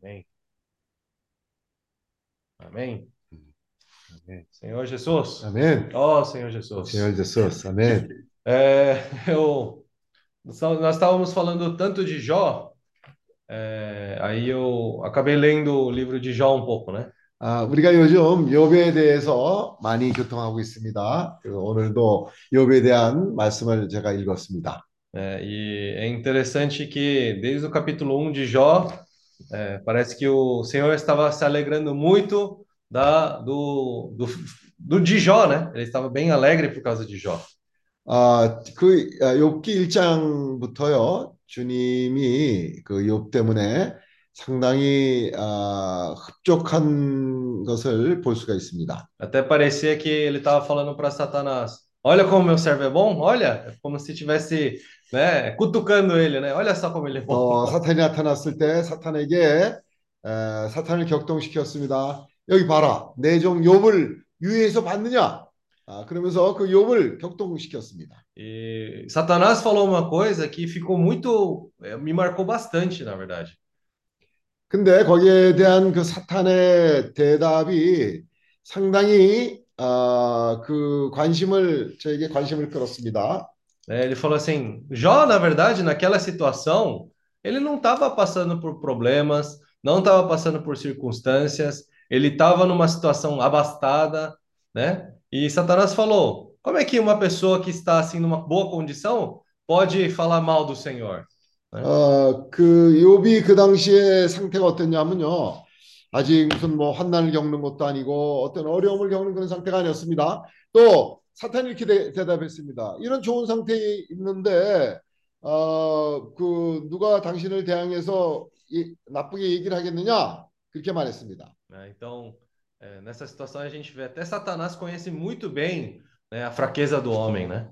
Amém. Amém. Amém. Senhor Jesus. Amém. Ó Senhor Jesus. Senhor Jesus. Amém. É, eu, nós estávamos falando tanto de Jó, é, aí eu acabei lendo o livro de Jó um pouco, né? 아, 우리가 요즘 욥에 대해서 많이 교통하고 있습니다. 그래서 오늘도 욥에 대한 말씀을 제가 읽었습니다. É, e é interessante que desde o capítulo 1 de Jó, é, parece que o Senhor estava se alegrando muito da, do, do, do de Jó, né? Ele estava bem alegre por causa de Jó. 아, 그 아, 욥기 1장부터요. 주님이 그 욥 때문에 상당히 아, 흡족한 것을 볼 수가 있습니다. Até parecia que ele estava falando para Satanás: Olha como meu servo é bom, olha, é como se tivesse, né, cutucando ele, né? Olha só como ele é bom. 어, 사탄이 나타났을 때 사탄에게 에, 사탄을 격동시켰습니다. 여기 봐라, 내 종 욥을 유해해서 봤느냐? 아, 그러면서 그 욥을 격동시켰습니다. E Satanás falou uma coisa que ficou muito, eh, me marcou bastante, na verdade. 근데 거기에 대한 그 사탄의 대답이 상당히 아, 그 관심을 저에게 관심을 끌었습니다. né? Ele falou assim: Jó, na verdade, naquela situação, ele não estava passando por problemas, não estava passando por circunstâncias, ele estava numa situação abastada, né? E Satanás falou: como é que uma pessoa que está assim numa boa condição pode falar mal do Senhor? 어, 그 욥이 그 당시에 상태가 어땠냐면요. 아직 무슨 뭐 환난을 겪는 것도 아니고 어떤 어려움을 겪는 그런 상태가 아니었습니다. 또 사탄이 이렇게 대, 대답했습니다. 이런 좋은 상태에 있는데 어, 그 누가 당신을 대항해서 이, 나쁘게 얘기를 하겠느냐? 그렇게 말했습니다. Então, é, nessa situação a gente vê até Satanás conhece muito bem né, a fraqueza do homem, né?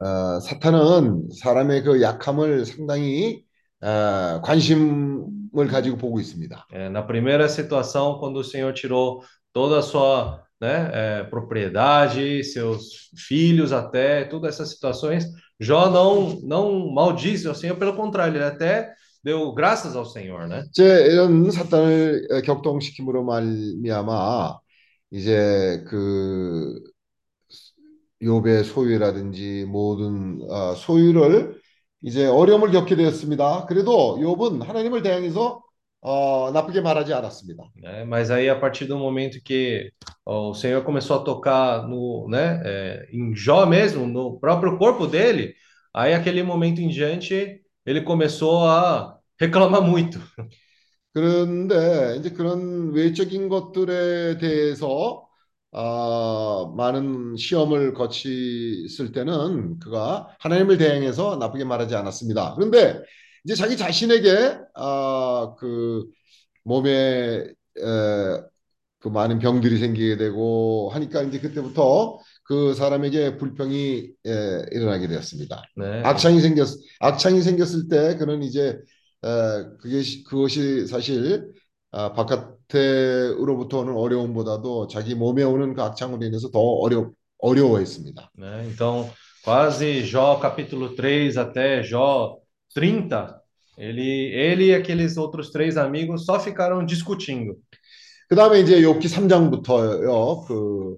어, 사탄은 사람의 그 약함을 상당히 어, 관심을 가지고 보고 있습니다. É, na primeira situação, quando o Senhor tirou toda a sua né, é, propriedade, seus filhos até, todas essas situações, Jó não, não maldisse ao Senhor, pelo contrário, ele até deu graças ao Senhor, né? 이제 이런 사탄을 어, 격동시킴으로 말미암아 이제 그 욥의 소유라든지 모든 어, 소유를 이제 어려움을 겪게 되었습니다. 그래도 욥은 하나님을 대항해서 어, 나쁘게 말하지 않았습니다. né? Mas aí, a partir do momento que ó, o Senhor começou a tocar no, né, é, em Jó mesmo, no próprio corpo dele, aí, aquele momento em diante, ele começou a reclamar muito. 그런데 이제 그런 외적인 것들에 대해서 어, 많은 시험을 거쳤을 때는 그가 하나님을 대항해서 나쁘게 말하지 않았습니다. 그런데 이제 자기 자신에게 어, 그 몸에 에, 그 많은 병들이 생기게 되고 하니까 이제 그때부터 그 사람에게 불평이 에, 일어나게 되었습니다. Né? 악창이 생겼 악창이 생겼을 때 그는 이제 에, 그게 시- 그것이 사실 아, 바깥으로부터 오는 어려움보다도 자기 몸에 오는 그 악창으로 인해서 더 어려 어려워했습니다. né? Então, quase Jó capítulo 3 até Jó 30, ele, ele e aqueles outros três amigos só ficaram discutindo. 그 다음에 이제 욥기 3장부터요, 그,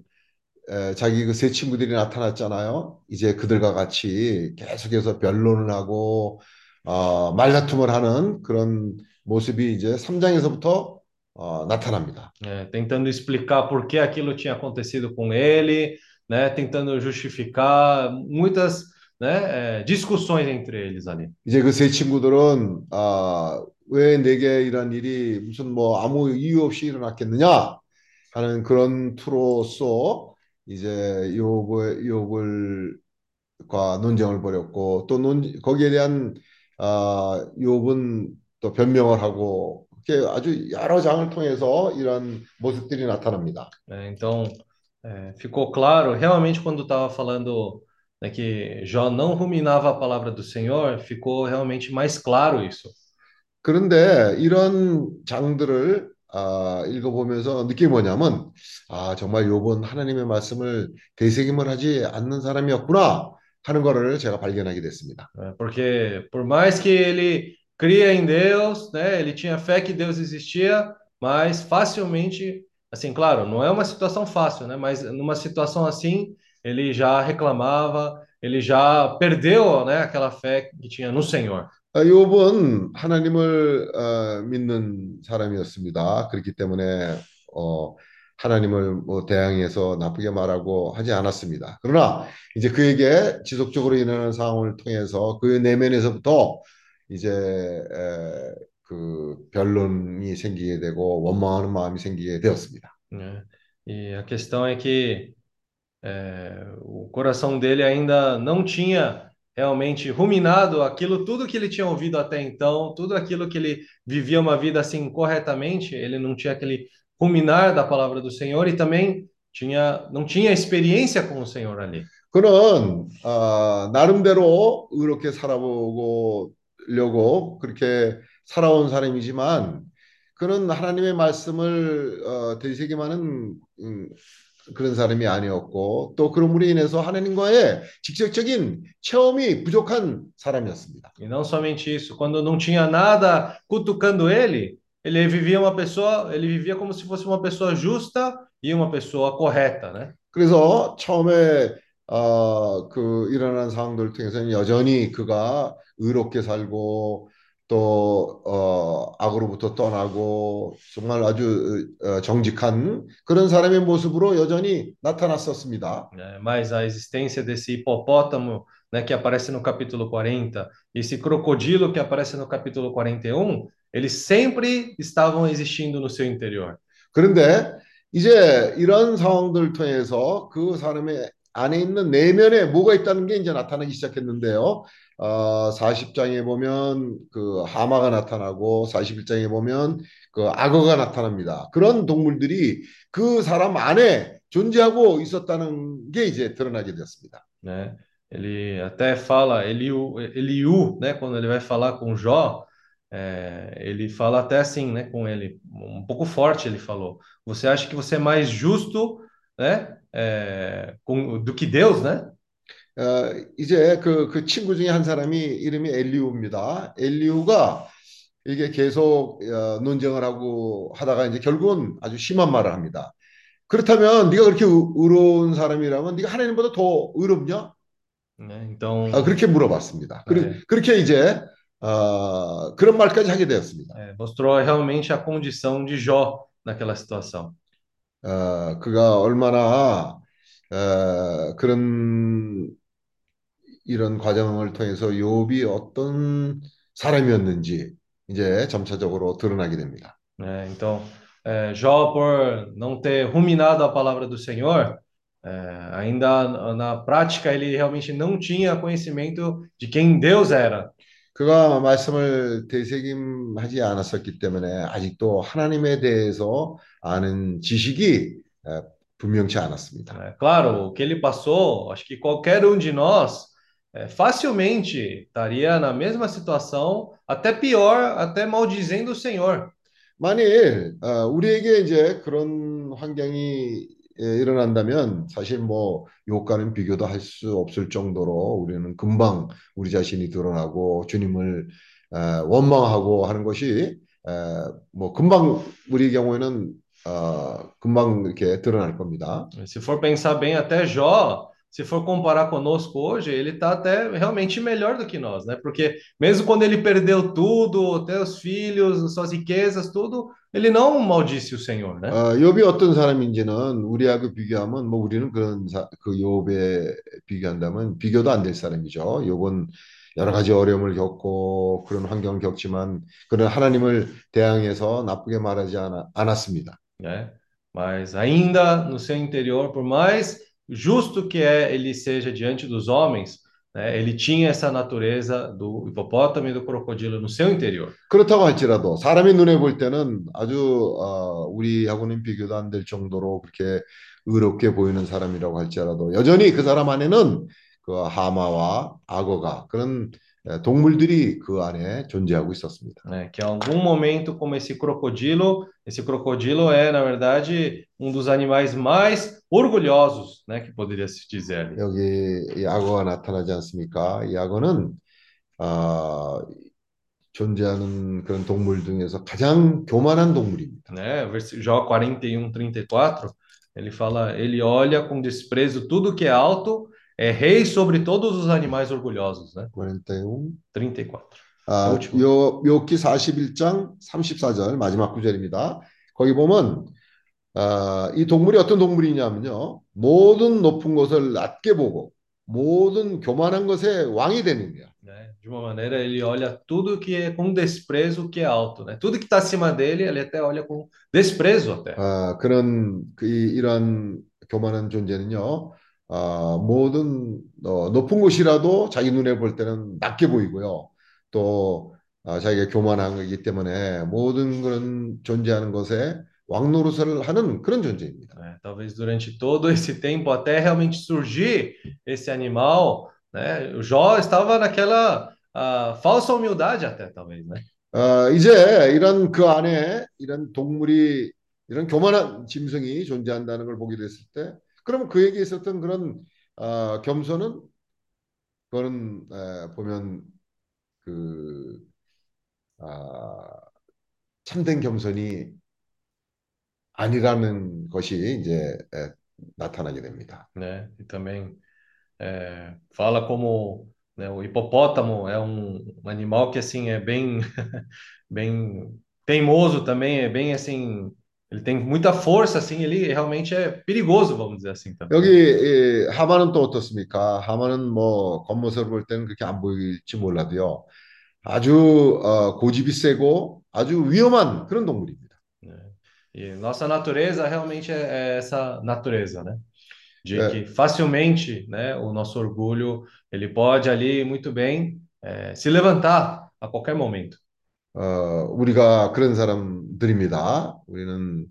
에, 자기 그 세 친구들이 나타났잖아요. 이제 그들과 같이 계속해서 변론을 하고, 어, 말다툼을 하는 그런 모습이 이제 3장에서부터 어, 나타납니다. né? Tentando explicar por que aquilo tinha acontecido com ele, né? Tentando justificar muitas, né, é, discussões entre eles ali. 이제 그 세 친구들은, 아, 왜 내게 이런 일이 무슨 뭐 아무 이유 없이 일어났겠느냐 하는 그런 투로서 이제 욥을, 욥을 과 논쟁을 벌였고 또 논, 거기에 대한 아, 욥은 또 변명을 하고 아주 여러 장을 통해서 이런 모습들이 나타납니다. né? Então, é, ficou claro, realmente, quando estava falando né, que Jó não ruminava a palavra do Senhor, ficou realmente mais claro isso. 그런데 이런 장들을 아, 읽어보면서 느낌이 뭐냐면 아, 정말 욥은 하나님의 말씀을 되새김을 하지 않는 사람이었구나 하는 거를 제가 발견하게 됐습니다. né? Porque por mais que ele cria em Deus, né? Ele tinha fé que Deus existia, mas facilmente, assim, claro, não é uma situação fácil, né? Mas numa situação assim, ele já reclamava, ele já perdeu, né, aquela fé que tinha no Senhor. 아, 욥은 하나님을 어, 믿는 사람이었습니다. 그렇기 때문에 어, 하나님을 뭐 대항해서 나쁘게 말하고 하지 않았습니다. 그러나 이제 그에게 지속적으로 일어나는 상황을 통해서 그 내면에서부터 이제 에, 그 변론이 생기게 되고 원망하는 마음이 생기게 되었습니다. né? E a questão é que é, o coração dele ainda não tinha realmente ruminado aquilo, tudo que ele tinha ouvido até então, tudo aquilo que ele vivia uma vida assim corretamente, ele não tinha aquele ruminar da palavra do Senhor e também tinha, não tinha experiência com o Senhor ali. 그는 어, 나름대로 의롭게 살아보려고 그렇게 살아온 사람이지만 그는 하나님의 말씀을 어, 되새김하는 음, 그런 사람이 아니었고 또 그럼으로 인해서 하나님과의 직접적인 체험이 부족한 사람이었습니다. E não somente isso, quando não tinha nada cutucando ele, ele vivia uma pessoa, ele vivia como se fosse uma pessoa justa e uma pessoa correta, né? 그래서 처음에 어, 그 일어난 상황들을 통해서는 여전히 그가 의롭게 살고 또 어, 악으로부터 떠나고 정말 아주 어, 정직한 그런 사람의 모습으로 여전히 나타났었습니다. Mas a existência desse hipopótamo, né, que aparece no capítulo 40, esse crocodilo que aparece no capítulo 41, eles sempre estavam existindo no seu interior. 그런데 이제 이런 상황들을 통해서 그 사람의 안에 있는 내면에 뭐가 있다는 게 이제 나타나기 시작했는데요. 어, 40장에 보면 그 하마가 나타나고 41장에 보면 그 악어가 나타납니다. 그런 동물들이 그 사람 안에 존재하고 있었다는 게 이제 드러나게 되었습니다. né? Ele até fala, Eliú, Eliú, né, quando ele vai falar com Jó, é, ele fala até assim, né, com ele, um pouco forte ele falou, você acha que você é mais justo, né, é, com, do que Deus, né? 어, 이제 그, 그 친구 중에 한 사람이 이름이 엘리우입니다. 엘리우가 이게 계속 어, 논쟁을 하고 하다가 이제 결국은 아주 심한 말을 합니다. 그렇다면 네가 그렇게 의- 의로운 사람이라면 네가 하나님보다 더 의롭냐? Né? Então, 아, 그렇게 물어봤습니다. 그리, 네. 그렇게 이제 어, 그런 말까지 하게 되었습니다. é, mostrou realmente a condição de Jó naquela situação. 어, 그가 얼마나 어, 그런 이런 과정을 통해서 욥이 어떤 사람이었는지 이제 점차적으로 드러나게 됩니다. né? Então, é, Jó, por não ter ruminado a palavra do Senhor, é, ainda na prática ele realmente não tinha conhecimento de quem Deus era. 그가 말씀을 되새김하지 않았었기 때문에 아직도 하나님에 대해서 아는 지식이 어, 분명치 않았습니다. né? Claro, o que ele passou, acho que qualquer um de nós é, facilmente estaria na mesma situação, até pior, até maldizendo o Senhor. 만일 어, 우리에게 이제 그런 환경이 예, 일어난다면 사실 뭐 욕과는 비교도 할 수 없을 정도로 우리는 금방 우리 자신이 드러나고 주님을 어, 원망하고 하는 것이 어, 뭐 금방 우리 경우에는 어, 금방 이렇게 드러날 겁니다. Se for pensar bem, até Jó, se for comparar conosco hoje, ele está até realmente melhor do que nós, né? Porque mesmo quando ele perdeu tudo, até os filhos, suas riquezas, tudo, ele não maldisse o Senhor, né? 어, 욥이 어떤 사람인지는 우리하고 비교하면 뭐 우리는 그런 사, 그 욥에 비교한다면 비교도 안 될 사람이죠. 욥은 여러 가지 어려움을 겪고 그런 환경을 겪지만 그런 하나님을 대항해서 나쁘게 말하지 않아, 않았습니다. né? Mas ainda no seu interior, por mais justo que é ele seja diante dos homens, né? Ele tinha essa natureza do hipopótamo e do crocodilo no seu interior. 그렇다고 할지라도 사람의 눈에 볼 때는 아주 어, 우리하고는 비교도 안 될 정도로 그렇게 의롭게 보이는 사람이라고 할지라도 여전히 그 사람 안에는 그 하마와 악어가 그런 에, 동물들이 그 안에 존재하고 있었습니다. né? Que em algum momento, como esse crocodilo, esse crocodilo é, na verdade, um dos animais mais orgulhosos, né? Que poderia se dizer ali. 여기 이 악어가 나타나지 않습니까? 이 악어는 어, 존재하는 그런 동물 중에서 가장 교만한 동물입니다. né? Vers- Jó 41, 34, ele fala, ele olha com desprezo tudo que é alto, é rei sobre todos os animais orgulhosos, né? 41. 34. 아, 그렇죠. 요 욥기 41장 34절 마지막 구절입니다. 거기 보면 아, 이 동물이 어떤 동물이냐면요. 모든 높은 것을 낮게 보고 모든 교만한 것의 왕이 되는 거야. né? De uma maneira, ele olha tudo que é com desprezo que é alto, né? Tudo que está acima dele, ele até olha com desprezo até. 아, 그런 그, 이- 이러한 교만한 존재는요. 아, 모든 어, 높은 곳이라도 자기 눈에 볼 때는 낮게 보이고요. 또 아, 자기가 교만한 거기 때문에 모든 그런 존재하는 것에 왕노릇을 하는 그런 존재입니다. né? Talvez durante todo esse tempo, até realmente surgir esse animal, né? O Jó estava naquela ah, falsa humildade até, talvez, né? 아, 이제 이런 그 안에 이런 동물이 이런 교만한 짐승이 존재한다는 걸 보게 됐을 때, 그러면 그에게 있었던 그런 아, 겸손은 그거는 에, 보면 그 아, 참된 겸손이 아니라는 것이 이제 에, 나타나게 됩니다. né? E também é, fala como né, o hipopótamo é um, um animal que assim é bem bem teimoso também, é bem assim, ele tem muita força assim, ele realmente é perigoso, vamos dizer assim também. 여기 이, 하만은 또 어떻습니까? 하만은 뭐 겉모습을 볼 때는 그렇게 안 보일지 몰라도요. 아주 어, 고집이 세고 아주 위험한 그런 동물입니다. né? E nossa natureza realmente é, é essa natureza, né? De É. que facilmente, né, o nosso orgulho, ele pode ali muito bem é, se levantar a qualquer momento. 어, 우리가 그런 사람 들입니다. 우리는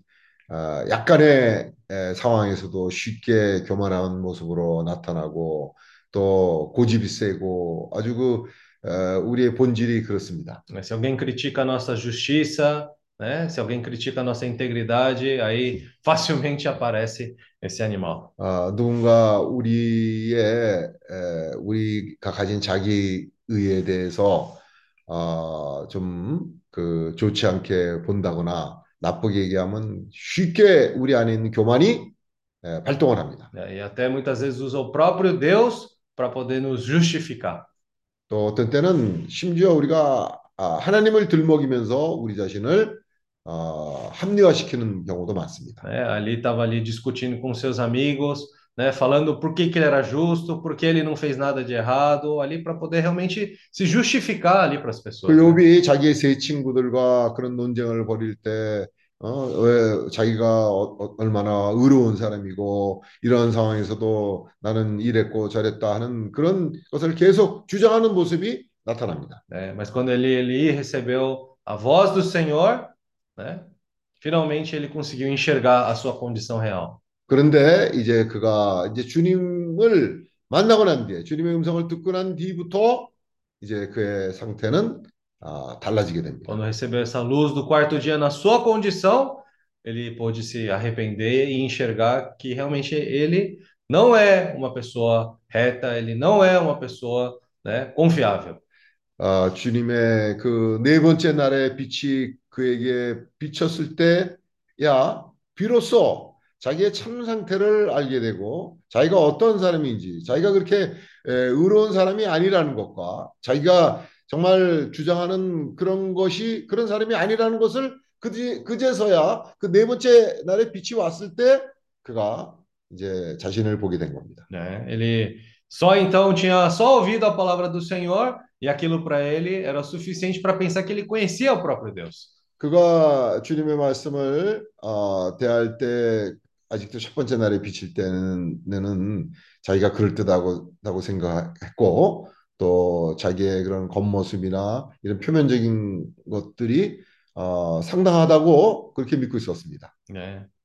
어, 약간의 에, 상황에서도 쉽게 교만한 모습으로 나타나고 또 고집이 세고 아주 그 어, 우리의 본질이 그렇습니다. Se alguém critica a nossa justiça, né? Se alguém critica a nossa integridade, aí facilmente aparece esse animal. 아, 누군가 우리의 에, 우리가 가진 자기 의에 대해서 어, 좀 그 좋지 않게 본다거나 나쁘게 얘기하면 쉽게 우리 안에 있는 교만이 에, 발동을 합니다. E até muitas vezes usa o próprio Deus para poder nos justificar. 또 어떤 때는 심지어 우리가 아, 하나님을 들먹이면서 우리 자신을 어, 합리화시키는 경우도 많습니다. né? Ali estava ali discutindo com seus amigos, né? Falando por que que ele era justo, por que ele não fez nada de errado, ali para poder realmente se justificar ali para as 그 pessoas. né? 욥이 자기의 세 친구들과 그런 논쟁을 벌일 때, 어, 왜 자기가 어, 어, 얼마나 의로운 사람이고 이런 상황에서도 나는 이랬고 저랬다 하는 그런 것을 계속 주장하는 모습이 나타납니다. né? Mas quando ele, ele recebeu a voz do Senhor, né? Finalmente ele conseguiu enxergar a sua condição real. 그런데 이제 그가 이제 주님을 만나고 난 뒤에 주님의 음성을 듣고 난 뒤부터 이제 그의 상태는 아, 달라지게 됩니다. Quando recebeu essa luz do quarto dia na sua condição, ele pôde se arrepender e enxergar que realmente ele não é uma pessoa reta, ele não é uma pessoa, né, confiável. 아, 주님의 그 네 번째 날의 빛이 그에게 비쳤을 때, 야, 비로소 자기의 참 상태를 알게 되고, 자기가 어떤 사람인지, 자기가 그렇게 에, 의로운 사람이 아니라는 것과, 자기가 정말 주장하는 그런 것이 그런 saram이 아니라는 것을 그제, 그제서야 그 네 번째 날의 빛이 왔을 때, 그가 이제 자신을 보게 된 겁니다. né? Ele só então tinha só ouvido a palavra do Senhor e aquilo para ele era suficiente para pensar que ele conhecia o próprio Deus. 그가 주님의 말씀을 어, 대할 때 아직도 첫 번째 날에 비칠 때는 는 자기가 그럴듯하고 다고 생각했고 또 자기의 그런 겉모습이나 이런 표면적인 것들이 어, 상당하다고 그렇게 믿고 있었습니다.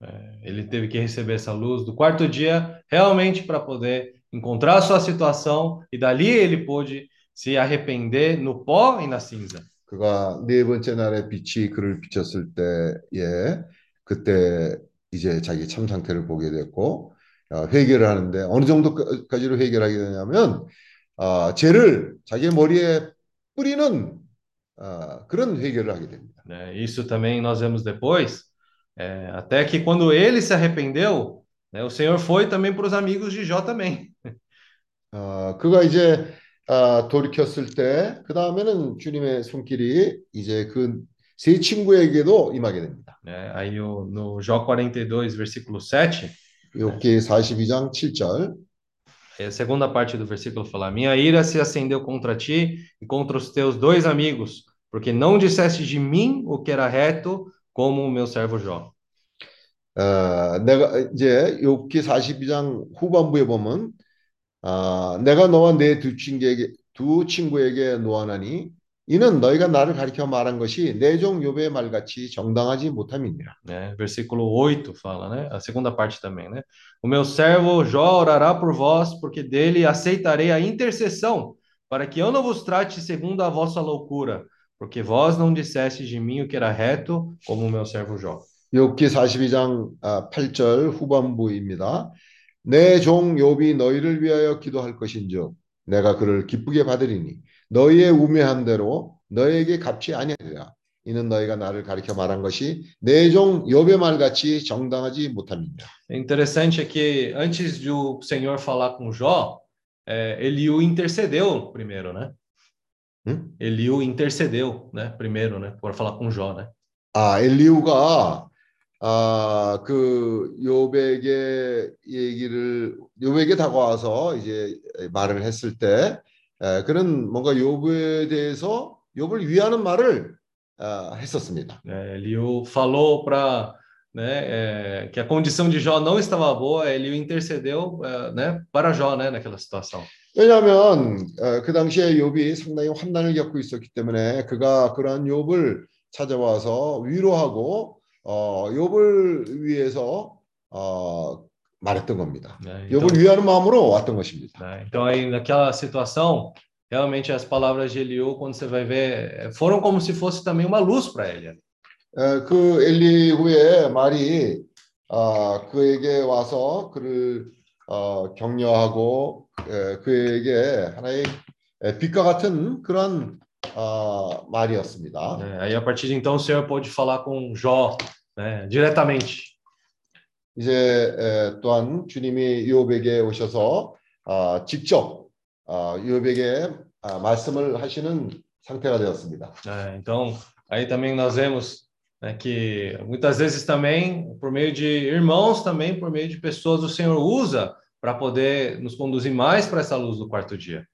É, ele teve que receber essa luz do quarto dia realmente para poder encontrar sua situação e dali ele pôde se arrepender no pó e na cinza. 그가 네 번째 날에 빛이 그를 비쳤을 때에 그때 이제 자기 참 상태를 보게 됐고 어, 회개를 하는데 어느 정도까지로 회개를 하게 되냐면 어, 죄를 자기 머리에 뿌리는 어, 그런 회개를 하게 됩니다. né? Isso também nós vemos depois, é, até que quando ele se arrependeu, né, o Senhor foi também para os amigos de Jó também. 어, 그가 이제 아, 돌이켰을 때, 그 다음에는 주님의 손길이 이제 그 세 친구에게도 임하게 됩니다. né? Aí o- no Jó 42, versículo 7, 욥기 42장 7절. é a segunda parte do versículo fala: Minha ira se acendeu contra ti e contra os teus dois amigos, porque não disseste de mim o que era reto, como o meu servo Jó. 어, 내가 이제 욥기 42장 후반부에 보면 아, 내가 너와 내 두 친구에게 두 친구에게 노하나니 이는 너희가 나를 가리켜 말한 것이 내종 욥의 말같이 정당하지 못함이니라. né? Versículo 8 fala, né? A segunda parte também, né? O meu servo Jó orará por vós, porque dele aceitarei a intercessão, para que eu não vos trate segundo a vossa loucura, porque vós não disseste de mim o que era reto, como o meu servo Jó. 욥기 42장 아, 8절 후반부입니다. 내 종 욥이 너희를 위하여 기도할 것인즉 내가 그를 기쁘게 받으리니 너희의 우매한 대로 너희에게 갚지 아니하리라. 이는 너희가 나를 가리켜 말한 것이 내종 욥의 말같이 정당하지 못함이니라. É interessante é que antes de o Senhor falar com Jó, é, Eliú intercedeu primeiro, né? 응? Eliú intercedeu, né? Primeiro, né? Por falar com Jó, né? 아, 엘리우가 아, 그 욥에게 얘기를 욥에게 다가와서 이제 말을 했을 때 에, 그는 뭔가 욥에 대해서 욥을 위하는 말을 아, 했었습니다. É, Eliú falou para né, é, que a condição de Jó não estava boa, Eliú intercedeu é, né, para Jó né, naquela situação. 왜냐하면 어, 그 당시에 욥이 상당히 환난을 겪고 있었기 때문에 그가 그러한 욥을 찾아와서 위로하고 어, 욥을 위해서 어, 말했던 겁니다. né? Então, 욥을 위하는 마음으로 왔던 것입니다. né, então aí naquela situação, realmente as palavras de Eliú, quando você vai ver, foram como se fosse também uma luz para ele. 에, 그 엘리후의 말이 아, 그에게 와서 그를 어, 격려하고 에, 그에게 하나의 에, 빛과 같은 그런 어, 말이었습니다. né? Aí a partir de então o Senhor pôde falar com Jó né, diretamente. 이제 에, 또한 주님이 욥에게 오셔서 아, 직접 아, 아, 말씀을 하시는 상태가 되었습니다. né? Então aí também nós vemos né, que muitas vezes também por meio de irmãos, também por meio de pessoas, o Senhor usa para poder nos conduzir mais para essa luz do quarto dia.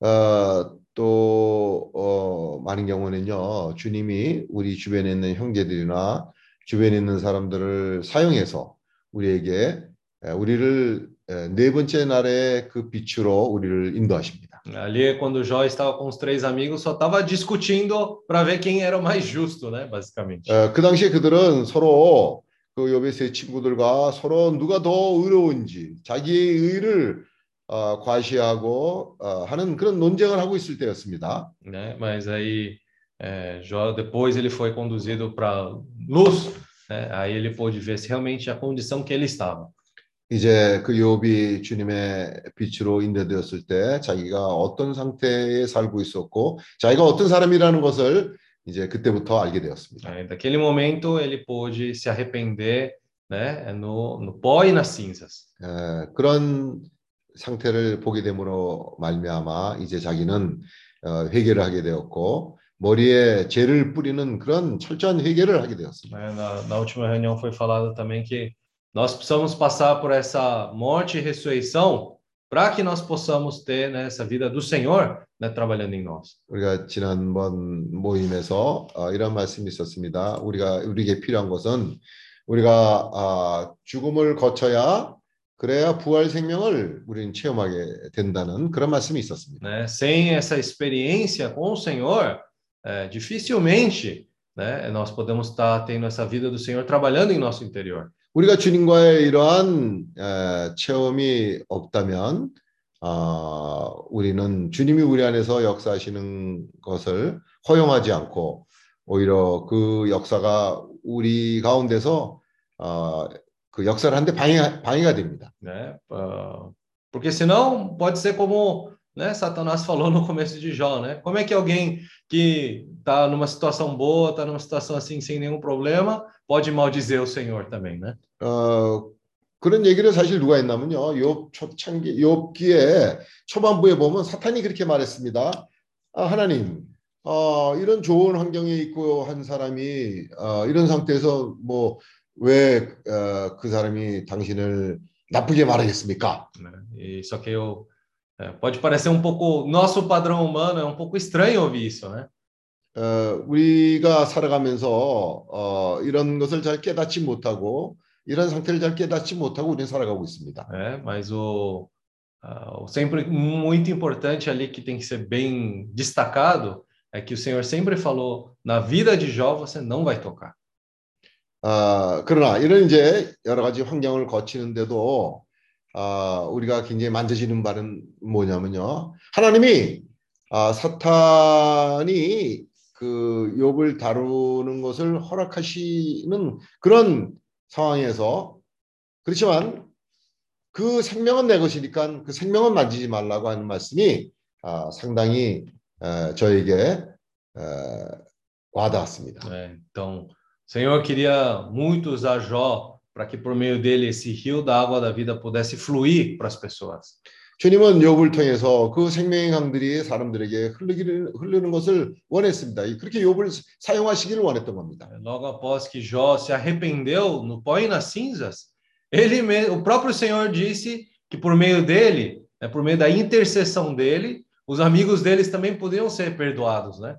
어, 또 어, 많은 경우는요, 주님이 우리 주변에 있는 형제들이나 주변에 있는 사람들을 사용해서 우리에게 에, 우리를 에, 네 번째 날의 그 빛으로 우리를 인도하십니다. Ali, quando Jó estava com os três amigos, só estava discutindo para ver quem era o mais justo, né? Basicamente. 에, 그 당시에 그들은 서로 그 욥의 세 친구들과 서로 누가 더 의로운지 자기의 의를 어, 과시하고 어, 하는 그런 논쟁을 하고 있을 때였습니다. né? Mas aí é, Jó depois ele foi conduzido para luz, né? Aí ele pôde ver se realmente a condição que ele estava. 이제 그 욥이 주님의 빛으로 인도되었을 때 자기가 어떤 상태에 살고 있었고 자기가 어떤 사람이라는 것을 이제 그때부터 알게 되었습니다. Aí, daquele momento ele pôde se arrepender, né? No, no pó e nas cinzas. 에, 그런 상태를 보게 됨으로 말미암아 이제 자기는 어, 회개를 하게 되었고 머리에 죄를 뿌리는 그런 철저한 회개를 하게 되었습니다. Na, na última reunião foi falado também que nós precisamos passar por essa morte e ressurreição para que nós possamos ter né, essa vida do Senhor né, trabalhando em nós. 우리가 지난번 모임에서 어, 이런 말씀이 있었습니다. 우리가 우리에게 필요한 것은 우리가 아, 죽음을 거쳐야 그래야 부활 생명을 우리는 체험하게 된다는 그런 말씀이 있었습니다. né? Sem essa experiência com o Senhor, é, dificilmente né, nós podemos estar tendo essa vida do Senhor trabalhando em nosso interior. 우리가 주님과의 이러한 에, 체험이 없다면 아, 우리는 주님이 우리 안에서 역사하시는 것을 허용하지 않고 오히려 그 역사가 우리 가운데서 어, 그 역사를 하는데 방해, 방해가 됩니다. Né? Ah, porque senão pode ser como né? Satanás falou no começo de Jó, né? Como é que alguém que está numa situação boa, está numa situação assim sem nenhum problema, pode maldizer o Senhor também, né? 어, 그런 얘기를 사실 누가 했냐면요. 욥 초창기 욥기에 초반부에 보면 사탄이 그렇게 말했습니다. 아, 하나님, 어, 이런 좋은 환경에 있고 한 사람이 어, 이런 상태에서 뭐 왜 그 사람이 당신을 나쁘게 말하겠습니까? E só que eu é, pode parecer um pouco nosso padrão humano é um pouco estranho ouvir isso, né? 어, 우리가 살아가면서 어, 이런 것을 잘 깨닫지 못하고 이런 상태를 잘 깨닫지 못하고 우리는 살아가고 있습니다. É, mas o, uh, o sempre muito importante ali que tem que ser bem destacado é que o Senhor sempre falou na vida de Jó você não vai tocar. 아, 그러나 이런 이제 여러 가지 환경을 거치는데도 아, 우리가 굉장히 만져지는 바는 뭐냐면요. 하나님이 아, 사탄이 그 욥을 다루는 것을 허락하시는 그런 상황에서 그렇지만 그 생명은 내 것이니까 그 생명은 만지지 말라고 하는 말씀이 아, 상당히 에, 저에게 에, 와닿았습니다. É, então, Senhor queria muito usar Jó para que por meio dele esse rio da água da vida pudesse fluir para as pessoas. 주님은 욥을 통해서 그 생명의 강들이 사람들에게 흐르기를 흐르는 것을 원했습니다. 그렇게 욥을 사용하시기를 원했던 겁니다. Logo após que Jó se arrependeu no pó e nas cinzas, ele mesmo, o próprio Senhor disse que por meio dele, né, por meio da intercessão dele, os amigos deles também podiam ser perdoados, né?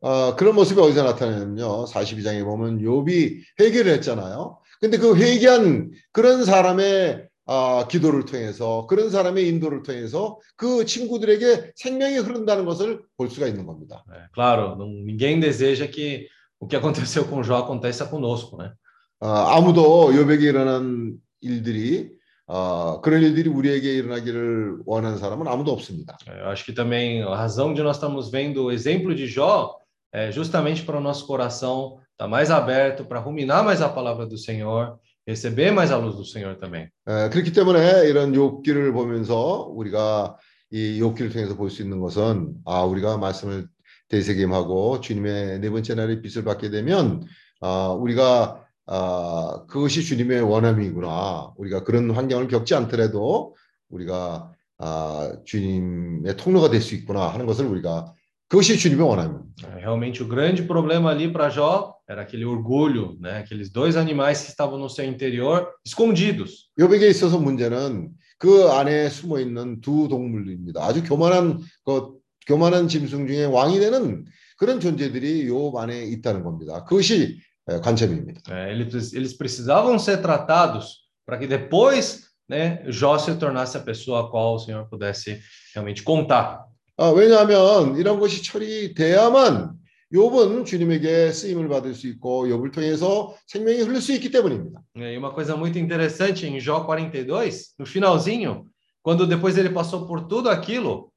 어, 그런 모습이 어디서 나타나냐면요. 42장에 보면 욥이 회개를 했잖아요. 근데 그 회개한 그런 사람의 아, 기도를 통해서 그런 사람의 인도를 통해서 그 친구들에게 생명이 흐른다는 것을 볼 수가 있는 겁니다. É, claro, ninguém deseja que o que aconteceu com Jó aconteça conosco, né? 아, 아무도 욥에게 일어난 일들이 아, 그런 일들이 우리에게 일어나기를 원하는 사람은 아무도 없습니다. Eu acho que também a razão de nós estamos vendo o exemplo de Jó é justamente para o nosso coração estar mais aberto para ruminar mais a palavra do Senhor, receber mais a luz do Senhor também. 에, 그렇기 때문에 이런 욥기를 보면서 우리가 이 욥기를 통해서 볼 수 있는 것은 아 우리가 말씀을 되새김하고 주님의 네 번째 날의 빛을 받게 되면 아 우리가 아 그것이 주님의 원함이구나 우리가 그런 환경을 겪지 않더라도 우리가 아 주님의 통로가 될 수 있구나 하는 것을 우리가 그것이 주님의 원함입니다. É, Realmente o grande problema ali para Jó era aquele orgulho, né? Aqueles dois animais que estavam no seu interior escondidos. 욥에게 있어서 문제는 그 안에 숨어 있는 두 동물입니다. 아주 교만한 그 교만한 짐승 중에 왕이 되는 그런 존재들이 욥 안에 있다는 겁니다. 그것이 에, 관점입니다. É, eles, eles precisavam ser tratados para que depois, né, Jó se tornasse a pessoa a qual o Senhor pudesse realmente contar. 아, 왜냐하면 이런 것이 처리돼야만 욥은 주님에게 쓰임을 받을 수 있고 욥을 통해서 생명이 흐를 수 있기 때문입니다. E uma coisa muito interessante em Jó 42, no finalzinho, quando depois ele passou por tudo aquilo,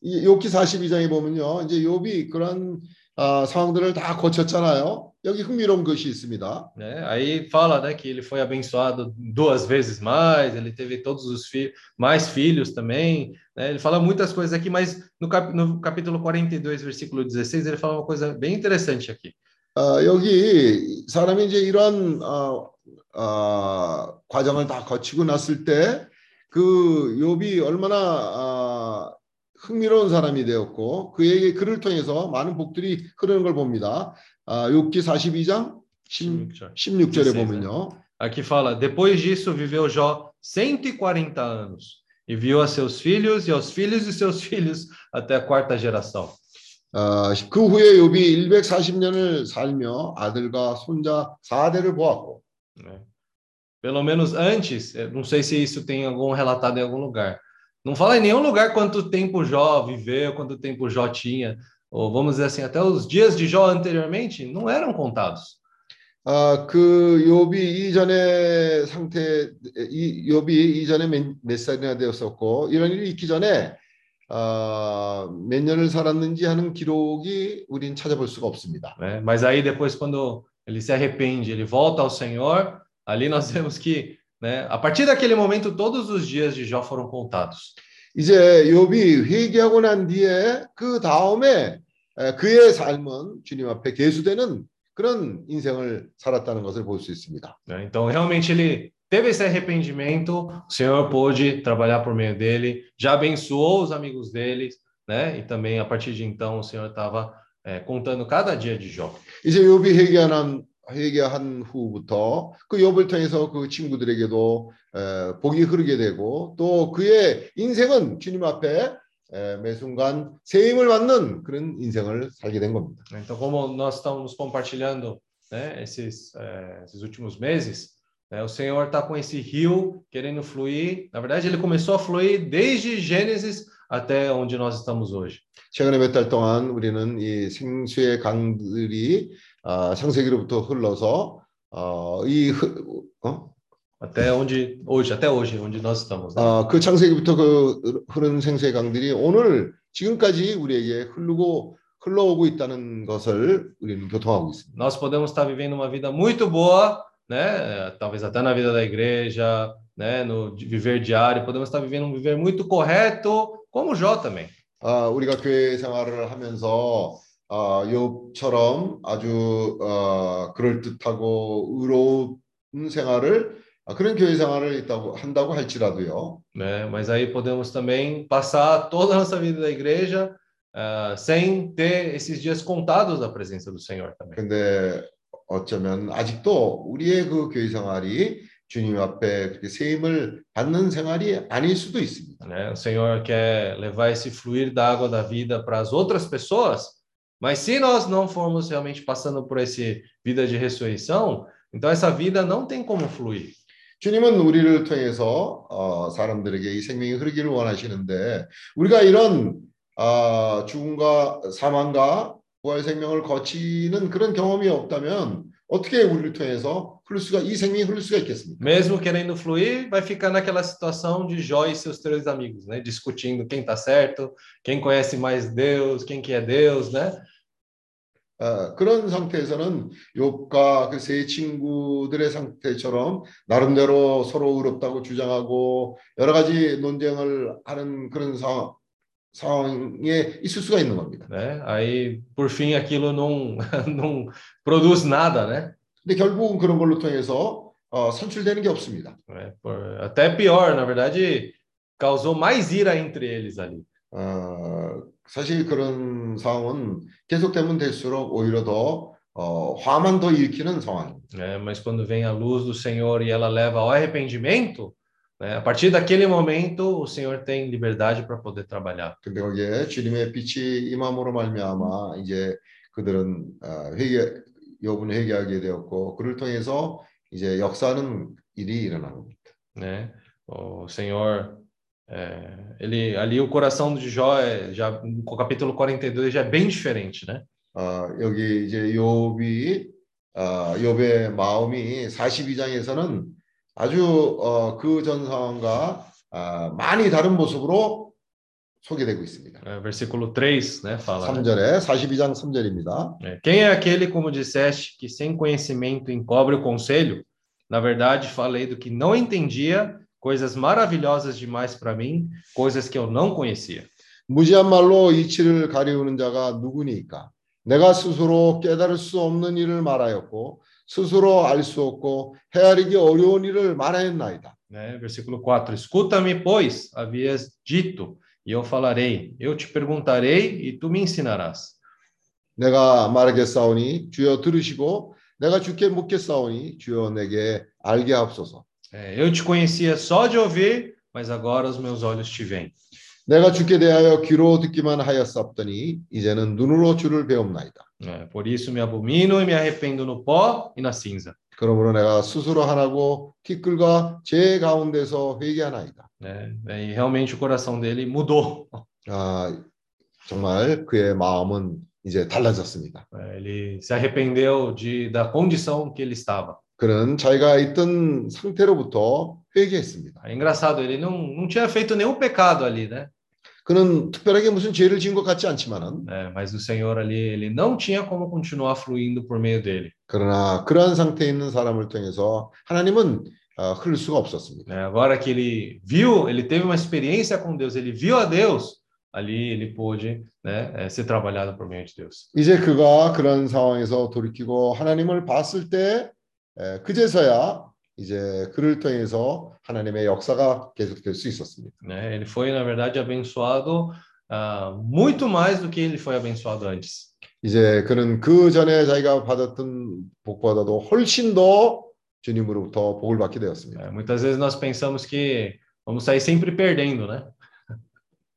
이 욥기 42장에 보면요. 이제 욥이 그런 아, 상황들을 다 거쳤잖아요. 여기 흥미로운 것이 있습니다. né? Aí fala, né, que ele foi abençoado duas vezes mais, ele teve todos os filhos, mais filhos também, né? Ele fala muitas coisas aqui, mas no, cap, no capítulo 42, versículo 16, ele fala uma coisa bem interessante aqui. 아, 여기 사람이 이제 이런 어, 어, 과정을 다 거치고 났을 때 그 욥이 얼마나 아, 흥미로운 사람이 되었고 그에게 그를 통해서 많은 복들이 흐르는 걸 봅니다. 아, 욥기 42장 10, 16. 16절에 보면요. Aqui fala: Depois disso viveu Jó 140 anos e viu a seus filhos e aos filhos de seus filhos até a quarta geração. 아, 그 후에 욥이 140년을 살며 아들과 손자 4대를 보았고 né? Pelo menos antes, eu não sei se isso tem algum relatado em algum lugar. Não fala em nenhum lugar quanto tempo Jó viveu, quanto tempo Jó tinha, ou vamos dizer assim, até os dias de Jó anteriormente não eram contados. 아, 그 욥이 이전의 상태, 이 욥이 이전에 몇, 몇 살이나 되었었고 이런 일이 있기 전에 아, 몇 년을 살았는지 하는 기록이 우린 찾아볼 수가 없습니다. né? Mas aí depois, quando ele se arrepende, ele volta ao Senhor, ali nós vemos que, né, a partir daquele momento, todos os dias de Jó foram contados. 이제 욥이 회개하고 난 뒤에 그 다음에 에, 그의 삶은 주님 앞에 계수되는 그런 인생을 살았다는 것을 볼 수 있습니다. né? Então, realmente, ele teve esse arrependimento, o Senhor pôde trabalhar por meio dele, já abençoou os amigos dele, né? E também, a partir de então, o Senhor estava é, contando cada dia de Jó. 이제 욥이 회개한 회개한 후부터 그 욥을 통해서 그 친구들에게도 에, 복이 흐르게 되고 또 그의 인생은 주님 앞에 에, 매 순간 새 힘을 받는 그런 인생을 살게 된 겁니다. Então, como nós estamos compartilhando né, esses, é, esses últimos meses, né, o Senhor está com esse rio querendo fluir. Na verdade, ele começou a fluir desde Gênesis até onde nós estamos hoje. 최근에 몇 달 동안 우리는 이 생수의 강들이 아, 창세기로부터 흘러서 어, 이 흐- 어? Até onde hoje, até hoje, onde nós estamos. né? 아, 그 창세기부터 그 흐르는 생수의 강들이 오늘 지금까지 우리에게 흐르고 흘러오고 있다는 것을 우리는 교통하고 있습니다. Nós podemos estar vivendo uma vida muito boa, né? Talvez até na vida da igreja, né? No viver diário, podemos estar vivendo um viver muito correto, como Jó também. 아, 우리가 교회 생활을 하면서 아, 욥처럼 아주 어, 그럴듯하고 의로운 생활을 아, 그런 교회 생활을 있다고 한다고 할지라도요. né? Mas aí podemos também passar toda a nossa vida da igreja ah, sem ter esses dias contados da presença do Senhor também. 근데 어쩌면 아직도 우리의 그 교회 생활이 주님 앞에 그렇게 새 힘을 받는 생활이 아닐 수도 있습니다. Né? O Senhor quer levar esse fluir da água da vida para as outras pessoas, mas se nós não formos realmente passando por esse vida de ressurreição, então essa vida não tem como fluir. 주님은 우리를 통해서 어, 사람들에게 이 생명이 흐르기를 원하시는데 우리가 이런 아, 죽음과 사망과 부활 생명을 거치는 그런 경험이 없다면 어떻게 우리를 통해서 흐를 수가 이 생명이 흐를 수가 있겠습니까? Mesmo querendo fluir, vai ficar naquela situação de Jó e seus três amigos, né? Discutindo quem está certo, quem conhece mais Deus, quem que é Deus, né? 어, 그런 상태에서는 욥과 그 세 친구들의 상태처럼 나름대로 서로 의롭다고 주장하고 여러 가지 논쟁을 하는 그런 상황, 상황에 있을 수가 있는 겁니다. né? Aí, por fim, aquilo não, não produz nada, né? 근데 결국은 그런 걸로 통해서 어, 산출되는 게 없습니다. É, por- até pior, na verdade, causou mais ira entre eles ali. 어, 사실 그런 상황은 계속되면 될수록 오히려 더 어, 화만 더 일으키는 상황입니다. né? Mas quando vem a luz do Senhor e ela leva ao arrependimento, né? A partir daquele momento, o Senhor tem liberdade para poder trabalhar. 근데 거기에 주님의 빛이 임함으로 말미암아 이제 그들은 어, 회개 여분 회개하게 되었고 그를 통해서 이제 역사하는 일이 일어난 겁니다. né? O Senhor, é, ele ali o coração de Jó é já no capítulo 42 já é bem diferente, né? 어, 여기 이제 욥이 어, 욥의 마음이 42장에서는 아주 어, 그 전 상황과 아, 많이 다른 모습으로 소개되고 있습니다. É, versículo 3, né, fala, né? 3절에 42장 3절입니다. É, Quem é aquele, como disseste, que sem conhecimento encobre o conselho? Na verdade, falei do que não entendia, coisas maravilhosas demais para mim, coisas que eu não conhecia. 무지한 말로 이치를 가리우는 자가 누구니까? 내가 스스로 깨달을 수 없는 일을 말하였고 스스로 알 수 없고 헤아리기 어려운 일을 말하였나이다. Né? Versículo 4: Escuta-me, pois, havias dito, e eu falarei. Eu te perguntarei, e tu me ensinarás. 내가 말하겠사오니 주여 들으시고 내가 주께 묻겠사오니 주여 내게 알게 하옵소서. É, eu te conhecia só de ouvir, mas agora os meus olhos te veem. 내가 주께 대하여 귀로 듣기만 하였사옵더니 이제는 눈으로 주를 배움나이다. É, por isso me abomino e me arrependo no pó e na cinza. 그러므로 내가 스스로 하나고 티끌과 제 가운데서 회개하나이다. né? E realmente o coração dele mudou. 아, 정말 그의 마음은 이제 달라졌습니다. É, Ele se arrependeu de, da condição que ele estava. 그는 자기가 있던 상태로부터 회개했습니다. É engraçado, ele não, não tinha feito nenhum pecado ali, né? 그는 특별하게 무슨 죄를 지은 것 같지 않지만은 É, mas o Senhor ali, ele não tinha como continuar fluindo por meio dele. 그러나 그러한 상태에 있는 사람을 통해서 하나님은 어, 흐를 수가 없었습니다. né? Agora que ele viu, ele teve uma experiência com Deus, ele viu a Deus, ali ele pôde né, eh, ser trabalhado por meio de Deus. 이제 그가 그런 상황에서 돌이키고 하나님을 봤을 때 에, 그제서야 이제 그를 통해서 하나님의 역사가 계속될 수 있었습니다. né? Ele foi, na verdade, abençoado ah, muito mais do que ele foi abençoado antes. 이제 그는 그 전에 자기가 받았던 복보다도 훨씬 더 주님으로부터 복을 받게 되었습니다. né? Muitas vezes nós pensamos que vamos sair sempre perdendo, né?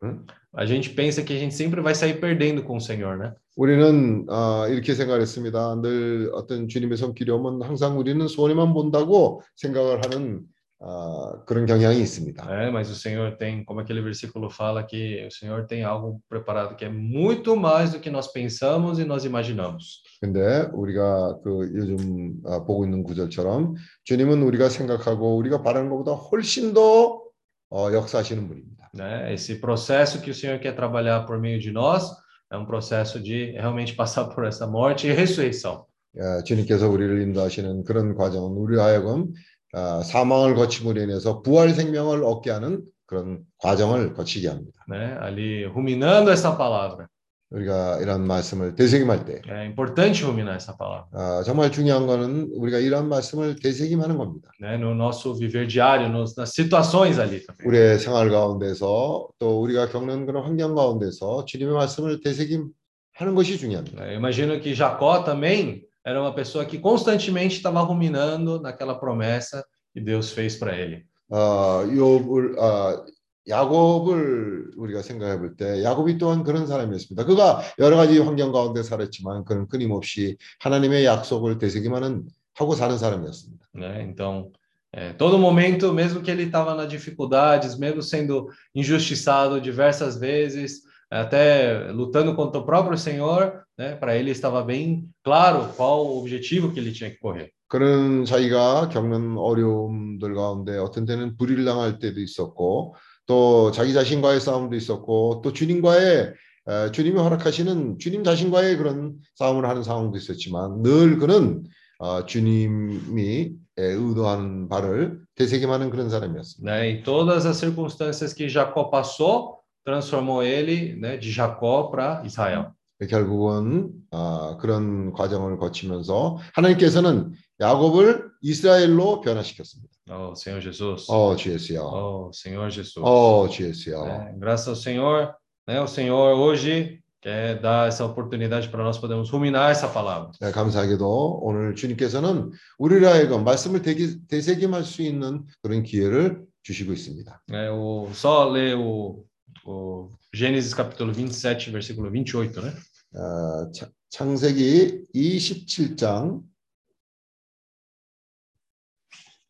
Hum? A gente pensa que a gente sempre vai sair perdendo com o Senhor, né? 우리는 아, 이렇게 생각했습니다. 늘 어떤 주님의 손길이 오면 항상 우리는 손해만 본다고 생각을 하는 아, 그런 경향이 있습니다. É, mas o Senhor tem, como aquele versículo fala, que o Senhor tem algo preparado que é muito mais do que nós pensamos e nós imaginamos. 근데 우리가 그 요즘 아, 보고 있는 구절처럼 주님은 우리가 생각하고 우리가 바라는 것보다 훨씬 더 어, 역사하시는 분입니다. né? Esse processo que o Senhor quer trabalhar por meio de nós é um processo de realmente passar por essa morte e ressurreição. 예, 주님께서 우리를 인도하시는 그런 과정은 우리 하여금 아, 사망을 거침으로 인해서 부활 생명을 얻게 하는 그런 과정을 거치게 합니다. né? Ali ruminando essa palavra. 우리가 이런 말씀을 되새김할 때 É importante ruminar essa palavra, 아, 정말 중요한 거는 우리가 이런 말씀을 되새김하는 겁니다. né? No nosso viver diário, nos, nas situações ali também. 우리의 생활 가운데서 또 우리가 겪는 그런 환경 가운데서 주님의 말씀을 되새김하는 것이 중요합니다. né? Eu imagino que Jacó também era uma pessoa que constantemente estava ruminando naquela promessa que Deus fez para ele. 어, 욥을 어, 야곱을 우리가 생각해 볼 때 야곱이 또한 그런 사람이었습니다. 그가 여러 가지 환경 가운데 살았지만 그는 끊임없이 하나님의 약속을 되새기만은 하고 사는 사람이었습니다. né? Então, é, todo momento, mesmo que ele estava nas dificuldades, mesmo sendo injustiçado diversas vezes, até lutando contra o próprio Senhor, né? Para ele estava bem claro qual o objetivo que ele tinha que correr. 그는 자기가 겪는 어려움들 가운데 어떤 때는 불의를 당할 때도 있었고 또 자기 자신과의 싸움도 있었고 또 주님과의 에, 주님이 허락하시는 주님 자신과의 그런 싸움을 하는 상황도 있었지만 늘 그는 어, 주님이 에, 의도하는 바를 되새김하는 그런 사람이었습니다. E todas as circunstâncias que Jacó passou transformou ele, né, de Jacó para Israel. 결국은 아, 그런 과정을 거치면서 하나님께서는 야곱을 이스라엘로 변화시켰습니다. Oh, Senhor Jesus. 어, 주 예수여. Oh, Senhor Jesus. 어, 주 예수여. né? Graças ao Senhor, né? O Senhor hoje quer dar essa oportunidade para nós podermos ruminar essa palavra. 네, 감사하게도 오늘 주님께서는 우리를 하여금 말씀을 되기, 되새김할 수 있는 그런 기회를 주시고 있습니다. É, o, só ler o, o Gênesis capítulo 27, versículo 28, né? 어, 차- 창세기 27장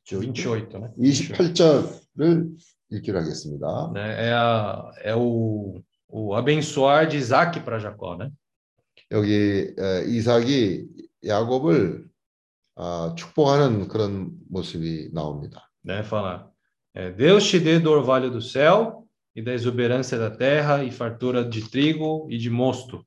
28, né? 28절을 읽기로 하겠습니다. Né? É, a, é o, o abençoar de Isaac para Jacó, né? 여기 에, 이삭이 야곱을 아, 축복하는 그런 모습이 나옵니다. né? Fala, é, Deus te dê do orvalho do céu e da exuberância da terra e fartura de trigo e de mosto.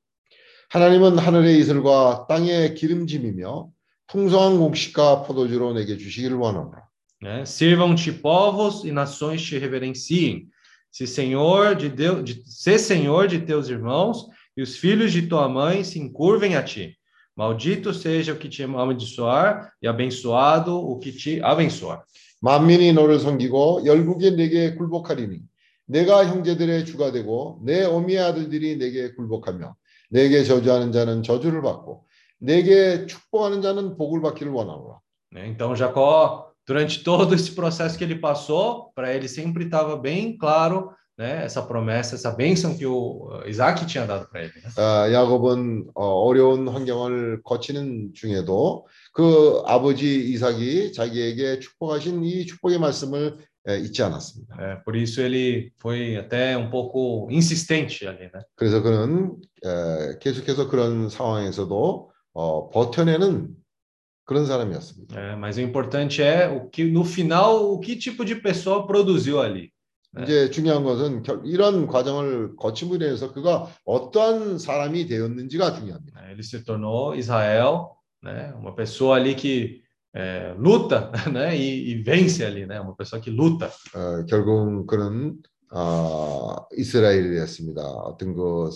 하나님은 하늘의 이슬과 땅의 기름짐이며 풍성한 곡식과 포도주로 내게 주시기를 원하노라. né? Sirvam-te povos e nações te reverenciem. Se Senhor de Deus, de, se Senhor de teus irmãos e os filhos de tua mãe se encurvem a ti. Maldito seja o que te amaldiçoar e abençoado o que te abençoar. 만민이 너를 섬기고 열국이 내게 굴복하리니 내가 형제들의 주가 되고 내 어미의 아들들이 내게 굴복하며 내게 저주하는 자는 저주를 받고 내게 축복하는 자는 복을 받기를 원하노라. né? Então Jacó, durante todo esse processo que ele passou, para ele sempre estava bem claro, né? Essa promessa, essa bênção que o eh, Isaac tinha dado para ele. 아, 야곱은 어, 어려운 환경을 거치는 중에도 그 아버지 이삭이 자기에게 축복하신 이 축복의 말씀을 에, 잊지 않았습니다. É, por isso ele foi até um pouco insistente ali, né? 그래서 그는 에, 계속해서 그런 상황에서도 어, 버텨내는 그런 사람이었습니다. É, mas o importante é o que no final o que tipo de pessoa produziu ali. 네. 이제 중요한 것은 결- 이런 과정을 거침으로 인해서 그가 어떠한 사람이 되었는지가 중요합니다. Ele se tornou Israel, né? Uma pessoa ali que é, luta, né? E, e vence ali, né? Uma pessoa que luta. 어, 결국 그는 어, 이스라엘이 되었습니다. 어떤 그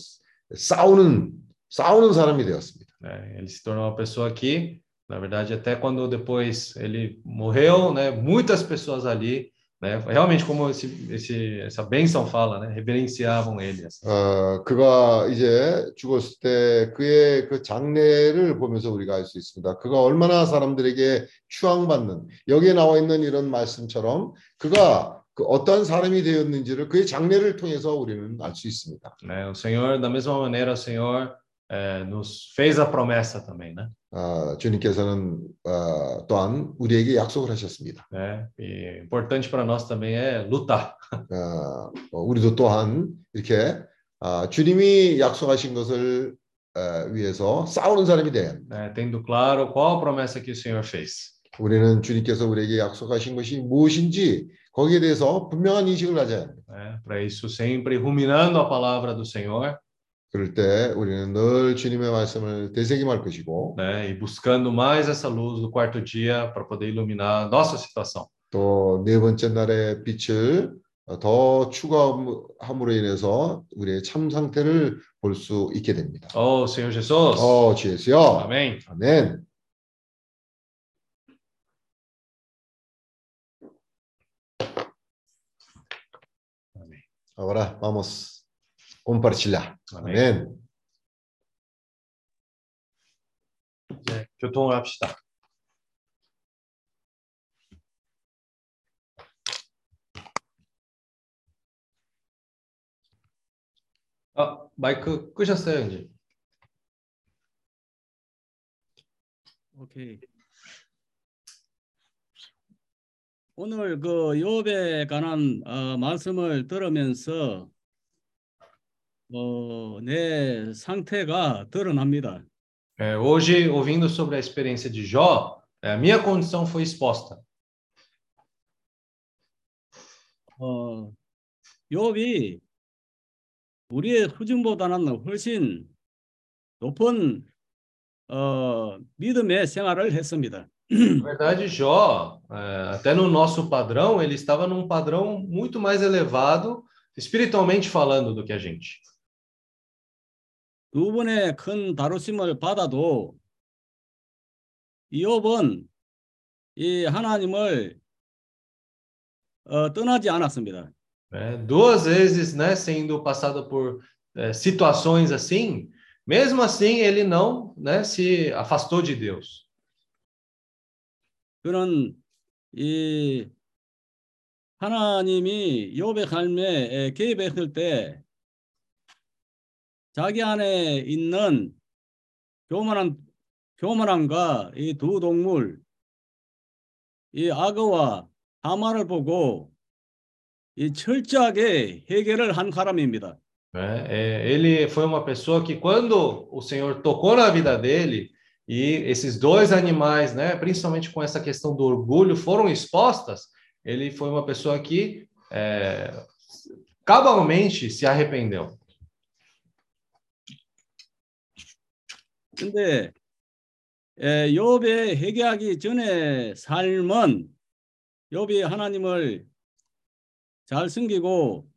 싸우는 싸우는 사람이 되었습니다. né? Ele se tornou uma pessoa que, na verdade, até quando depois ele morreu, né? Muitas pessoas ali, né? Realmente, como esse, esse, essa bênção fala, né? Reverenciavam ele. assim. 어, 그가 이제 죽었을 때 그의 그 장례를 보면서 우리가 알 수 있습니다. 그가 얼마나 사람들에게 추앙받는 여기에 나와 있는 이런 말씀처럼 그가 그 어떠한 사람이 되었는지를 그의 장례를 통해서 우리는 알 수 있습니다. né? O Senhor, da mesma maneira, o Senhor eh, nos fez a promessa também, né? 어, 주님께서는 어, 또한 우리에게 약속을 하셨습니다. né? E importante para nós também é lutar, 어, 어, 우리도 또한 이렇게 아, 주님이 약속하신 것을 어, 위해서 싸우는 사람이 돼야 né? Tendo claro qual a promessa que o Senhor fez. 우리는 주님께서 우리에게 약속하신 것이 무엇인지 거기에 대해서 분명한 인식을 가져야 합니다. né? Para isso, sempre ruminando a palavra do Senhor, 그럴 때 우리는 늘 주님의 말씀을 되새김할 것이고 né? E buscando mais essa luz do quarto dia para poder iluminar nossa situação. 또 네 번째 날의 빛을 더 추가함으로 인해서 우리의 참 상태를 볼 수 있게 됩니다. Oh, Senhor Jesus. 어, 주. Amém. 아멘. Amém. Ahora vamos compartilhar. Amém. 아멘. 이제 교통을 합시다. 아, 마이크 끄셨어요, 이제. 오케이. 오늘 그 욥에 관한 어, 말씀을 들으면서 어, 내 상태가 드러납니다. É, hoje, ouvindo sobre a experiência de Jó, é, a minha condição foi exposta. 어, 욥이 우리의 수준보다는 훨씬 높은 어, 믿음의 생활을 했습니다. Na verdade, Jó, é, até no nosso padrão, ele estava num padrão muito mais elevado, espiritualmente falando, do que a gente. 두 번의 큰 다루심을 받아도 욥은 이 하나님을 어, 떠나지 않았습니다. né? Duas vezes, né, sendo passado por é, situações assim, mesmo assim, ele não né, se afastou de Deus. 그는 이 하나님이 욥의 삶에 개입했을 때 자기 안에 있는 교만한 교만함과 이 두 동물 이 악어와 하마를 보고 이 철저하게 해결을 한 사람입니다. né? É, ele foi uma pessoa que, quando o Senhor tocou na vida dele, e esses dois animais, né, principalmente com essa questão do orgulho, foram expostas, ele foi uma pessoa que é, cabalmente se arrependeu. 근데 에, 욥의 회개하기 전에 삶은 욥이 하나님을 잘 숨기고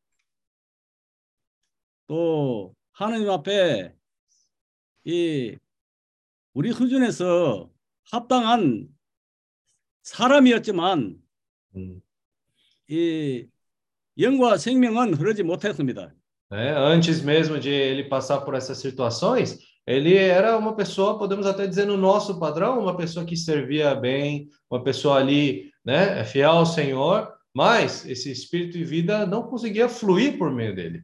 또 하나님 앞에 이 우리 수준에서 합당한 사람이었지만. 이 영과 생명은 흐르지 못했습니다. né? Antes mesmo de ele passar por essas situações, ele era uma pessoa, podemos até dizer no nosso padrão, uma pessoa que servia bem, uma pessoa ali, né, fiel ao Senhor, mas esse espírito e vida não conseguia fluir por meio dele.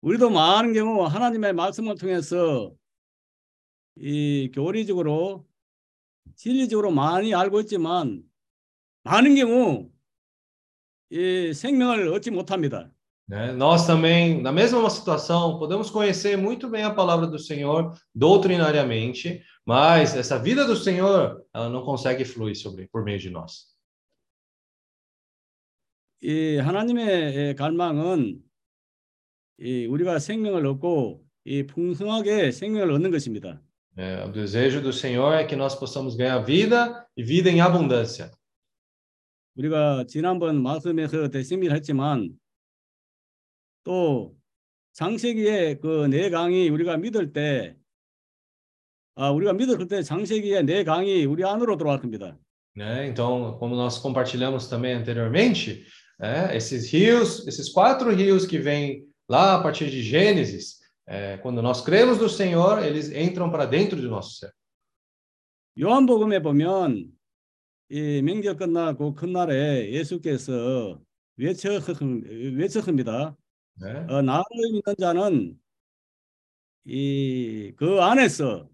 우리도 많은 경우 하나님의 말씀을 통해서 이 교리적으로 진리적으로 많이 알고 있지만 많은 경우 이 생명을 얻지 못합니다. né? Nós também, na mesma situação, podemos conhecer muito bem a palavra do Senhor doutrinariamente, mas essa vida do Senhor, ela não consegue fluir sobre por meio de nós. 이 하나님의 갈망은 이 우리가 생명을 얻고 이 풍성하게 생명을 얻는 것입니다. É, o desejo do Senhor é que nós possamos ganhar vida e vida em abundância. 우리가 지난번 말씀에서 대심을 했지만 또 장세기의 그 네 강이 우리가 믿을 때 아, 우리가 믿을 때 장세기의 네 강이 우리 안으로 들어갈 겁니다. né? Então, como nós compartilhamos também anteriormente, é, esses rios, esses quatro rios que vêm lá a partir de Gênesis, é, quando nós cremos no Senhor, eles entram para dentro do nosso ser. 요한복음에 보면 이 명절 끝나고 큰 날에 예수께서 외쳐 외쳤습니다. Né? 어, 나를 믿는 자는 이 그 안에서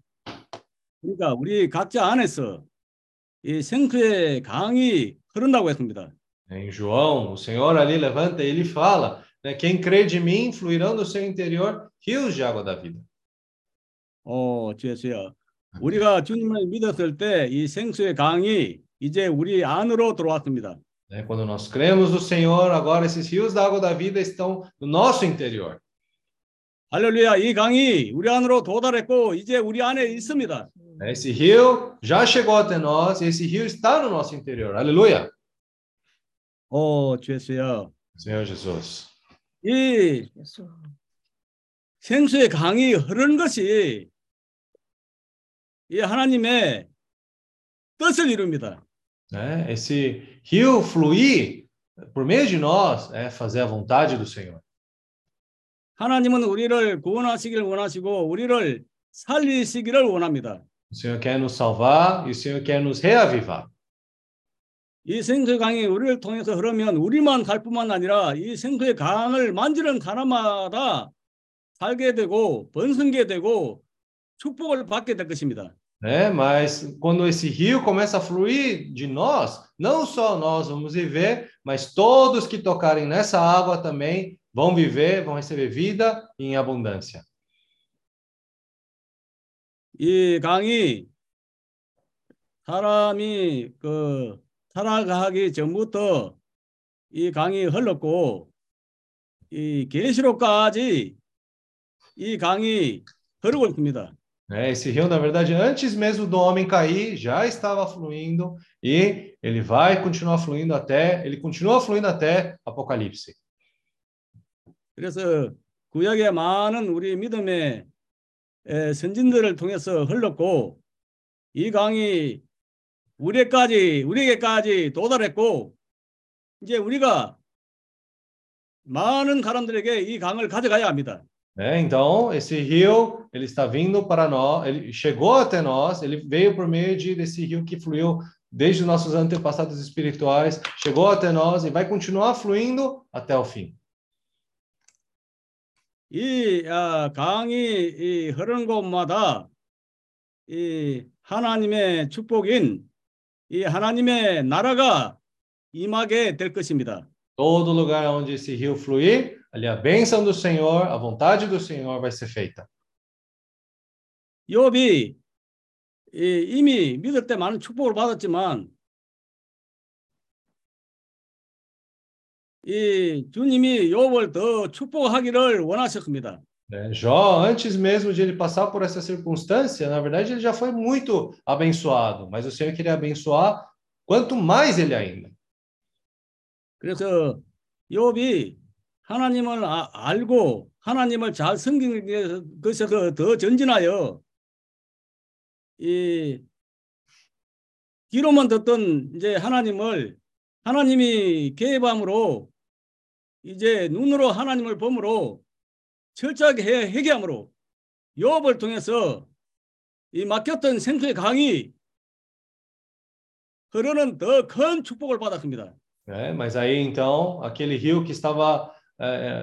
그러니까 우리 각자 안에서 이 생수의 강이 흐른다고 했습니다. Em João, o Senhor ali levanta e ele fala, né, quem crê de mim, fluirão do seu interior rios de água da vida. 어, 주였어요. 우리가 주님을 믿었을 때 이 생수의 강이 이제 우리 안으로 들어왔습니다. Né? Quando nós cremos no Senhor, agora esses rios da água da vida estão no nosso interior. 할렐루야, 이 강이 우리 안으로 도달했고 이제 우리 안에 있습니다. né? Esse rio já chegou até nós e esse rio está no nosso interior. Aleluia! 어, 주였어요. Senhor Jesus. 이 생수의 강이 흐르는 것이 이 하나님의 뜻을 이룹니다. Né? Esse rio fluir por meio de nós é fazer a vontade do Senhor. 하나님은 우리를 구원하시기를 원하시고 우리를 살리시기를 원합니다. O Senhor quer nos salvar e o Senhor quer nos reavivar. 이 생수의 강이 우리를 통해서 흐르면 우리만 갈 뿐만 아니라 이 생수의 강을 만지는 사람마다 살게 되고 번성게 되고 축복을 받게 될 것입니다. Né? Mas quando esse rio começa a fluir de nós, não só nós vamos viver, mas todos que tocarem nessa água também vão viver, vão receber vida em abundância. 이 강이 사람이 그 살아가기 전부터 이 강이 흘렀고 이 계시록까지 이 강이 흐르고 있습니다. Né? Esse rio, na verdade, antes mesmo do homem cair, já estava fluindo e ele vai continuar fluindo até, ele continua fluindo até Apocalipse. 그래서 구약의 많은 우리 믿음의 에, 선진들을 통해서 흘렀고 이 강이 우리까지 우리에게까지 도달했고 이제 우리가 많은 사람들에게 이 강을 가져가야 합니다. Né? Então, esse rio, ele está vindo para nós, ele chegou até nós, ele veio por meio de, desse rio que fluiu desde os nossos antepassados espirituais, chegou até nós e vai continuar fluindo até o fim. 이 아, 강이 이 흐르는 곳마다 이 하나님의 축복인 이 하나님의 나라가 임하게 될 것입니다. Todo lugar onde esse rio fluir, ali a bênção do Senhor, a vontade do Senhor vai ser feita. 욥이 이, 이미 믿을 때 많은 축복을 받았지만 이 주님이 욥을 더 축복하기를 원하셨습니다. Né? Jó, antes mesmo de ele passar por essa circunstância, na verdade ele já foi muito abençoado, mas o Senhor queria abençoar quanto mais ele ainda. 그래서 욥이 하나님을 아- 알고 하나님을 잘 섬기는 것에서 더 전진하여 이 귀로만 듣던 이제 하나님을 하나님이 개입함으로 이제 눈으로 하나님을 보므로 철저하게 해- 회개함으로 욥을 통해서 이 막혔던 생수의 강이 흐르는 더 큰 축복을 받았습니다. né? Mas aí então, aquele rio que estava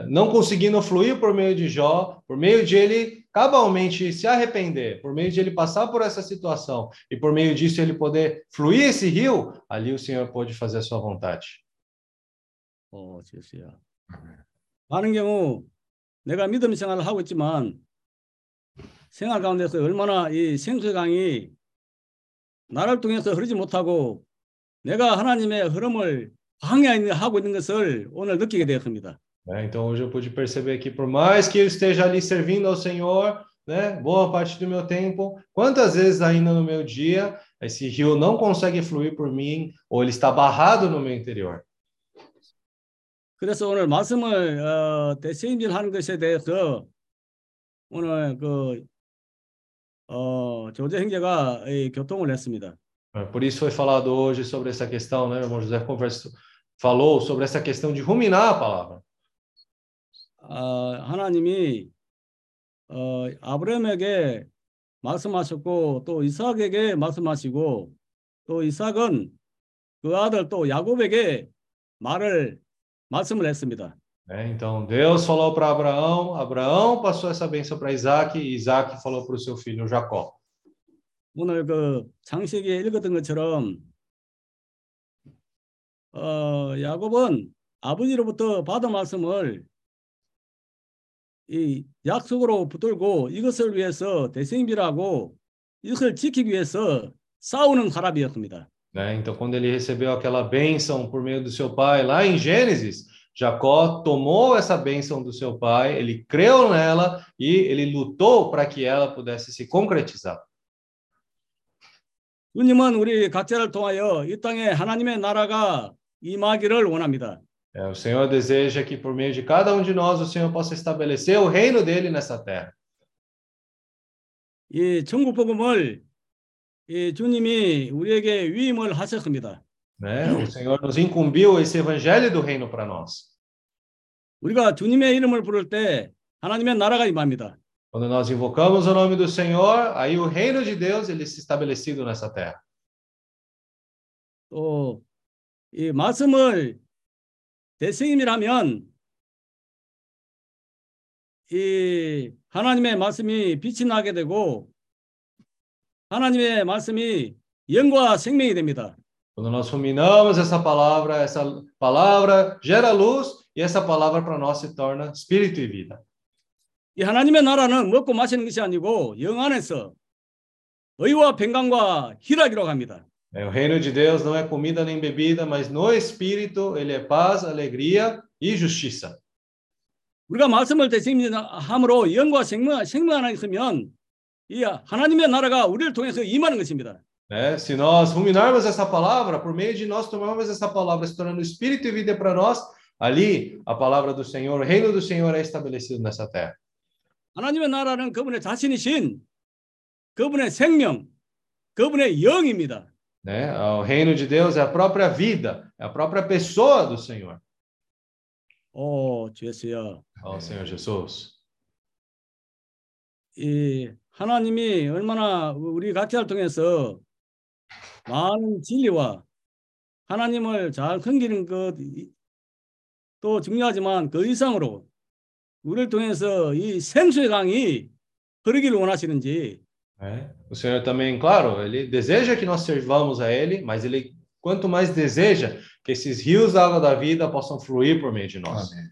não conseguindo fluir por meio de Jó, por meio de ele cabalmente se arrepender, por meio de ele passar por essa situação e por meio disso ele poder fluir esse rio, ali o Senhor pôde fazer a sua vontade. 어, 주였어요. 많은 경우 내가 믿음 생활을 하고 있지만 생활 가운데서 얼마나 이 생수의 강이 나를 통해서 흐르지 못하고 내가 하나님의 흐름을 방해하고 있는 것을 오늘 느끼게 되었습니다. né? Então hoje eu pude perceber que por mais que eu esteja ali servindo ao Senhor, né, boa parte do meu tempo, quantas vezes ainda no meu dia esse rio não consegue fluir por mim ou ele está barrado no meu interior? 그래서 오늘 말씀을 어, 대체임질하는 것에 대해서 오늘 그 어, 조제 형제가 이 교통을 했습니다. É, Por isso foi falado hoje sobre essa questão, né? O irmão José conversou, falou sobre essa questão de ruminar a palavra. 아, 하나님이 어, 아브라함에게 말씀하셨고 또 이삭에게 말씀하시고 또 이삭은 그 아들 또 야곱에게 말을 말씀을 했습니다. né? Então Deus falou para Abraão, Abraão passou essa bênção para Isaac e Isaac falou para o seu filho Jacó. 오늘 그 창세기에 읽었던 것처럼 어, 야곱은 아버지로부터 받은 말씀을 이 약속으로 붙들고 이것을 위해서 대생비라고 이것을 지키기 위해서 싸우는 사람이었습니다. né? Então, quando ele recebeu aquela bênção por meio do seu pai, lá em Gênesis, Jacó tomou essa bênção do seu pai, ele creu nela e ele lutou para que ela pudesse se concretizar. 주님은 우리 각자를 통하여 이 땅에 하나님의 나라가 임하기를 원합니다. É, o Senhor deseja que por meio de cada um de nós o Senhor possa estabelecer o reino dele nessa terra. 이 천국 복음을 이 주님이 우리에게 위임을 하셨습니다. Né? O Senhor nos incumbiu esse evangelho do reino para nós. 우리가 주님의 이름을 부를 때 하나님의 나라가 임합니다. Quando nós invocamos o nome do Senhor, aí o reino de Deus ele se estabelecido nessa terra. 또 이 말씀을 대승임이라면 이 하나님의 말씀이 빛이 나게 되고 하나님의 말씀이 영과 생명이 됩니다. Quando nós ruminamos essa palavra, essa palavra gera luz e essa palavra para nós se torna espírito e vida. 이 하나님의 나라는 먹고 마시는 것이 아니고 영 안에서 의와 평강과 희락이라고 합니다. É, o reino de Deus não é comida nem bebida, mas no espírito ele é paz, alegria e justiça. 우리가 말씀을 대승임함으로 영과 생명, 생명 안에 있으면 이 하나님의 나라가 우리를 통해서 임하는 것입니다. Né? Se nós ruminarmos essa palavra, por meio de nós tomarmos essa palavra, se tornando espírito e vida para nós, ali a palavra do Senhor, o reino do Senhor é estabelecido nessa terra. 하나님의 나라는 그분의 자신이신 그분의 생명, 그분의 영입니다. Né? O reino de Deus é a própria vida, é a própria pessoa do Senhor. 오, 주였어요. Ó Senhor Jesus. 이 하나님이 얼마나 우리 각자를 통해서 많은 진리와 하나님을 잘 섬기는 것도 중요하지만 그 이상으로 우리를 통해서 이 생수의 강이 흐르기를 원하시는지 né? O Senhor também, claro, ele deseja que nós servamos a Ele, mas ele quanto mais deseja que esses rios da água da vida possam fluir por meio de nós. 아멘.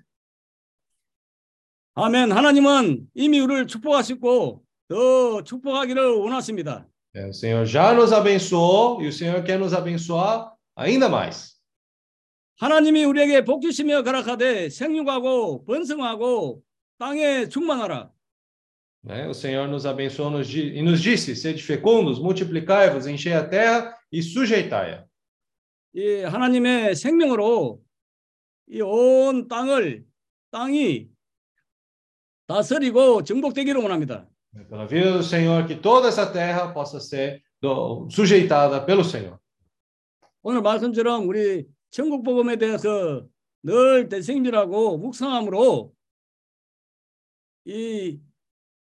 아멘. 하나님은 이미 우리를 축복하시고 더 축복하기를 원하십니다. É, o Senhor já nos abençoou e o Senhor quer nos abençoar ainda mais. 하나님이 우리에게 복 주시며 가락하되 생육하고 번성하고 땅에 충만하라. Né? O Senhor nos abençoou nos di- e nos disse: sede fecundos, multiplicai-vos, enchei a terra e sujeitai-a. 이 하나님의 생명으로 이 온 땅을 땅이 다스리고 정복되기를 원합니다. É Pela vida do Senhor, que toda essa terra possa ser do- sujeitada pelo Senhor. 오늘 말씀처럼 우리 천국 복음에 대해서 늘 대생비라고 묵상함으로 이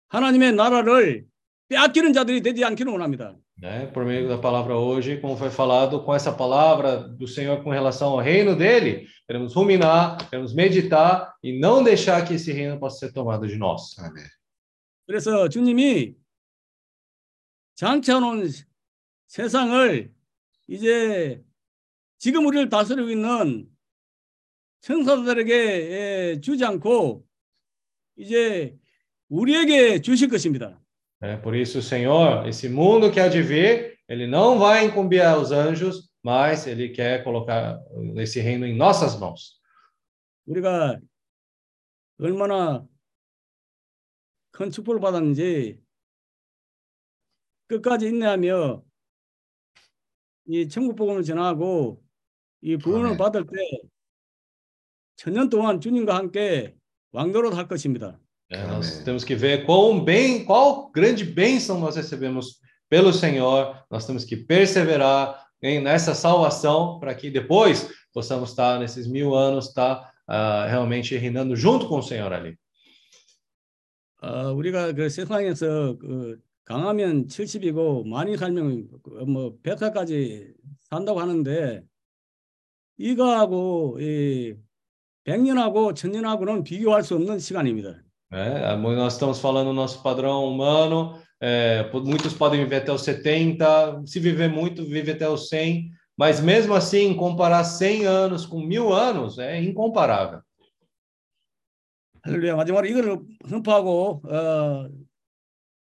하나님의 나라를 빼앗기는 자들이 되지 않기를 원합니다. Né? Por meio da palavra hoje, como foi falado, com essa palavra do Senhor com relação ao reino dele, queremos ruminar, queremos meditar e não deixar que esse reino possa ser tomado de nós. 아멘. 그래서 주님이 장차놓은 세상을 이제 지금 우리를 다스리고 있는 청사들에게 예, 주지 않고 이제 우리에게 주실 것입니다. É, por isso, Senhor, esse mundo que há de vir, ele não vai incumbir aos anjos, mas ele quer colocar esse reino em nossas mãos. 우리가 얼마나 큰 축복을 받았는지 끝까지 인내하며 이 천국 복음을 전하고 이 구원을 아멘. 받을 때 천년 동안 주님과 함께 왕노릇 할 것입니다. É, nós temos que ver quão bem, qual grande bênção nós recebemos pelo Senhor. Nós temos que perseverar em, nessa salvação para que depois possamos estar nesses mil anos, estar ah, realmente reinando junto com o Senhor ali. 어, 우리가 그 세상에서 그 강하면 70이고 많이 살면 그뭐 100살까지 산다고 하는데 이거하고 이 100년하고 1000년하고는 비교할 수 없는 시간입니다. né? Ah, Nós estamos falando do nosso padrão humano. é, po- muitos podem viver até os 70, se viver muito, vive até os 100. Mas mesmo assim, comparar 100 anos com mil anos é incomparável. 할렐루야 마지막으로 이거를 선포하고 어,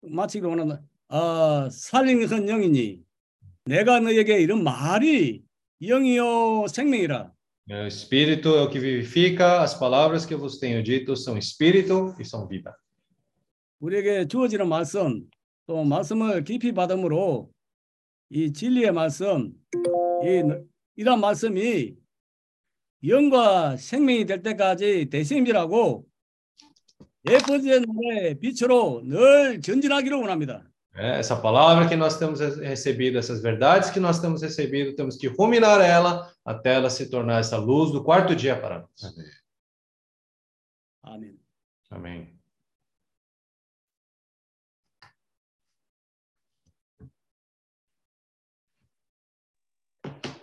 마치기로 원한다. 어, 살린 것은 영이니 내가 너에게 이런 말이 영이요 생명이라. O espírito é o que vivifica, as palavras que eu vos tenho dito são espírito e são vida. 우리에게 주어지는 말씀 또 말씀을 깊이 받음으로 이 진리의 말씀 이 이런 말씀이 영과 생명이 될 때까지 대생이라고 예뻐진 날의 빛으로 늘 전진하기를 원합니다. É, essa palavra que nós temos re- recebido, essas verdades que nós temos recebido, temos que ruminar ela até ela se tornar essa luz do quarto dia para nós. 아멘. 아멘. Amém.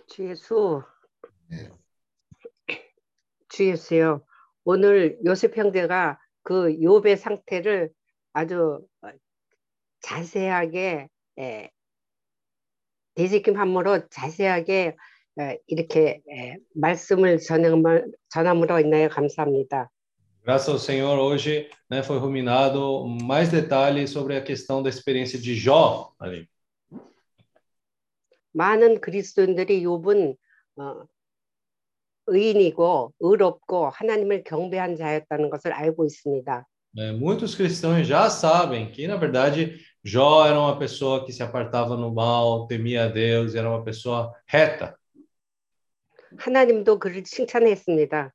주 예수, 네. 주 예수요. 오늘 요셉 형제가 그 욥의 상태를 아주 어, 자세하게 에, 대지김함으로 자세하게 에, 이렇게 에, 말씀을 전함을, 전함으로 인하여 감사합니다. Graças ao Senhor, hoje né, foi ruminado mais detalhes sobre a questão da experiência de Jó ali. 많은 그리스도인들이 욥은 어, 의인이고 의롭고 하나님을 경배한 자였다는 것을 알고 있습니다. né? muitos cristãos já sabem que, na verdade, Jó era uma pessoa que se apartava no mal, temia a Deus, era uma pessoa reta. 하나님도 그를 칭찬했습니다.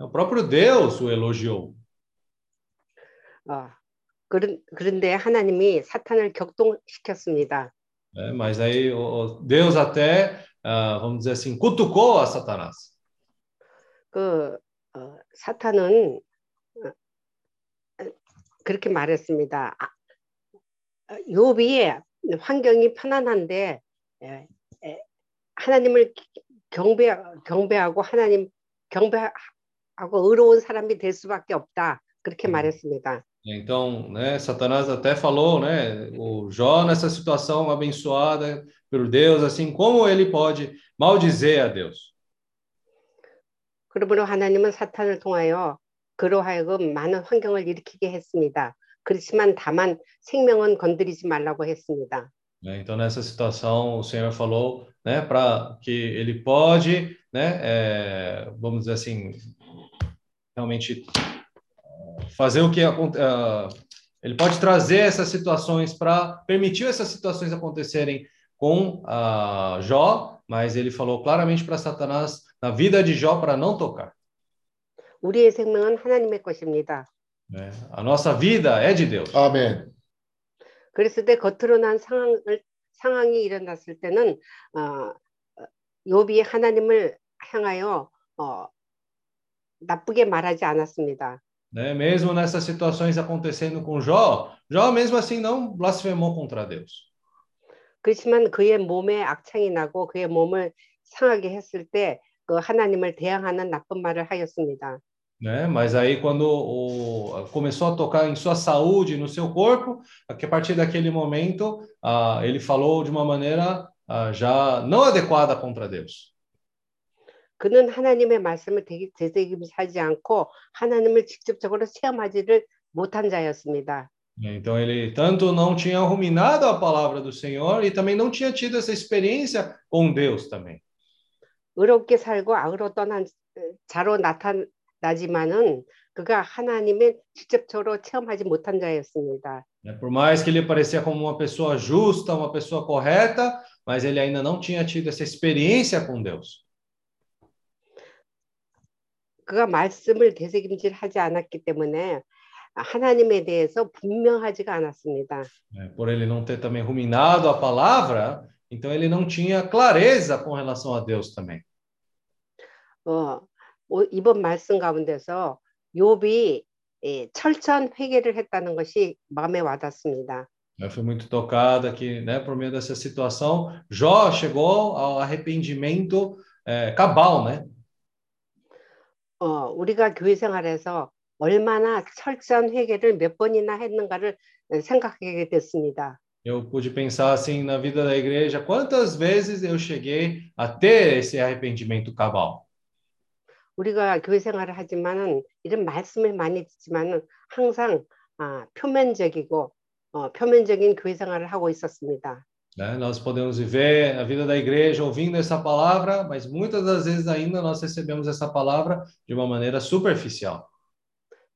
O próprio Deus o elogiou. 어, 그런, 그런데 하나님이 사탄을 격동시켰습니다. né? Mas aí o- o Deus até, ah, vamos dizer assim, cutucou a Satanás. 그 어, 사탄은 어, 어, 그렇게 말했습니다. 아, 어, 욥이 환경이 편안한데 하나님을 경배 경배하고 하나님 경배하고 의로운 사람이 될 수밖에 없다. 그렇게 음. 말했습니다. Então, né, Satanás até falou, né, o Jó nessa situação abençoada por Deus, assim, como ele pode maldizer a Deus? 그러므로 하나님은 사탄을 통하여 그로 하여금 많은 환경을 일으키게 했습니다. 그렇지만 다만 생명은 건드리지 말라고 했습니다. né? Então, nessa situação, o Senhor falou, né, para que ele pode, né, é, vamos dizer assim, realmente eh, fazer o que aconte- ah, ele pode trazer essas situações para permitir essas situações acontecerem com ah, Jó, mas ele falou claramente para Satanás na vida de Jó para não tocar. 우리의 생명은 하나님의 것입니다. Né? A nossa vida é de Deus. 아멘. 그랬을 때 겉으로 난 상황을 상황이 일어났을 때는 어, 어, 욥이 하나님을 향하여 어, 나쁘게 말하지 않았습니다. né? Mesmo nessas situações acontecendo com Jó, Jó mesmo assim não blasfemou contra Deus. 그렇지만 그의 몸에 악창이 나고 그의 몸을 상하게 했을 때 그 하나님을 대항하는 나쁜 말을 하였습니다. né? Mas aí quando o, começou a tocar em sua saúde, no seu corpo, a que a partir daquele momento ah, ele falou de uma maneira ah, já não adequada contra Deus. 그는 하나님의 말씀을 되게 되새김하지 않고 하나님을 직접적으로 체험하지를 못한 자였습니다. Então ele tanto não tinha ruminado a palavra do Senhor e também não tinha tido essa experiência com Deus também. 의롭게 살고 악으로 떠난 자로 나타 나지만은 그가 하나님의 직접적으로 체험하지 못한 자였습니다. né? Por mais que ele parecia como uma pessoa justa, uma pessoa correta, mas ele ainda não tinha tido essa experiência com Deus. 그가 말씀을 되새김질하지 않았기 때문에 하나님에 대해서 분명하지가 않았습니다. né? Por ele não ter também ruminado a palavra, então ele não tinha clareza com relação a Deus também. 어, 오- 이번 말씀 가운데서 욥이 예, 철저한 회개를 했다는 것이 마음에 와닿습니다. Eu fui muito tocado aqui, né, por meio dessa situação. Jó chegou ao arrependimento é, cabal, né? 어, 우리가 교회 생활에서 얼마나 철저한 회개를 몇 번이나 했는가를 생각하게 됐습니다. Eu pude pensar assim na vida da igreja, quantas vezes eu cheguei a ter esse arrependimento cabal. 우리가 교회 생활을 하지만은 이런 말씀을 많이 듣지만은 항상 아, 표면적이고 어, 표면적인 교회 생활을 하고 있었습니다. Né? Nós podemos viver a vida da igreja ouvindo essa palavra, mas muitas das vezes ainda nós recebemos essa palavra de uma maneira superficial.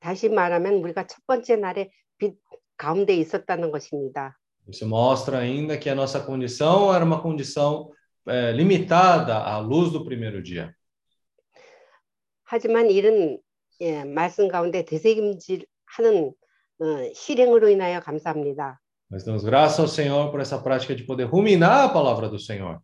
다시 말하면 우리가 첫 번째 날에 빛 가운데 있었다는 것입니다. Isso mostra ainda que a nossa condição era uma condição é, limitada à luz do primeiro dia. 하지만 이런 예, 말씀 가운데 되새김질하는 어, 실행으로 인하여 감사합니다. Nós damos graças ao Senhor por essa prática de poder ruminar a palavra do Senhor.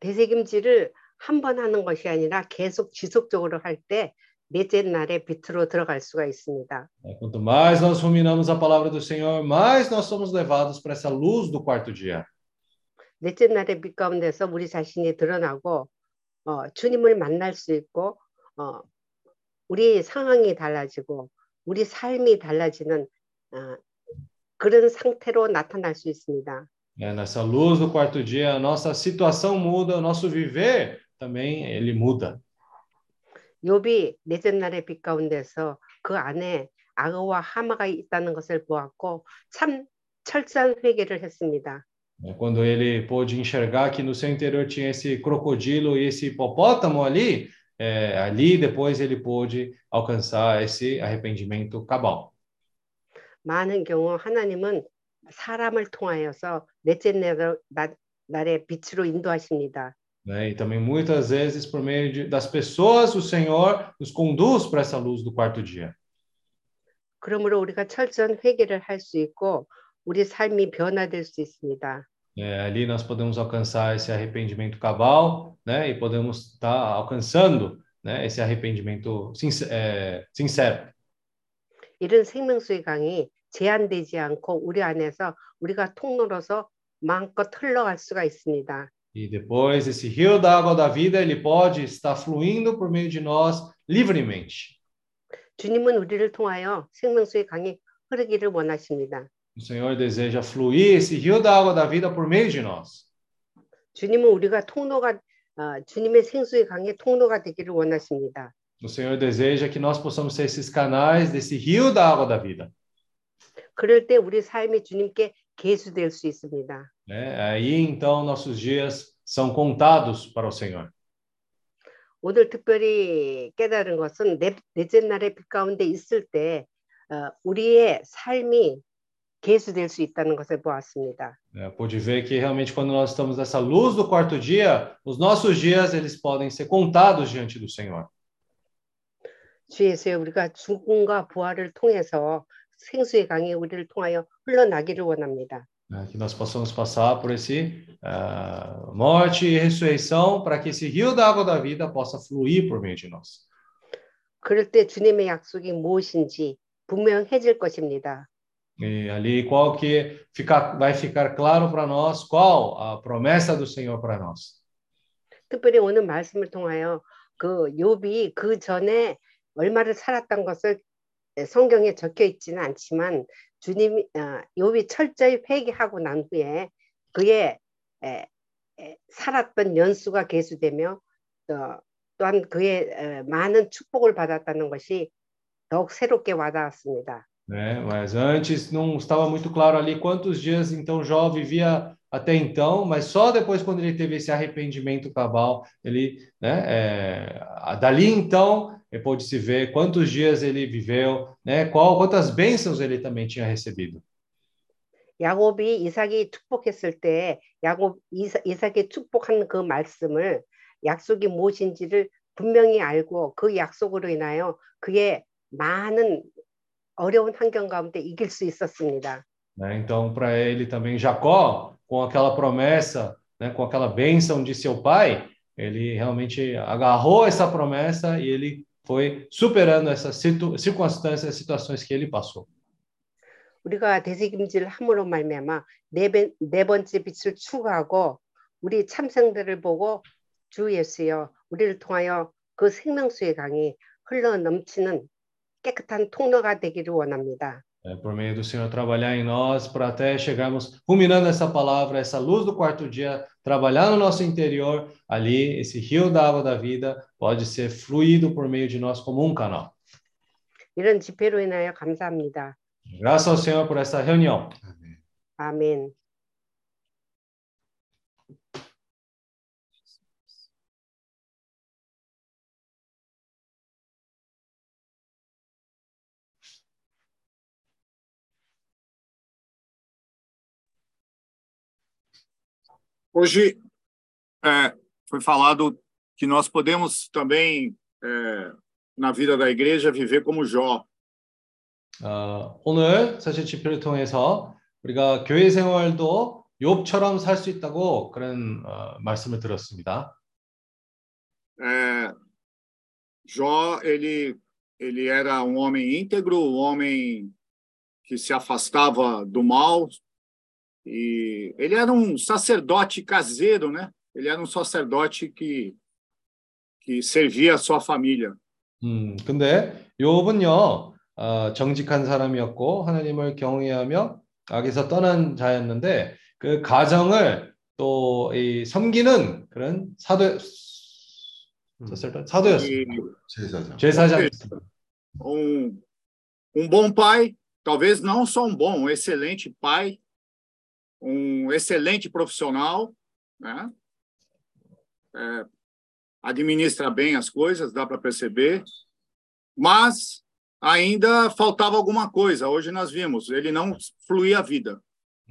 되새김질을 한 번 하는 것이 아니라 계속 지속적으로 할 때 넷째 날에 빛으로 들어갈 수가 있습니다. Quanto mais nós ruminamos a palavra do Senhor, mais nós somos levados para essa luz do quarto dia. 넷째 날의 빛 가운데서 우리 자신이 드러나고 어, 주님을 만날 수 있고 어, 우리 상황이 달라지고 우리 삶이 달라지는 어, 그런 상태로 나타날 수 있습니다. É, nessa luz do quarto dia, a nossa situação muda, o nosso viver também ele muda. 욥이 넷째 날의 빛 가운데서 그 안에 악어와 하마가 있다는 것을 보았고 참 철저한 회개를 했습니다. Quando ele pôde enxergar que no seu interior tinha esse crocodilo e esse hipopótamo ali, é, ali depois ele pôde alcançar esse arrependimento cabal. 많은 경우 하나님은 사람을 통하여서 넷째 날, 날- 날의 빛으로 인도하십니다. né? E também muitas vezes por meio de, das pessoas o Senhor nos conduz para essa luz do quarto dia. 그러므로 우리가 철저한 회개를 할 수 있고 우리 삶이 변화될 수 있습니다. É, ali nós podemos alcançar esse arrependimento cabal, né? E podemos estar alcançando, né? Esse arrependimento sincer- é, sincero. 이런 생명수의 강이 제한되지 않고 우리 안에서 우리가 통로로서 마음껏 흘러갈 수가 있습니다. E depois esse rio da água da vida ele pode estar fluindo por meio de nós livremente. 주님은 우리를 통하여 생명수의 강이 흐르기를 원하십니다. O Senhor deseja fluir esse rio da água da vida por meio de nós. 주님은 우리가 통로가 어, 주님의 생수의 강의 통로가 되기를 원하십니다. O Senhor deseja que nós possamos ser esses canais desse rio da água da vida. 그럴 때 우리 삶이 주님께 계수될 수 있습니다. Né? Aí então nossos dias são contados para o Senhor. 오늘 특별히 깨달은 것은 넷, 넷째 날의 빛 가운데 있을 때 어, 우리의 삶이 계수될 수 있다는 것을 보았습니다. É, pude ver que realmente quando nós estamos nessa luz do quarto dia, os nossos dias eles podem ser contados diante do Senhor. 주 예수의 우리가 죽음과 부활을 통해서 생수의 강이 우리를 통하여 흘러나기를 원합니다. né? Que nós possamos passar por esse ah, morte e ressurreição para que esse rio da água da vida possa fluir por meio de nós. 그럴 때 주님의 약속이 무엇인지 분명해질 것입니다. E ali qual que fica, vai ficar claro para nós qual a promessa do Senhor para nós. 특별히 오늘 말씀을 통하여 그 욥이 그 전에 얼마를 살았던 것을 성경에 적혀 있지는 않지만 주님이 어, 욥이 철저히 회개하고 난 후에 그의 살았던 연수가 계수되며 또, 또한 그의 에, 많은 축복을 받았다는 것이 더욱 새롭게 와닿았습니다. Né? Mas antes não estava muito claro ali quantos dias então Jó vivia até então, mas só depois quando ele teve esse arrependimento cabal, ele, né, é, dali então e pôde se ver quantos dias ele viveu, né? Qual quantas bênçãos ele também tinha recebido. 야곱이 이삭이 축복했을 때 야곱 이삭, 이삭이 축복한 그 말씀을 약속이 무엇인지를 분명히 알고 그 약속으로 인하여 그의 많은 어려운 환경 가운데 이길 수 있었습니다. Né? Então, para ele também Jacó, com aquela promessa, né, com aquela bênção de seu pai, ele realmente agarrou essa promessa e ele foi superando essas circunstâncias, situações que ele passou. 우리가 대책임질 함으로 말미암아 네, 네 번째 빛을 추구하고 우리 참생들을 보고 주 예수여 우리를 통하여 그 생명수의 강이 흘러 넘치는 깨끗한 통로가 되기를 원합니다. É, por meio do Senhor trabalhar em nós, para até chegarmos ruminando essa palavra, essa luz do quarto dia, trabalhar no nosso interior, ali, esse rio da água da vida pode ser fluído por meio de nós como um canal. 이런 집회로 인하여 감사합니다. Graças ao Senhor por essa reunião. 아 Hoje é, foi falado que nós podemos também, é, na vida da igreja, viver como Jó. 어, 오늘 사실 집회를 통해서 우리가 교회 생활도 욥처럼 살 수 있다고 그런 어, 말씀을 들었습니다. É, Jó, ele, ele era um homem íntegro, um homem que se afastava do mal, e ele era um sacerdote caseiro, né? Ele era um sacerdote que que servia a sua família. 음, 근데 욥은요, 어, 정직한 사람이었고 하나님을 경외하며 악에서 떠난 자였는데 그 가정을 또 이 섬기는 그런 사도 사도였습니다. 제사장. 제사장이었습니다. Um, um bom pai, talvez não só um bom, um excelente pai, um excelente profissional, né? É, administra bem as coisas, dá para perceber, mas ainda faltava alguma coisa. Hoje nós vimos, ele não fluía a vida.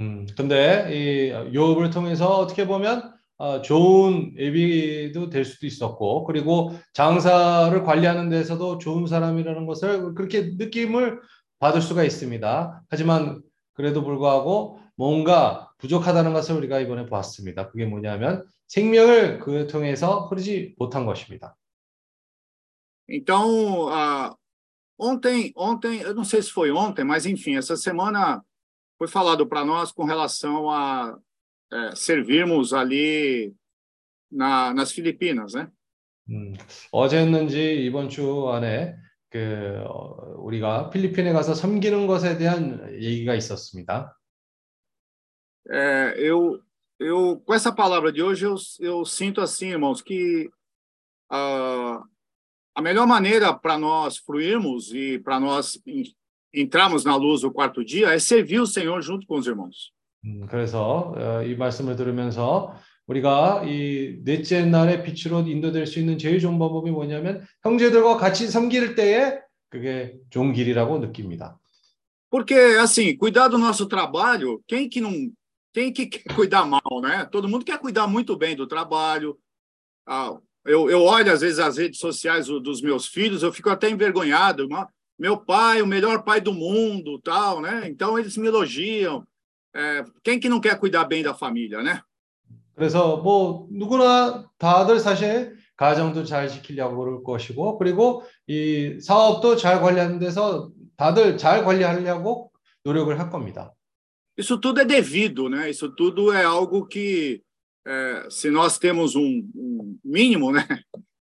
음, 근데 이 욥을 통해서 어떻게 보면 어, 좋은 예비도 될 수도 있었고 그리고 장사를 관리하는 데서도 좋은 사람이라는 것을 그렇게 느낌을 받을 수가 있습니다. 하지만 그래도 불구하고 뭔가 부족하다는 것을 우리가 이번에 보았습니다. 그게 뭐냐면 생명을 그 통해서 흐르지 못한 것입니다. Então, uh, ontem, ontem, eu não sei se foi ontem, mas enfim, essa semana foi falado para nós com relação a é, servirmos ali na, nas Filipinas, né? 음, 어제였는지 이번 주 안에 그 어, 우리가 필리핀에 가서 섬기는 것에 대한 얘기가 있었습니다. É, eu, eu, com essa palavra de hoje, eu, eu sinto assim, irmãos, que uh, a melhor maneira para nós fruirmos e para nós entrarmos na luz do quarto dia é servir o Senhor junto com os irmãos. 음, 그래서 어, 이 말씀을 들으면서 우리가 이 넷째 날의 빛으로 인도될 수 있는 제일 좋은 방법이 뭐냐면 형제들과 같이 섬길 때에 그게 좋은 길이라고 느낍니다. Porque assim, cuidar do nosso trabalho, quem que não, quem que quer cuidar mal, né? Todo mundo quer cuidar muito bem do trabalho. Ah, eu, eu olho às vezes as redes sociais dos meus filhos, eu fico até envergonhado. Meu pai, o melhor pai do mundo, tal, né? Então eles me elogiam. É, quem que não quer cuidar bem da família, né? 그래서 뭐 누구나 다들 사실 가정도 잘 지키려고 그럴 것이고 그리고 이 사업도 잘 관리하는 데서 다들 잘 관리하려고 노력을 할 겁니다. Isso tudo é devido, né? Isso tudo é algo que é, se nós temos um, um mínimo, né?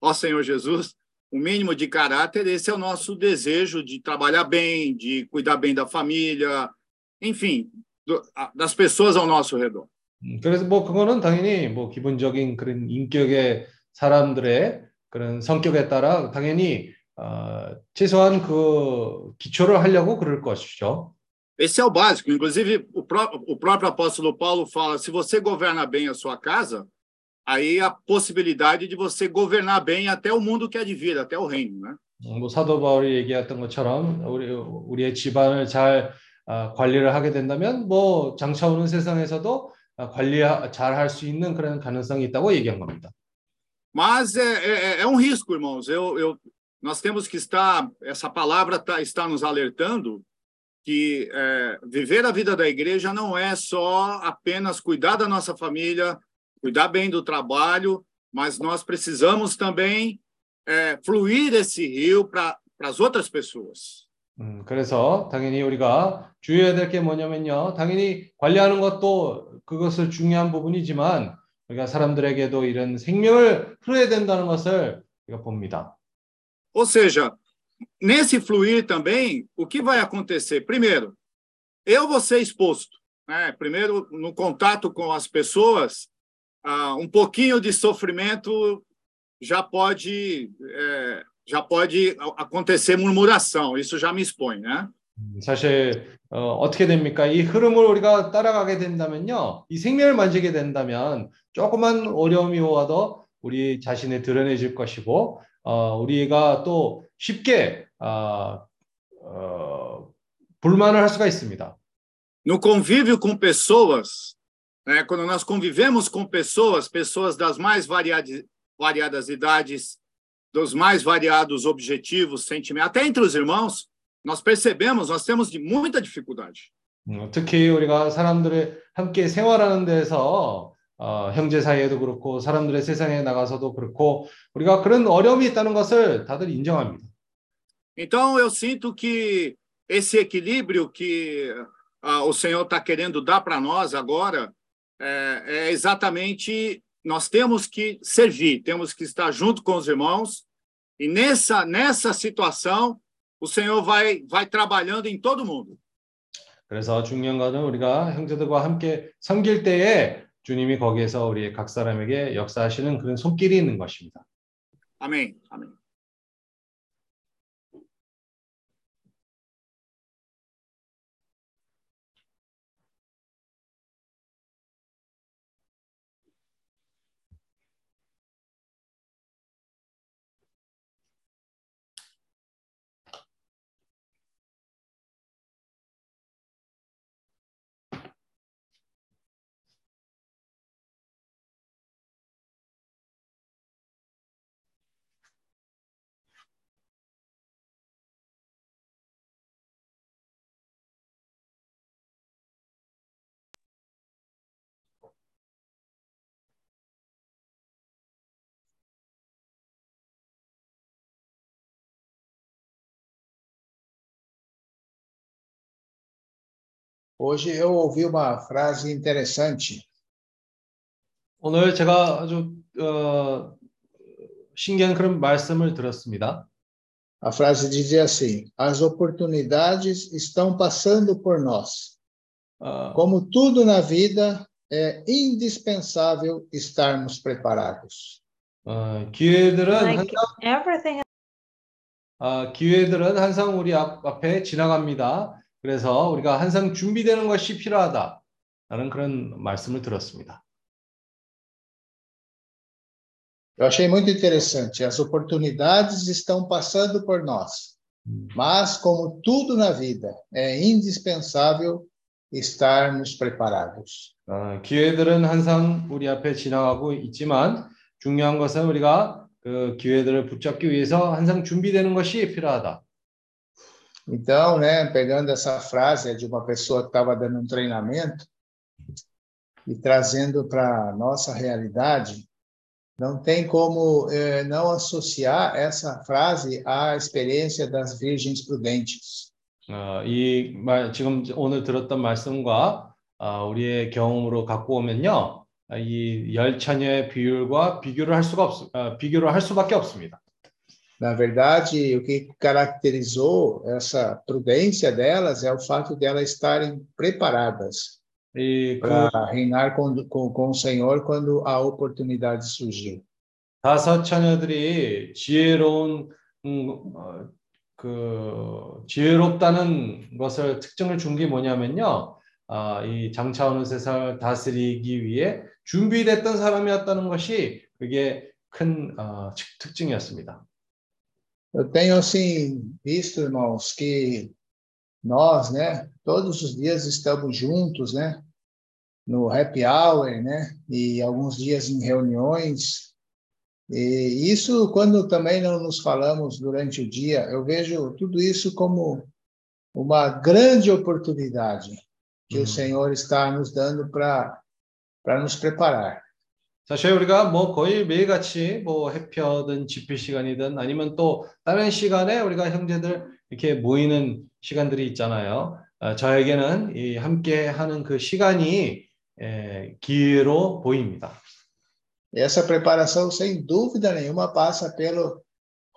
Ó Senhor Jesus, um mínimo de caráter, esse é o nosso desejo de trabalhar bem, de cuidar bem da família, enfim, do, das pessoas ao nosso redor. 그래서 뭐 그거는 당연히 뭐 기본적인 그런 인격의 사람들의 그런 성격에 따라 당연히 어, 최소한 그 기초를 하려고 그럴 것이죠. Esse é o básico. Inclusive, o, pró o próprio apóstolo Paulo fala: se você governa bem a sua casa, aí a possibilidade de você governar bem até o mundo que é de vida, até o reino, né? 뭐 사도 바울이 얘기했던 것처럼 우리 우리의 집안을 잘 아, 관리를 하게 된다면 뭐 장차 오는 세상에서도 아, 관리 잘 할 수 있는 그런 가능성이 있다고 얘기한 겁니다. Mas é, é, é um risco, irmãos. Eu, eu, nós temos que estar, essa palavra tá, está nos alertando que é, viver a vida da igreja não é só apenas cuidar da nossa família, cuidar bem do trabalho, mas nós precisamos também é, fluir esse rio para as outras pessoas. 음, 그래서 당연히 우리가 주의해야 될 게 뭐냐면요. 당연히 관리하는 것도 그것을 중요한 부분이지만 우리가 사람들에게도 이런 생명을 흘려야 된다는 것을 우리가 봅니다. Ou seja, nesse fluir também, o que vai acontecer? Primeiro, eu vou ser exposto. Né? Primeiro, no contato com as pessoas, uh, um pouquinho de sofrimento já pode é, já pode acontecer murmuração. Isso já me expõe, né? 사실 어, 어떻게 됩니까? 이 흐름을 우리가 따라가게 된다면요, 이 생명을 만지게 된다면 조그만 어려움이 와도 우리 자신을 드러내질 것이고, 어, 우리가 또 쉽게 어, 어, 불만을 할 수가 있습니다. No convívio com pessoas, né, quando nós convivemos com pessoas, pessoas das mais variadas, variadas idades, dos mais variados objetivos, sentimentos, até entre os irmãos, nós percebemos, nós temos de muita dificuldade. 음, 특히 우리가 사람들의 함께 생활하는 데서 어, 형제 사이에도 그렇고 사람들의 세상에 나가서도 그렇고 우리가 그런 어려움이 있다는 것을 다들 인정합니다. Então eu sinto que esse equilíbrio que uh, o Senhor está querendo dar para nós agora é, é exatamente nós temos que servir, temos que estar junto com os irmãos e nessa nessa situação o Senhor vai vai trabalhando em todo mundo. 그래서 중요한 것은 우리가 형제들과 함께 섬길 때에 주님이 거기에서 우리 각 사람에게 역사하시는 그런 손길이 있는 것입니다. 아멘. 아멘. Hoje eu ouvi uma frase interessante. 오늘 제가 아주 어, 신기한 그런 말씀을 들었습니다. A frase dizia assim: As oportunidades estão passando por nós. 어, Como tudo na vida, é indispensável estarmos preparados. 어, 기회들은 Like 항상 everything 아, 기회들은 항상 우리 앞, 앞에 지나갑니다. 그래서 우리가 항상 준비되는 것이 필요하다라는 그런 말씀을 들었습니다. Eu achei muito interessante. As oportunidades estão passando por nós. Mas, como tudo na vida, é indispensável estarmos preparados. 어, 기회들은 항상 우리 앞에 지나가고 있지만 중요한 것은 우리가 그 기회들을 붙잡기 위해서 항상 준비되는 것이 필요하다. Então, né, pegando essa frase é de uma pessoa que estava dando um treinamento e trazendo para a nossa realidade, não tem como eh, não associar essa frase à experiência das virgens prudentes. 어, 이 말, 지금 오늘 들었던 말씀과 어, 우리의 경험으로 갖고 오면요, 이 열처녀의 비율과 비교를 할 수가 없, 어, 비교를 할 수밖에 없습니다. Na verdade, o que caracterizou essa prudência delas é o fato de elas estarem preparadas 이그 para reinar com, com, com o Senhor quando a oportunidade surgiu. 다섯 처녀들이 지혜로운 음, 어, 그 지혜롭다는 것을 특징을 준 게 뭐냐면요, 아, 이 장차 오는 세상을 다스리기 위해 준비됐던 사람이었다는 것이 그게 큰 어, 특- 특징이었습니다. Eu tenho assim visto, irmãos, que nós, né, todos os dias estamos juntos, né, no happy hour, né, e alguns dias em reuniões. E isso, quando também não nos falamos durante o dia, eu vejo tudo isso como uma grande oportunidade que Uhum. o Senhor está nos dando para para nos preparar. 사실 우리가 뭐 거의 매일같이 뭐 해피어든 집회 시간이든 아니면 또 다른 시간에 우리가 형제들 이렇게 모이는 시간들이 있잖아요. 아, 저에게는 이 함께 하는 그 시간이 에, 기회로 보입니다. E essa preparação, sem dúvida nenhuma, passa pelo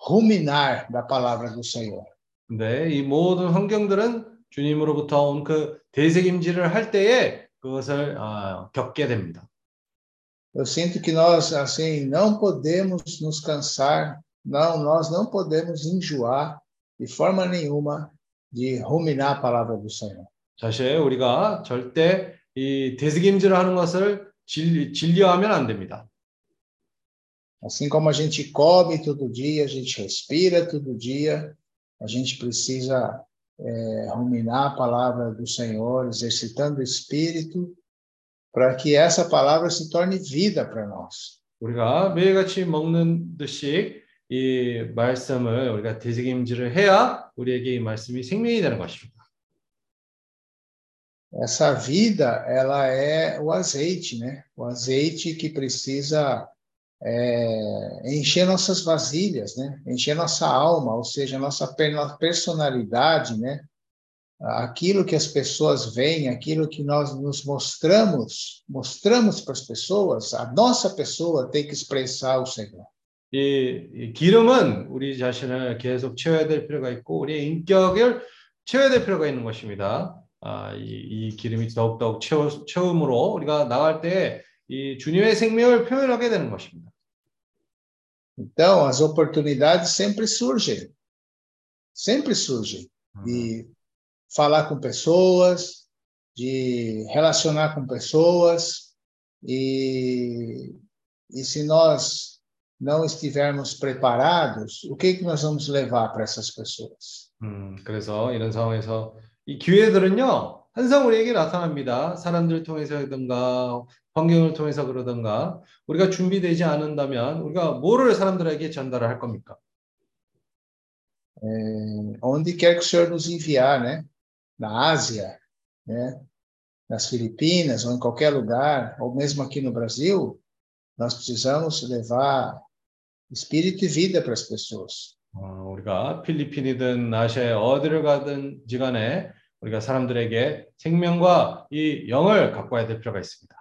ruminar da palavra do Senhor. 근데 이 모든 환경들은 주님으로부터 온 그 대책임질을 할 때에 그것을 아, 겪게 됩니다. Eu sinto que nós, assim, não podemos nos cansar, não, nós não podemos enjoar de forma nenhuma de ruminar a palavra do Senhor. 사실 우리가 절대 이 대책임질을 하는 것을 질, 진리하면 안 됩니다. Assim como a gente come todo dia, a gente respira todo dia, a gente precisa é, ruminar a palavra do Senhor, exercitando o espírito, para que essa palavra se torne vida para nós. 우리가 매일같이 먹는 듯이 이 말씀을 우리가 되새김질을 해야 우리에게 이 말씀이 생명이 되는 것입니다. Essa vida, ela é o azeite, né? O azeite que precisa é, encher nossas vasilhas, né? Encher nossa alma, ou seja, nossa per- personalidade, né? Aquilo que as pessoas veem, aquilo que nós nos mostramos, mostramos para as pessoas, a nossa pessoa tem que expressar o Senhor. 이, 이 기름은 우리 자신을 계속 채워야 될 필요가 있고 우리의 인격을 채워야 될 필요가 있는 것입니다. 아, 이, 이 기름이 더욱더욱 채워, 채움으로 우리가 나갈 때 이 주님의 생명을 표현하게 되는 것입니다. Então, as oportunidades sempre surgem, sempre surgem. de falar com pessoas, de relacionar com pessoas, e, e se nós não estivermos preparados, o que, que nós vamos levar para essas pessoas? 음, 그래서 이런 상황에서 이 기회들은요, 항상 우리에게 나타납니다. 사람들을 통해서든가, 환경을 통해서 그러든가, 우리가 준비되지 않는다면, 우리가 뭐를 사람들에게 전달을 할 겁니까? Onde quer que o Senhor nos enviar, né? Na Ásia, né? nas Filipinas, ou em qualquer lugar, ou mesmo aqui no Brasil, nós precisamos levar espírito e vida para as pessoas. 어, 우리가 필리핀이든 아시아에 어디를 가든지 간에 우리가 사람들에게 생명과 이 영을 갖고 와야 될 필요가 있습니다.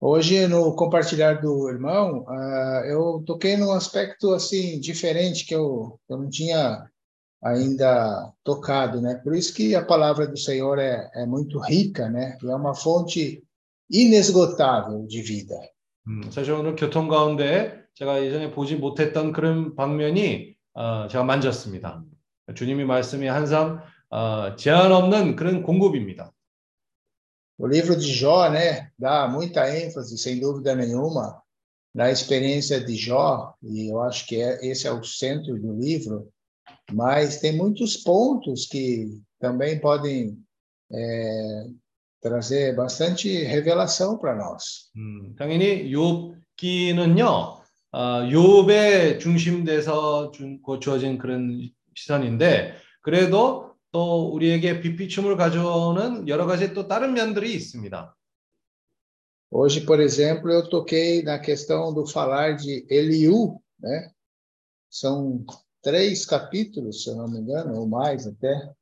Hoje, no compartilhar do irmão, ah, eu toquei num aspecto assim diferente que eu, eu não tinha ainda tocado, né? Por isso que a palavra do Senhor é, é muito rica, né? E é uma fonte inesgotável de vida. 음, 사실 오늘 교통 가운데 제가 예전에 보지 못했던 그런 방면이 어, 제가 만졌습니다. 주님이 말씀이 항상 어, 제한 없는 그런 공급입니다. O livro de Jó, né, dá muita ênfase, sem dúvida nenhuma, na experiência de Jó, e eu acho que é, esse é o centro do livro, mas tem muitos pontos que também podem é, trazer bastante revelação para nós. 음, 당연히 욥기는요, 어, 욥의 중심돼서 주, 고- 주어진 그런 시선인데, 그래도 또 우리에게 빛비춤을 가져오는 여러 가지 또 다른 면들이 있습니다. Hoje, por exemplo, eu toquei na questão do falar de Eliú, né? São três capítulos, se eu não me engano, ou mais até.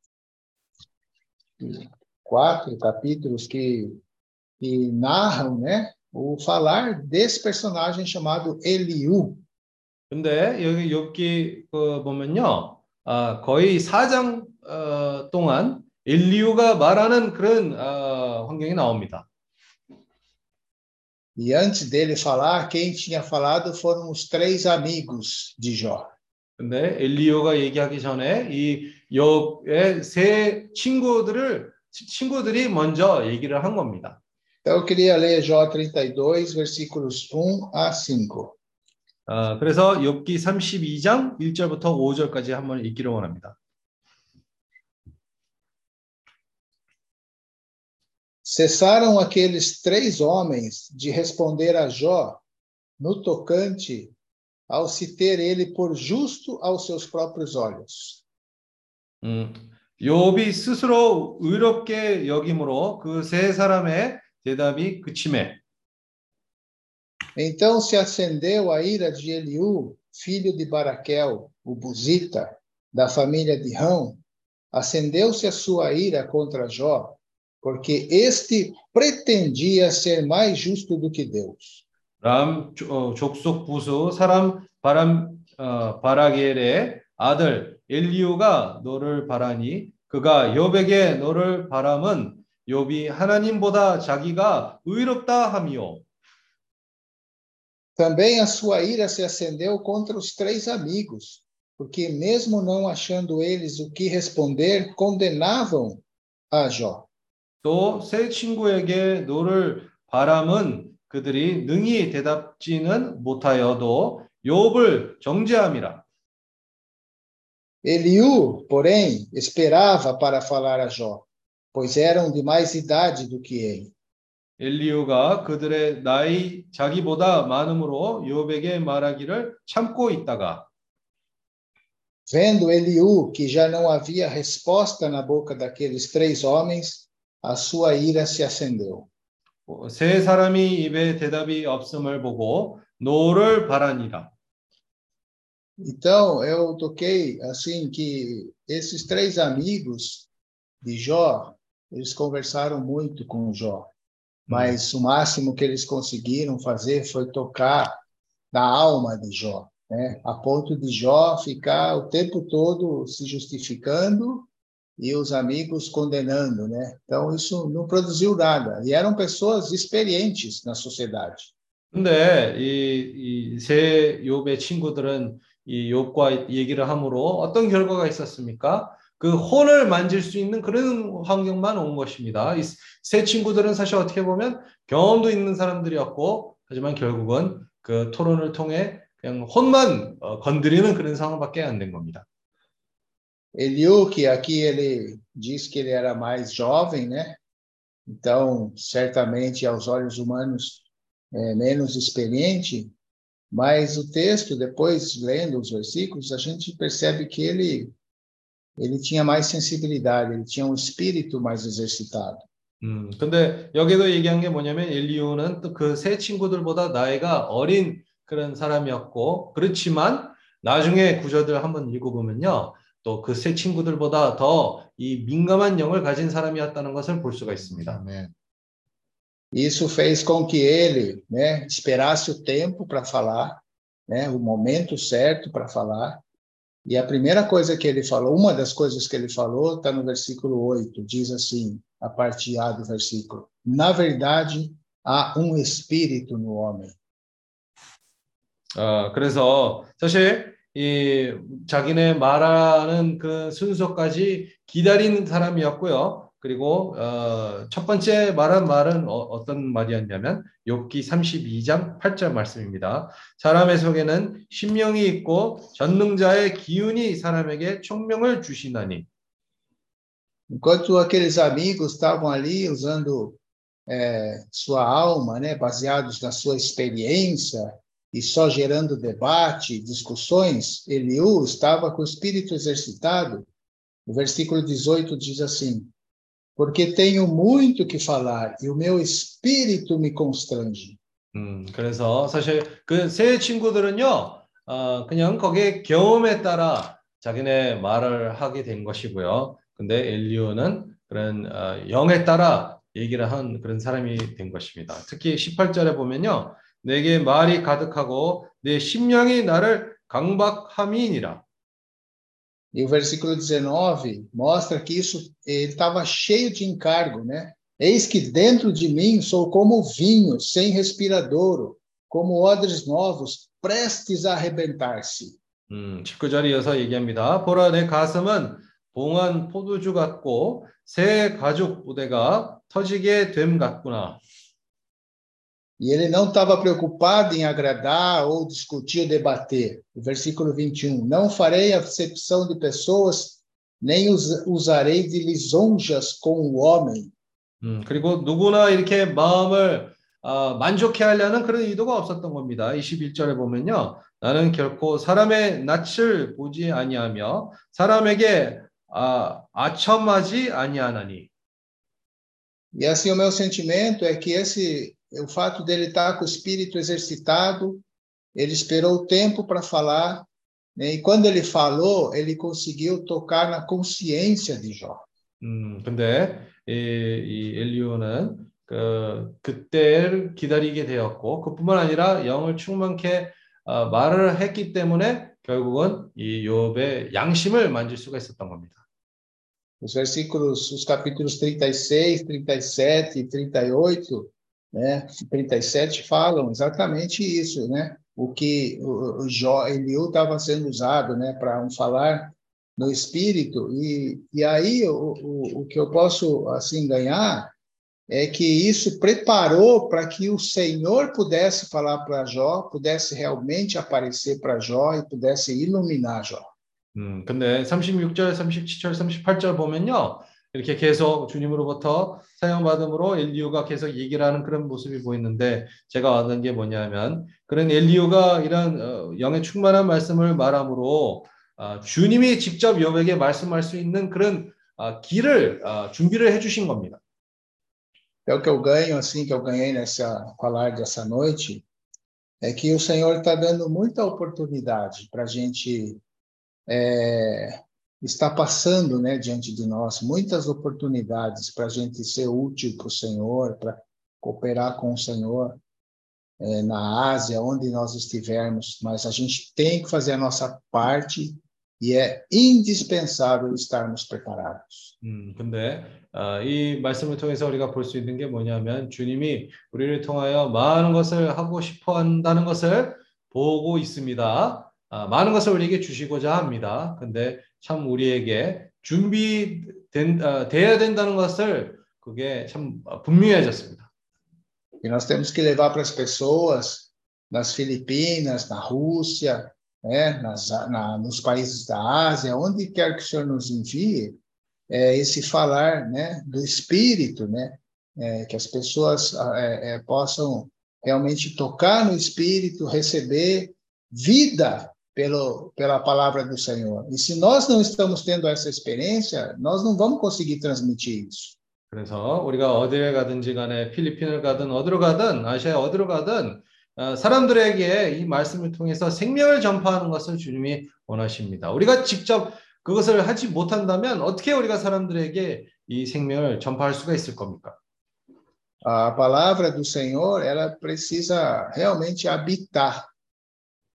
Quatro capítulos que, que narram, né? O falar desse personagem chamado Eliú. 근데 여기 욥기 그 보면요, 아, 거의 4장 어, 동안 엘리우가 말하는 그런 어, 환경이 나옵니다. E antes dele falar, quem tinha falado foram os três amigos de Jó. 근데 엘리오가 얘기하기 전에 이 욥의 세 친구들을 친구들이 먼저 얘기를 한 겁니다. Então, eu queria ler Jó 32, versículos 1 a 5. 어, 그래서 욥기 32장 1절부터 5절까지 한번 읽기를 원합니다. Cessaram aqueles três homens de responder a Jó no tocante ao se ter ele por justo aos seus próprios olhos. 음, 욥이 스스로 의롭게 여김으로 그 세 사람의 대답이 그침에 Então se acendeu a ira de Eliú, filho de Baraquel, o Buzita, da família de Rão, acendeu-se a sua ira contra Jó, porque este pretendia ser mais justo do que Deus. 람 어, 족속 부수 사람 바람 어, 바라겔의 아들 엘리우가 너를 바라니 그가 욥에게 너를 바람은 욥이 하나님보다 자기가 의롭다 함이요 Também a sua ira se acendeu contra os três amigos, porque, mesmo não achando eles o que responder, condenavam a Jó. 또새 친구에게 너를 바람은 그들이 능히 대답지는 못하여도 욥을 정죄함이라 Eliú, porém, esperava para falar a Jó, pois eram de mais idade do que ele. 엘리우가 그들의 나이 자기보다 많음으로 욥에게 말하기를 참고 있다가 Vendo Eliú que já não havia resposta na boca daqueles três homens, a sua ira se acendeu. 세 사람이 입에 대답이 없음을 보고 노를 바라니라. Então, eu toquei assim que esses três amigos de Jó, eles conversaram muito com Jó, mas o máximo que eles conseguiram fazer foi tocar na alma de Jó, né? A ponto de Jó ficar o tempo todo se justificando e os amigos condenando, né? Então isso não produziu nada. E eram pessoas experientes na sociedade. 근데 이이세 욥의 친구들은 이 욥과 얘기를 함으로 어떤 결과가 있었습니까? 그 혼을 만질 수 있는 그런 환경만 온 것입니다. 이 세 친구들은 사실 어떻게 보면 경험도 있는 사람들이었고 하지만 결국은 그 토론을 통해 그냥 혼만 어, 건드리는 그런 상황밖에 안 된 겁니다. Eliú, que aqui ele diz que ele era mais jovem, né? Então, certamente aos olhos humanos é menos experiente, mas o texto, depois lendo os versículos, a gente percebe que ele ele tinha mais sensibilidade, ele tinha um espírito mais exercitado. 음, 근데 여기도 얘기한 게 뭐냐면 엘리오는 또 그 세 친구들보다 나이가 어린 그런 사람이었고 그렇지만 나중에 구절들 한번 읽어보면요. 또 그 세 친구들보다 더 이 민감한 영을 가진 사람이었다는 것을 볼 수가 있습니다. 아멘. Isso fez com que ele, né, esperasse o tempo para falar, né, o momento certo para falar. E a primeira coisa que ele falou, uma das coisas que ele falou, está no versículo 8, diz assim, a parte A do versículo: Na verdade, há um espírito no homem. 어, 그래서 사실 이 자기네 말하는 그 순서까지 기다리는 사람이었고요. 그리고 어, 첫 번째 말한 말은 어, 떤 말이었냐면 욥기 32장 8절 말씀입니다. 사람의 속에는 신명이 있고 전능자의 기운이 사람에게 총명을 주시나니 Enquanto aqueles amigos estavam ali usando é, sua alma, né, baseados na sua experiência e só gerando debate, discussões, Eliú estava com o espírito exercitado. O versículo 18 diz assim: Porque tenho muito que falar e o meu espírito me constrange. 음, 그래서 사실 그 세 친구들은요, 어, 그냥 거기에 경험에 따라 자기네 말을 하게 된 것이고요. 근데 엘리오는 그런 어, 영에 따라 얘기를 한 그런 사람이 된 것입니다. 특히 18절에 보면요, 내게 말이 가득하고 내 심령이 나를 강박함이니라. E o versículo 19 mostra que isso ele estava cheio de encargo, né? Eis que dentro de mim sou como vinho sem respiradouro, como odres novos prestes a arrebentar-se. 음, 19절에 이어서 얘기합니다. 보라 내 가슴은 봉한 포도주 같고 새 가죽 부대가 터지게 됨 같구나. E ele não estava preocupado em agradar ou discutir ou debater. O versículo 21. Não farei acepção de pessoas, nem us- usarei de lisonjas com o homem. 음, 그리고 누구나 이렇게 마음을 어, 만족해 하려는 그런 의도가 없었던 겁니다. 21절에 보면요. 나는 결코 사람의 낯을 보지 아니하며 사람에게 아, 아첨하지 아니하나니. E assim, o meu sentimento é que esse, o fato dele estar com o espírito exercitado, ele esperou o tempo para falar, né? e quando ele falou, ele conseguiu tocar na consciência de Jó. 음, 근데 이, 이 엘리오는 그 그때를 기다리게 되었고 그뿐만 아니라 영을 충만케 어, 말을 했기 때문에 결국은 이 욥의 양심을 만질 수가 있었던 겁니다. Os versículos, os capítulos 36, 37 e 38, né, 37 falam exatamente isso, né? O que o, o Jó, Eliú estava sendo usado, né, para um falar no espírito e, e aí o, o, o que eu posso assim ganhar é que isso preparou para que o Senhor pudesse falar para Jó, pudesse realmente aparecer para Jó e pudesse iluminar Jó. 음, 근데 36절, 37절, 38절 보면요. 이렇게 계속 주님으로부터 사용받음으로 엘리우가 계속 얘기를 하는 그런 모습이 보이는데 제가 얻은 게 뭐냐면 그런 엘리우가 이런 어, 영의 충만한 말씀을 말함으로 아, 주님이 직접 욥에게 말씀할 수 있는 그런 아, 길을 아, 준비를 해주신 겁니다. É o que eu ganho, assim, que eu ganhei nessa falar dessa noite, é que o Senhor está dando muita oportunidade para a gente é, estar passando, né, diante de nós, muitas oportunidades para a gente ser útil para o Senhor, para cooperar com o Senhor é, na Ásia, onde nós estivermos, mas a gente tem que fazer a nossa parte e é indispensável estarmos preparados. 음, 근데 아, 이 말씀을 통해서 우리가 볼 수 있는 게 뭐냐면 주님이 우리를 통하여 많은 것을 하고 싶어 한다는 것을 보고 있습니다. 아, 많은 것을 우리에게 주시고자 합니다. 근데 참 우리에게 준비된 아, 돼야 된다는 것을 그게 참 분명해졌습니다. E nós temos que levar para as pessoas nas Filipinas, na Rússia, né, nas, na, nos países da Ásia, onde quer que o Senhor nos envie, é, esse falar né, do Espírito, né, é, que as pessoas é, é, possam realmente tocar no Espírito, receber vida pelo, pela palavra do Senhor. E se nós não estamos tendo essa experiência, nós não vamos conseguir transmitir isso. 그래서 우리가 어디를 가든지 간에 필리핀을 가든 어디로 가든 아시아에 어디로 가든 어, 사람들에게 이 말씀을 통해서 생명을 전파하는 것을 주님이 원하십니다. 우리가 직접 그것을 하지 못한다면 어떻게 우리가 사람들에게 이 생명을 전파할 수가 있을 겁니까? A palavra do Senhor, ela precisa realmente habitar,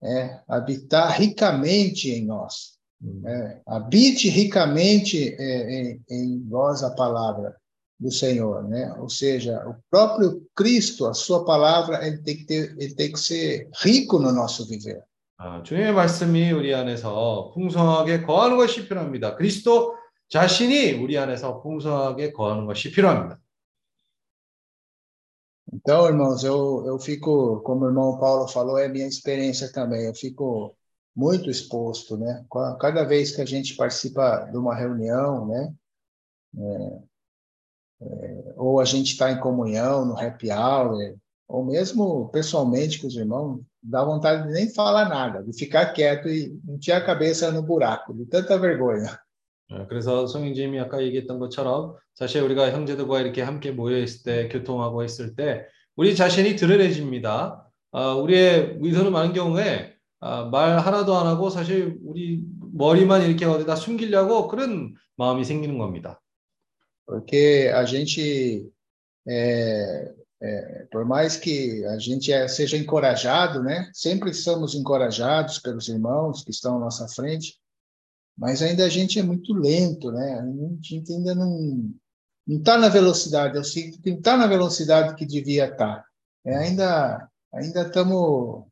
é, habitar ricamente em nós. 음, É, habite ricamente é, em, em nós a palavra do Senhor, né? Ou seja, o próprio Cristo, a sua palavra, ele tem que ter, ele tem que ser rico no nosso viver. 아, 주님의 말씀이 우리 안에서 풍성하게 거하는 것이 필요합니다. 그리스도 자신이 우리 안에서 풍성하게 거하는 것이 필요합니다. Então, irmãos, eu, eu fico, como o irmão Paulo falou, é minha experiência também. Eu fico muito exposto, né? Cada vez que a gente participa de uma reunião, né? É, é, ou a gente está em comunhão, no happy hour, ou mesmo pessoalmente com os irmãos, dá vontade de nem falar nada, de ficar quieto e enfiar a cabeça no buraco, de tanta vergonha. 어, 그래서 송영진이 아까 얘기했던 것처럼 사실 우리가 형제들과 이렇게 함께 모여 있을 때 교통하고 있을 때 우리 자신이 드러내집니다. 아, 우리의 의도는 많은 경우에 아, 말 하나도 안 ha고 사실 우리 머리만 이렇게 어디다 숨기려고 그런 마음이 생기는 겁니다. Porque a gente, é, é, por mais que a gente seja encorajado, né? Sempre somos encorajados pelos irmãos que estão à nossa frente, mas ainda a gente é muito lento, né? A gente ainda não não está na velocidade. Eu sinto que não está na velocidade que devia estar. É, ainda ainda estamos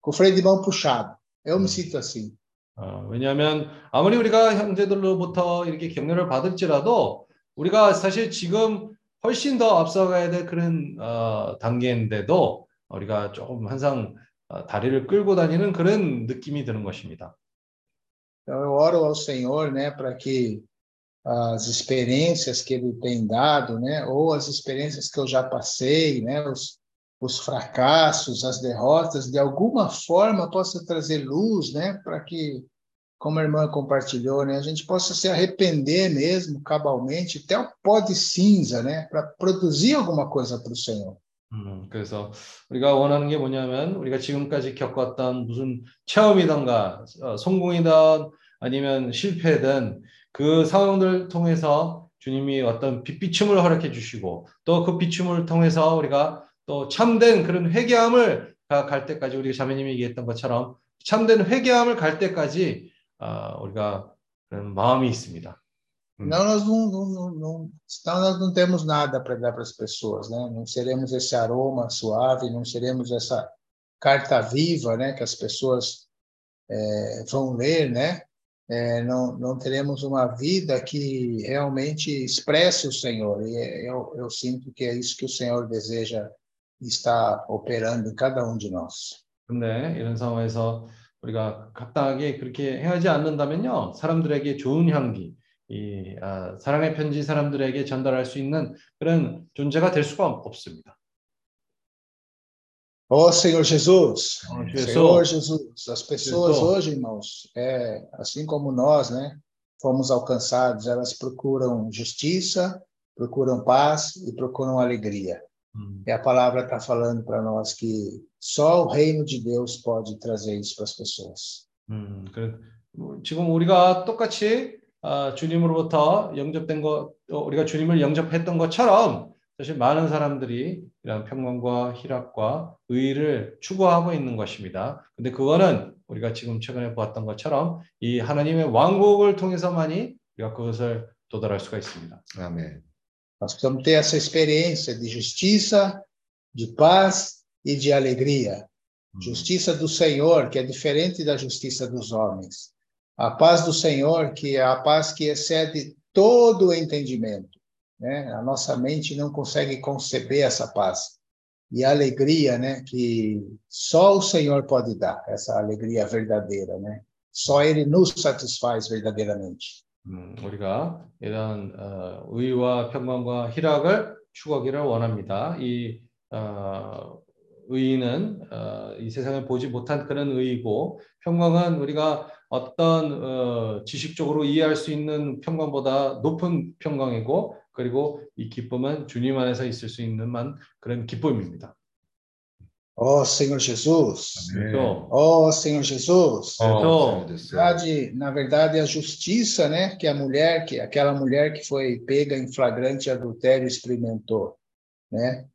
com o freio de mão puxado. Eu me sinto assim. 어, 왜냐하면 아무리 우리가 형제들로부터 이렇게 격려를 받을지라도 우리가 사실 지금 훨씬 더 앞서가야 될 그런 어, 단계인데도 우리가 조금 항상 어, 다리를 끌고 다니는 그런 느낌이 드는 것입니다. Então eu oro ao Senhor, né, para que as experiências que Ele tem dado, né, ou as experiências que eu já passei, né, os, os fracassos, as derrotas, de alguma forma possa trazer luz, né, para que, como a irmã compartilhou, né, a gente possa se arrepender mesmo, cabalmente, até o pó de cinza, né, para produzir alguma coisa para o Senhor. 음, 그래서 우리가 원하는 게 뭐냐면 우리가 지금까지 겪었던 무슨 체험이던가 어, 성공이든 아니면 실패든 그 상황들 통해서 주님이 어떤 빛비춤을 허락해 주시고 또 그 비춤을 통해서 우리가 또 참된 그런 회개함을 갈 때까지 우리 자매님이 얘기했던 것처럼 참된 회개함을 갈 때까지 어, 우리가 그런 마음이 있습니다. Não, nós não, não, não, então nós não temos nada para dar para as pessoas, né? Não seremos esse aroma suave, não seremos essa carta viva, né? Que as pessoas é, vão ler, né? É, não, não teremos uma vida que realmente expresse o Senhor. E eu, eu sinto que é isso que o Senhor deseja estar operando em cada um de nós. 근데 이런 상황에서 우리가 각당하게 그렇게 행하지 않는다면요, 사람들에게 좋은 향기, 이 아, 사랑의 편지 사람들에게 전달할 수 있는 그런 존재가 될 수가 없습니다. Ó oh, Senhor Jesus, Oh, Senhor Jesus, as pessoas Jesus. hoje, irmãos, é, assim como nós, né, fomos alcançados, elas procuram justiça, procuram paz e procuram alegria. 음, E a palavra está falando para nós que só o reino de Deus pode trazer isso para as pessoas. 음, 그래, 뭐, 지금 우리가 똑같이 아, 주님으로부터 영접된 것, 어, 우리가 주님을 영접했던 것처럼 사실 많은 사람들이 이런 평강과 희락과 의를 추구하고 있는 것입니다. 근데 그거는 우리가 지금 최근에 보았던 것처럼 이 하나님의 왕국을 통해서만이 우리가 그것을 도달할 수가 있습니다. 아멘. Nós precisamos ter essa experiência de justiça, de paz e de alegria. Justiça do Senhor, que é diferente da justiça dos homens. A paz do Senhor, que é a paz que excede todo o entendimento. Né? A nossa mente não consegue conceber essa paz. E a alegria, né, que só o Senhor pode dar, essa alegria verdadeira, né? Só Ele nos satisfaz verdadeiramente. 음, 우리가 이런 어, 의와 평강과 희락을 추구하기를 원합니다. 이 어, 의는 어, 이 세상에 보지 못한 그런 의이고 평강은 우리가 어떤 어, 지식적으로 이해할 수 있는 평강보다 높은 평강이고 그리고 이 기쁨은 주님 안에서 있을 수 있는 만 그런 기쁨입니다. Ó Senhor Jesus, 그래서 ó Senhor Jesus. 어, 잘 됐어요. verdade, na verdade, a justiça, né, que a mulher, que aquela mulher que foi pega em flagrante adultério experimentou, né?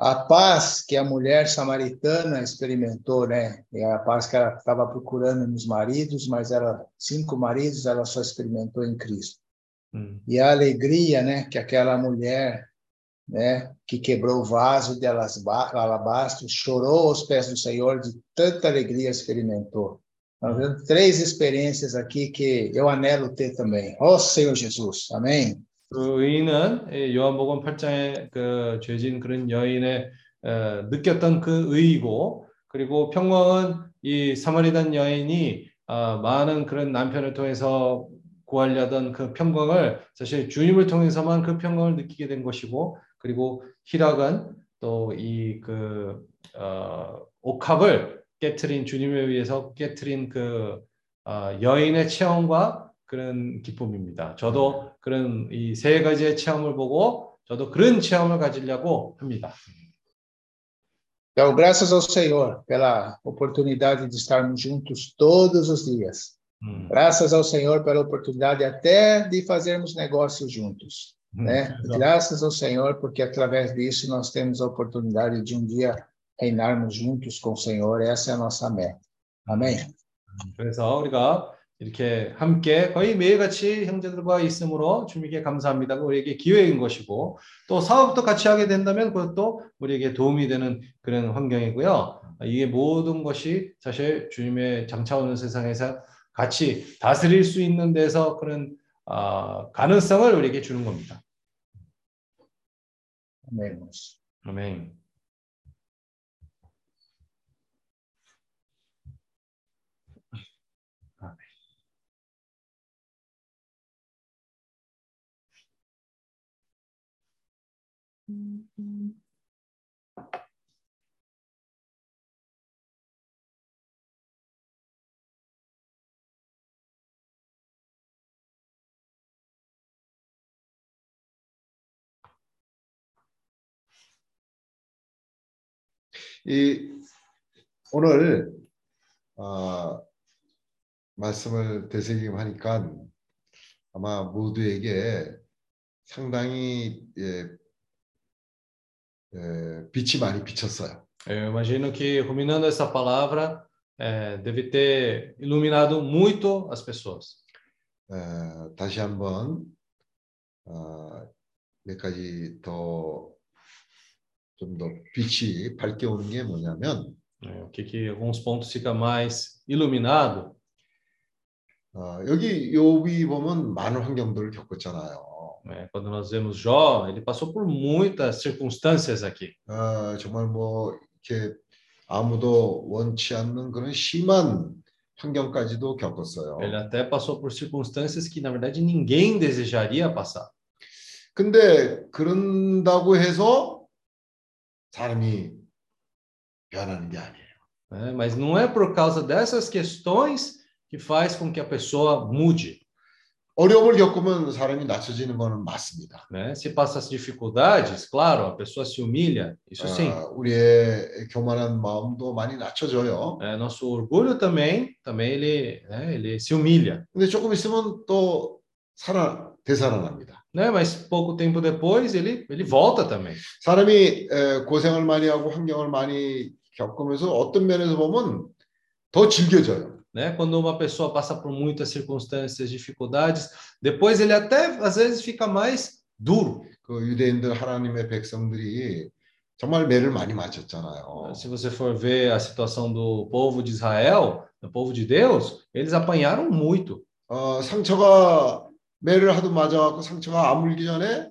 A paz que a mulher samaritana experimentou, né? E a paz que ela estava procurando nos maridos, mas ela cinco maridos ela só experimentou em Cristo. 음, E a alegria, né, que aquela mulher, né, que quebrou o vaso de alabastro, chorou aos pés do Senhor de tanta alegria experimentou. Nós vemos três experiências aqui que eu anelo ter também. Ó Senhor Jesus, amém? 그 의인은 이 요한복음 8장에 그 죄진 그런 여인의 어, 느꼈던 그 의이고 그리고 평강은 이 사마리단 여인이 어, 많은 그런 남편을 통해서 구하려던 그 평강을 사실 주님을 통해서만 그 평강을 느끼게 된 것이고 그리고 희락은 또 이그 어, 옥합을 깨트린 주님을 위해서 깨트린 그 어, 여인의 체험과 그런 기쁨입니다. 저도 그런 이 세 가지의 체험을 보고 저도 그런 체험을 가지려고 합니다. Então, graças ao Senhor pela oportunidade de estarmos juntos todos os dias. 음, Graças ao Senhor pela oportunidade até de fazermos negócios juntos. 음, né? 그래서, Graças ao Senhor, porque através disso nós temos a oportunidade de um dia reinarmos juntos com o Senhor. Essa é a nossa meta. Amém? 그래서 우리가 이렇게 함께 거의 매일같이 형제들과 있으므로 주님께 감사합니다. 우리에게 기회인 것이고 또 사업도 같이 하게 된다면 그것도 우리에게 도움이 되는 그런 환경이고요. 이게 모든 것이 사실 주님의 장차 오는 세상에서 같이 다스릴 수 있는 데서 그런 아, 가능성을 우리에게 주는 겁니다. Amemos. Amém. 이 오늘 어, 말씀을 되새김하니까 아마 모두에게 상당히 예, 예, 빛이 많이 비쳤어요. Eu imagino que ruminando essa palavra eh, deve ter iluminado muito as pessoas. 어, 다시 한번 어, 몇 가지 더 좀 더 빛이 밝게 오는 게 뭐냐면 né? O que que alguns pontos fica mais iluminado? 어, 여기 욥이 보면 많은 환경들을 겪었잖아요. né? Quando nós vemos Jó, ele passou por muitas circunstâncias aqui. 어, 정말 뭐 이렇게 아무도 원치 않는 그런 심한 환경까지도 겪었어요. Ele até passou por circunstâncias que, na verdade, ninguém desejaria passar. 근데 그런다고 해서 사람이 변하는 게 아니에요. né? Mas não é por causa dessas questões que faz com que a pessoa mude. 어려움을 겪으면 사람이 낮춰지는 거는 맞습니다. Né? Se passa as dificuldades, claro, a pessoa se humilha, isso sim. 아, 우리의 교만한 마음도 많이 낮춰져요. É, nosso orgulho também, também ele, né, ele se humilha. 근데 조금 있으면 또 살아 되살아납니다. Né? Mas pouco tempo depois ele, ele volta também. 사람이 에, 고생을 많이 하고 환경을 많이 겪으면서 어떤 면에서 보면 더 질겨져요. Né? Quando uma pessoa passa por muitas circunstâncias, dificuldades, depois ele até às vezes fica mais duro. 그 유대인들 하나님의 백성들이 정말 매를 많이 맞췄잖아요. Se você for ver a situação do povo de Israel, do povo de Deus, eles apanharam muito. 어, 상처가 매를 하도 맞아갖고 상처가 아물기 전에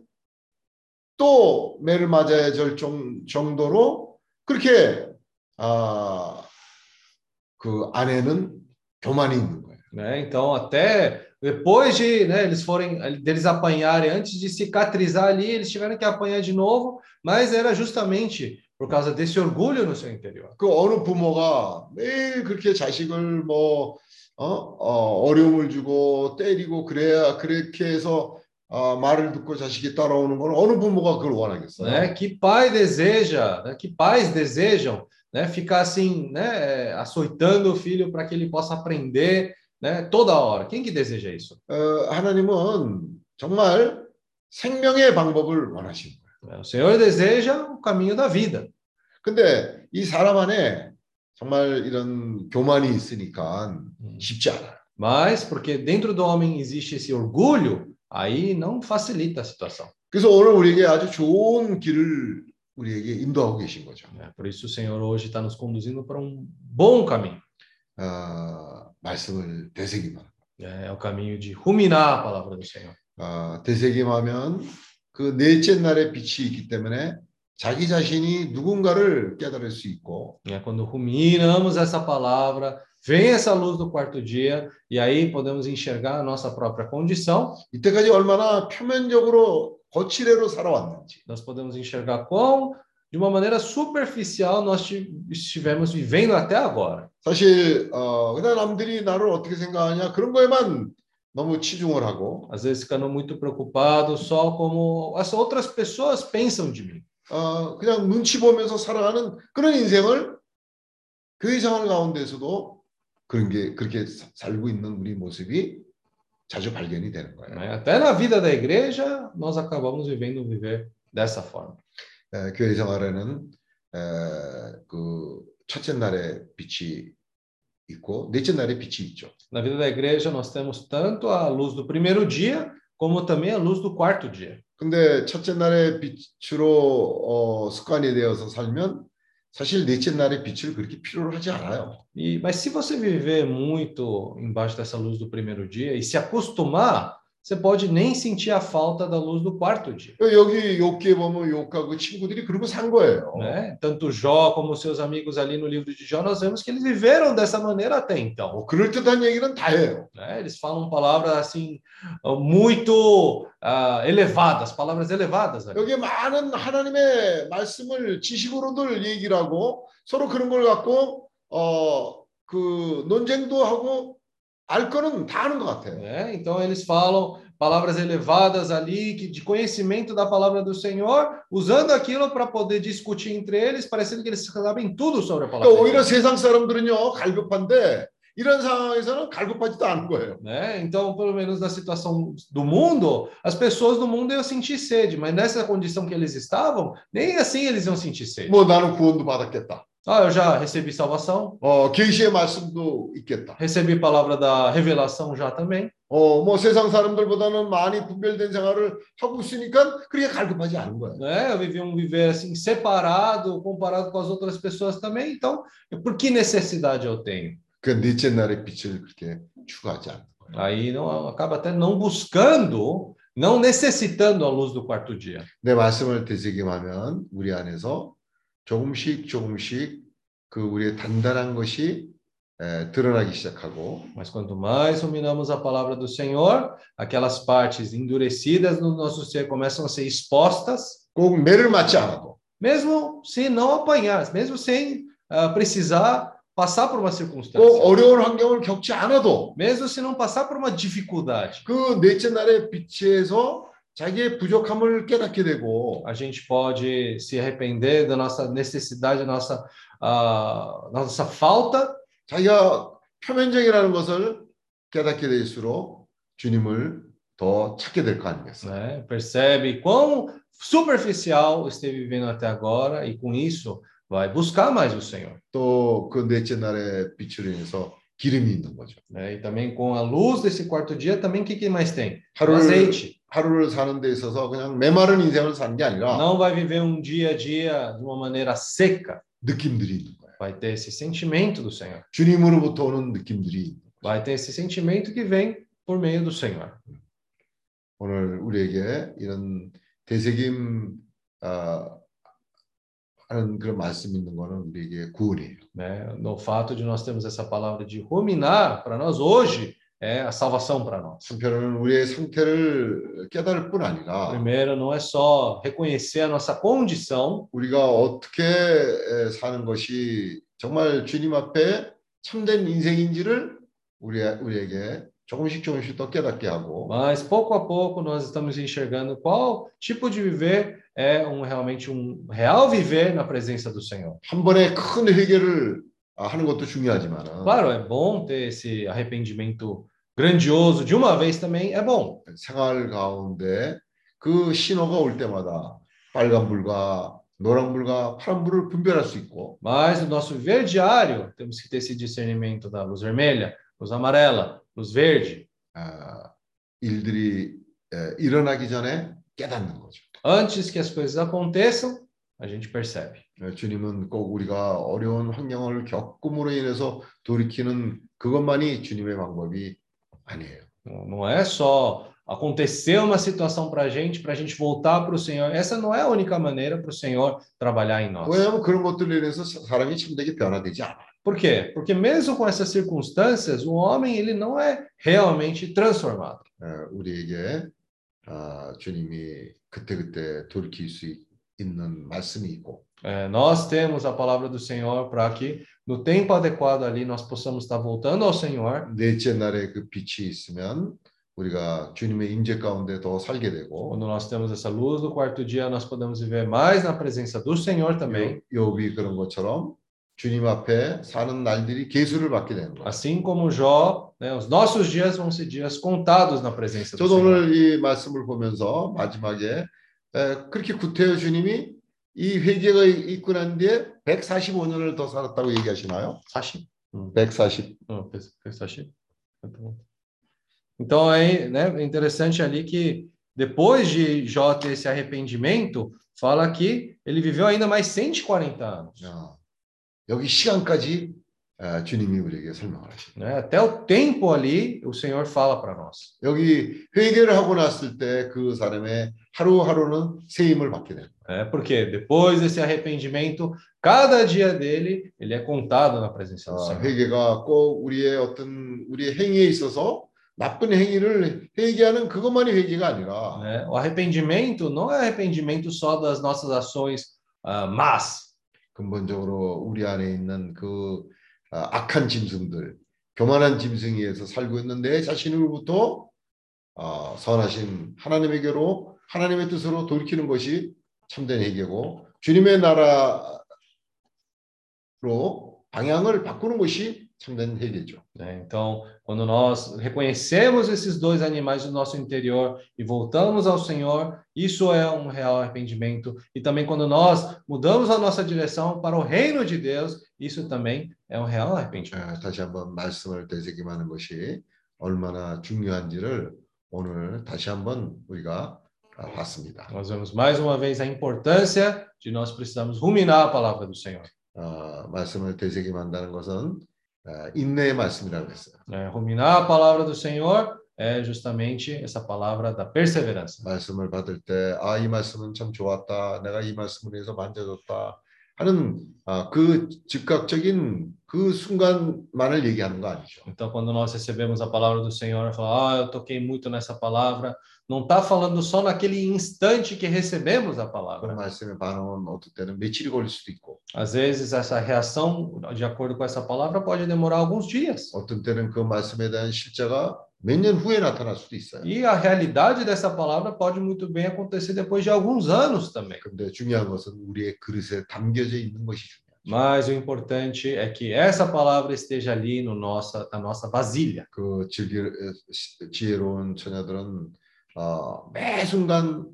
또 매를 맞아야 될 정, 정도로 그렇게 아, 그 안에는 교만이 있는 거예요. Né? Então, até depois de né, eles forem deles apanharem, antes de cicatrizar ali, eles tiveram que apanhar de novo, mas era justamente por causa desse orgulho no seu interior. 그 어느 부모가 매일 그렇게 자식을 뭐 어, 어, 어려움을 주고 때리고 그래야 그렇게 해서 어, 말을 듣고 자식이 따라오는 건 어느 부모가 그걸 원하겠어요? Né? Que pai deseja, né? que pais desejam né? ficar assim, né? açoitando o filho para que ele possa aprender né? toda hora. Quem que deseja isso? 어, 하나님은 정말 생명의 방법을 원하시는 거예요. Né? O Senhor deseja o caminho da vida. 근데 이 사람 안에 정말 이런 교만이 있으니까 쉽지 않아요. Mas porque dentro do homem existe esse orgulho, aí não facilita a situação. 그래서 오늘 우리에게 아주 좋은 길을 우리에게 인도하고 계신 거죠. né? Por isso o Senhor hoje está nos conduzindo para um bom caminho. 어, 말씀을 되새기만. né? É o caminho de ruminar a palavra do Senhor. 어, 되새김하면 그 넷째 날의 빛이 있기 때문에 자기 자신이 누군가를 깨달을 수 있고 né? Quando ruminamos essa palavra, vem essa luz do quarto dia, e aí podemos enxergar a nossa própria condição, 이때까지 얼마나 표면적으로 거칠애로 살아왔는지 nós podemos enxergar quão, de uma maneira superficial, nós ti- estivemos vivendo até agora. 사실 어, 그냥 남들이 나를 어떻게 생각하냐 그런 거에만 너무 치중을 하고 Às vezes ficando muito preocupado só como as outras pessoas pensam de mim. 어, 그냥 눈치 보면서 살아가는 그런 인생을 교회 생활 가운데서도 그런 게 그렇게 사- 살고 있는 우리 모습이 자주 발견이 되는 거예요. Até na vida da igreja, nós acabamos vivendo viver dessa forma. 에, 교회 생활에는 에, 그 첫째 날에 빛이 있고 넷째 날에 빛이 있죠. Na vida da igreja, nós temos tanto a luz do primeiro dia, como também a luz do quarto dia. 근데 첫째 날의 빛으로 어, 습관이 되어서 살면 사실 넷째 날의 빛을 그렇게 필요로 하지 않아요. E, mas se você viver muito embaixo dessa luz do primeiro dia e se acostumar, você pode nem sentir a falta da luz do quarto dia. 여기 욥기에 보면 욥하고 친구들이 그러고 산 거예요. Né? Tanto Jó como seus amigos ali no livro de Jó, nós vemos que eles viveram dessa maneira até então. 뭐 그럴 듯한 얘기는 다 해요. né? Eles falam palavras assim muito ah, elevadas, palavras elevadas. ali. 여기 많은 하나님의 말씀을 지식으로들 얘기를 하고 서로 그런 걸 갖고 어 그 논쟁도 하고 알 거는 다 아는 것 같아요. né? Então eles falam palavras elevadas ali que de conhecimento da palavra do Senhor, usando aquilo para poder discutir entre eles, parecendo que eles sabem tudo sobre a palavra. 그러니까 de 오히려 Deus, 세상 사람들은요 갈급한데 이런 상황에서는 갈급하지도 않은 거예요. né? Então, pelo menos na situação do mundo, as pessoas do mundo iam sentir sede, mas nessa condição que eles estavam, nem assim eles iam sentir sede. 뭐 나는 구원도 받았겠다. Ah, eu já recebi salvação, 어 계시의 말씀도 있겠다. recebi palavra da revelação já também. 어뭐 세상 사람들보다는 많이 분별된 생활을 하고 있으니까 그렇게 갈급하지 않은 거예요. né? Eu vivi um viver assim separado, comparado com as outras pessoas também. Então, por que necessidade eu tenho? 그 넷째 날의 빛을 그렇게 추구하지 않는 거예요. Aí não acaba até não buscando, não necessitando a luz do quarto dia. 내 말씀을 되새김하면 우리 안에서 조금씩 조금씩 그 우리의 단단한 것이 에, 드러나기 시작하고 Mas quanto mais ruminamos a palavra do Senhor, aquelas partes endurecidas no nosso ser começam a ser expostas, 꼭 매를 맞지 않아도 mesmo se não apanhar, mesmo sem ah, precisar passar por uma 꼭 circunstância, 어려운 환경을 겪지 않아도 mesmo se não passar por uma dificuldade. 그 넷째 날의 빛에서 자기의 부족함을 깨닫게 되고 a gente pode se arrepender da nossa necessidade, da nossa, ah, nossa falta, 자기가 표면적이라는 것을 깨닫게 될수록 주님을 더 찾게 될 거 아니겠어요? né? percebe quão superficial esteve vivendo até agora e com isso vai buscar mais o Senhor. 또 그 넷째 날의 빛으로 인해서 기름이 있는 거죠. né? E também com a luz desse quarto dia, também o que, que mais tem? O 하루를 azeite. 하루를 사는 데 있어서 그냥 메마른 인생을 사는 게 아니라 Não vai viver um dia a dia de uma maneira seca. 느낌들이 있는 거예요. Vai ter esse sentimento do Senhor. 주님으로부터 오는 느낌들이 Vai ter esse sentimento que vem por meio do Senhor. 오늘 우리에게 이런 대세김 아, 하는 그런 말씀 있는 거는 우리에게 구원이에요. né? No fato de nós termos essa palavra de ruminar, para nós hoje é a salvação para nós. 한편으로는 우리의 상태를 깨달을 뿐 아니라 Primeiro, não é só reconhecer a nossa condição, 우리가 어떻게 에, 사는 것이 정말 주님 앞에 참된 인생인지를 우리 우리에게 조금씩 조금씩 더 깨닫게 하고 mas pouco a pouco nós estamos enxergando qual tipo de viver é um realmente um real viver na presença do Senhor. 한 번에 큰 회개를 아, 하는 것도 중요하지만 Claro, é bom ter esse arrependimento grandioso de uma vez também, é bom. 생활 가운데 그 신호가 올 때마다 빨간불과 노란불과 파란불을 분별할 수 있고 Mas no nosso viver diário, temos que ter esse discernimento da luz vermelha, luz amarela, luz verde. 아, 일들이 에, 일어나기 전에 깨닫는 거죠. Antes que as coisas aconteçam, a gente percebe. 에, 주님은 꼭 우리가 어려운 환경을 겪음으로 인해서 돌이키는 그것만이 주님의 방법이 아니에요. Não não é só acontecer uma situação para a gente, para a gente voltar para o Senhor. Essa não é a única maneira para o Senhor trabalhar em nós. 왜냐하면 그런 것들로 인해서 사- 사람이 참되게 변화되지 않아. Por quê? Porque mesmo com essas circunstâncias, o homem ele não é realmente transformado. 에, 우리에게 아, 주님이 그때그때 돌이킬 수 있- 있는 말씀이 있고 É, nós temos a palavra do Senhor para que no tempo adequado ali nós possamos estar voltando ao Senhor. 넷째 날에 그 빛이 있으면 우리가 주님의 임재 가운데 더 살게 되고 Quando nós temos essa luz do quarto dia, nós podemos viver mais na presença do Senhor também. 요- 욥이 그런 것처럼 주님 앞에 사는 날들이 계수를 받게 되는 거예요. Assim como Jó, né, os nossos dias vão ser dias contados na presença do 저도 Senhor. 오늘 이 말씀을 보면서 마지막에 에, 그렇게 구태여 주님이 이 회개가 있고 난 뒤에 145년을 더 살았다고 얘기하시나요? 40. 140. Não, fez- fez sachê. Então é, né, é interessante ali que depois de Jó ter esse arrependimento, fala que ele viveu ainda mais 140 anos. 야, 여기 시간까지 아, 주님이 우리에게 설명을 하십니다. Né? Até o tempo ali, o Senhor fala para nós. 여기 회개를 하고 났을 때 그 사람의 하루하루는 새 힘을 받게 됩니다. É, porque depois desse arrependimento, cada dia dele, ele é contado na presença do 아, Senhor. 회개가 꼭 우리의 어떤 우리의 행위에 있어서 나쁜 행위를 회개하는 그것만이 회개가 아니라 né? O arrependimento não é arrependimento só das nossas ações ah, más, 근본적으로 우리 안에 있는 그 아, 악한 짐승들, 교만한 짐승에 의해서 살고 있는 내 자신으로부터 아, 선하신 하나님에게로 하나님의 뜻으로 돌이키는 것이 참된 회개고 주님의 나라로 방향을 바꾸는 것이. né? Então, quando nós reconhecemos esses dois animais do nosso interior e voltamos ao Senhor, isso é um real arrependimento. E também quando nós mudamos a nossa direção para o reino de Deus, isso também é um real arrependimento. 아, 다시 한번 말씀을 되새김하는 것이 얼마나 중요한지를 오늘 다시 한번 우리가 아, 봤습니다. Nós vemos mais uma vez a importância de nós precisarmos ruminar a palavra do Senhor. 아, 말씀을 되새김한다는 것은 아, 인내의 말씀이라고 했어요. né? Ruminar a palavra do Senhor é justamente essa palavra da perseverança. 말씀을 받을 때, 아, 이 말씀은 참 좋았다. 내가 이 말씀을 해서 만져줬다. 하는 아, 그 즉각적인 그 순간만을 얘기하는 거 아니죠. Então, quando nós recebemos a palavra do Senhor, fala, ah, eu toquei muito nessa palavra, não está falando só naquele instante que recebemos a 그 palavra. 말씀의 반응은 어떨 때는 며칠이 걸릴 수도 있고, Às vezes, essa reação, de acordo com essa palavra, pode demorar alguns dias. 어떤 때는 그 말씀에 대한 실제가 몇 년 후에 나타날 수도 있어요. E a realidade dessa palavra pode muito bem acontecer depois de alguns anos também. 근데 중요한 것은 우리의 그릇에 담겨져 있는 것이 중요해요. Mas o importante é que essa palavra esteja ali no nossa, na nossa vasilha. 그 즐기, 지혜로운 처녀들은 어, 매 순간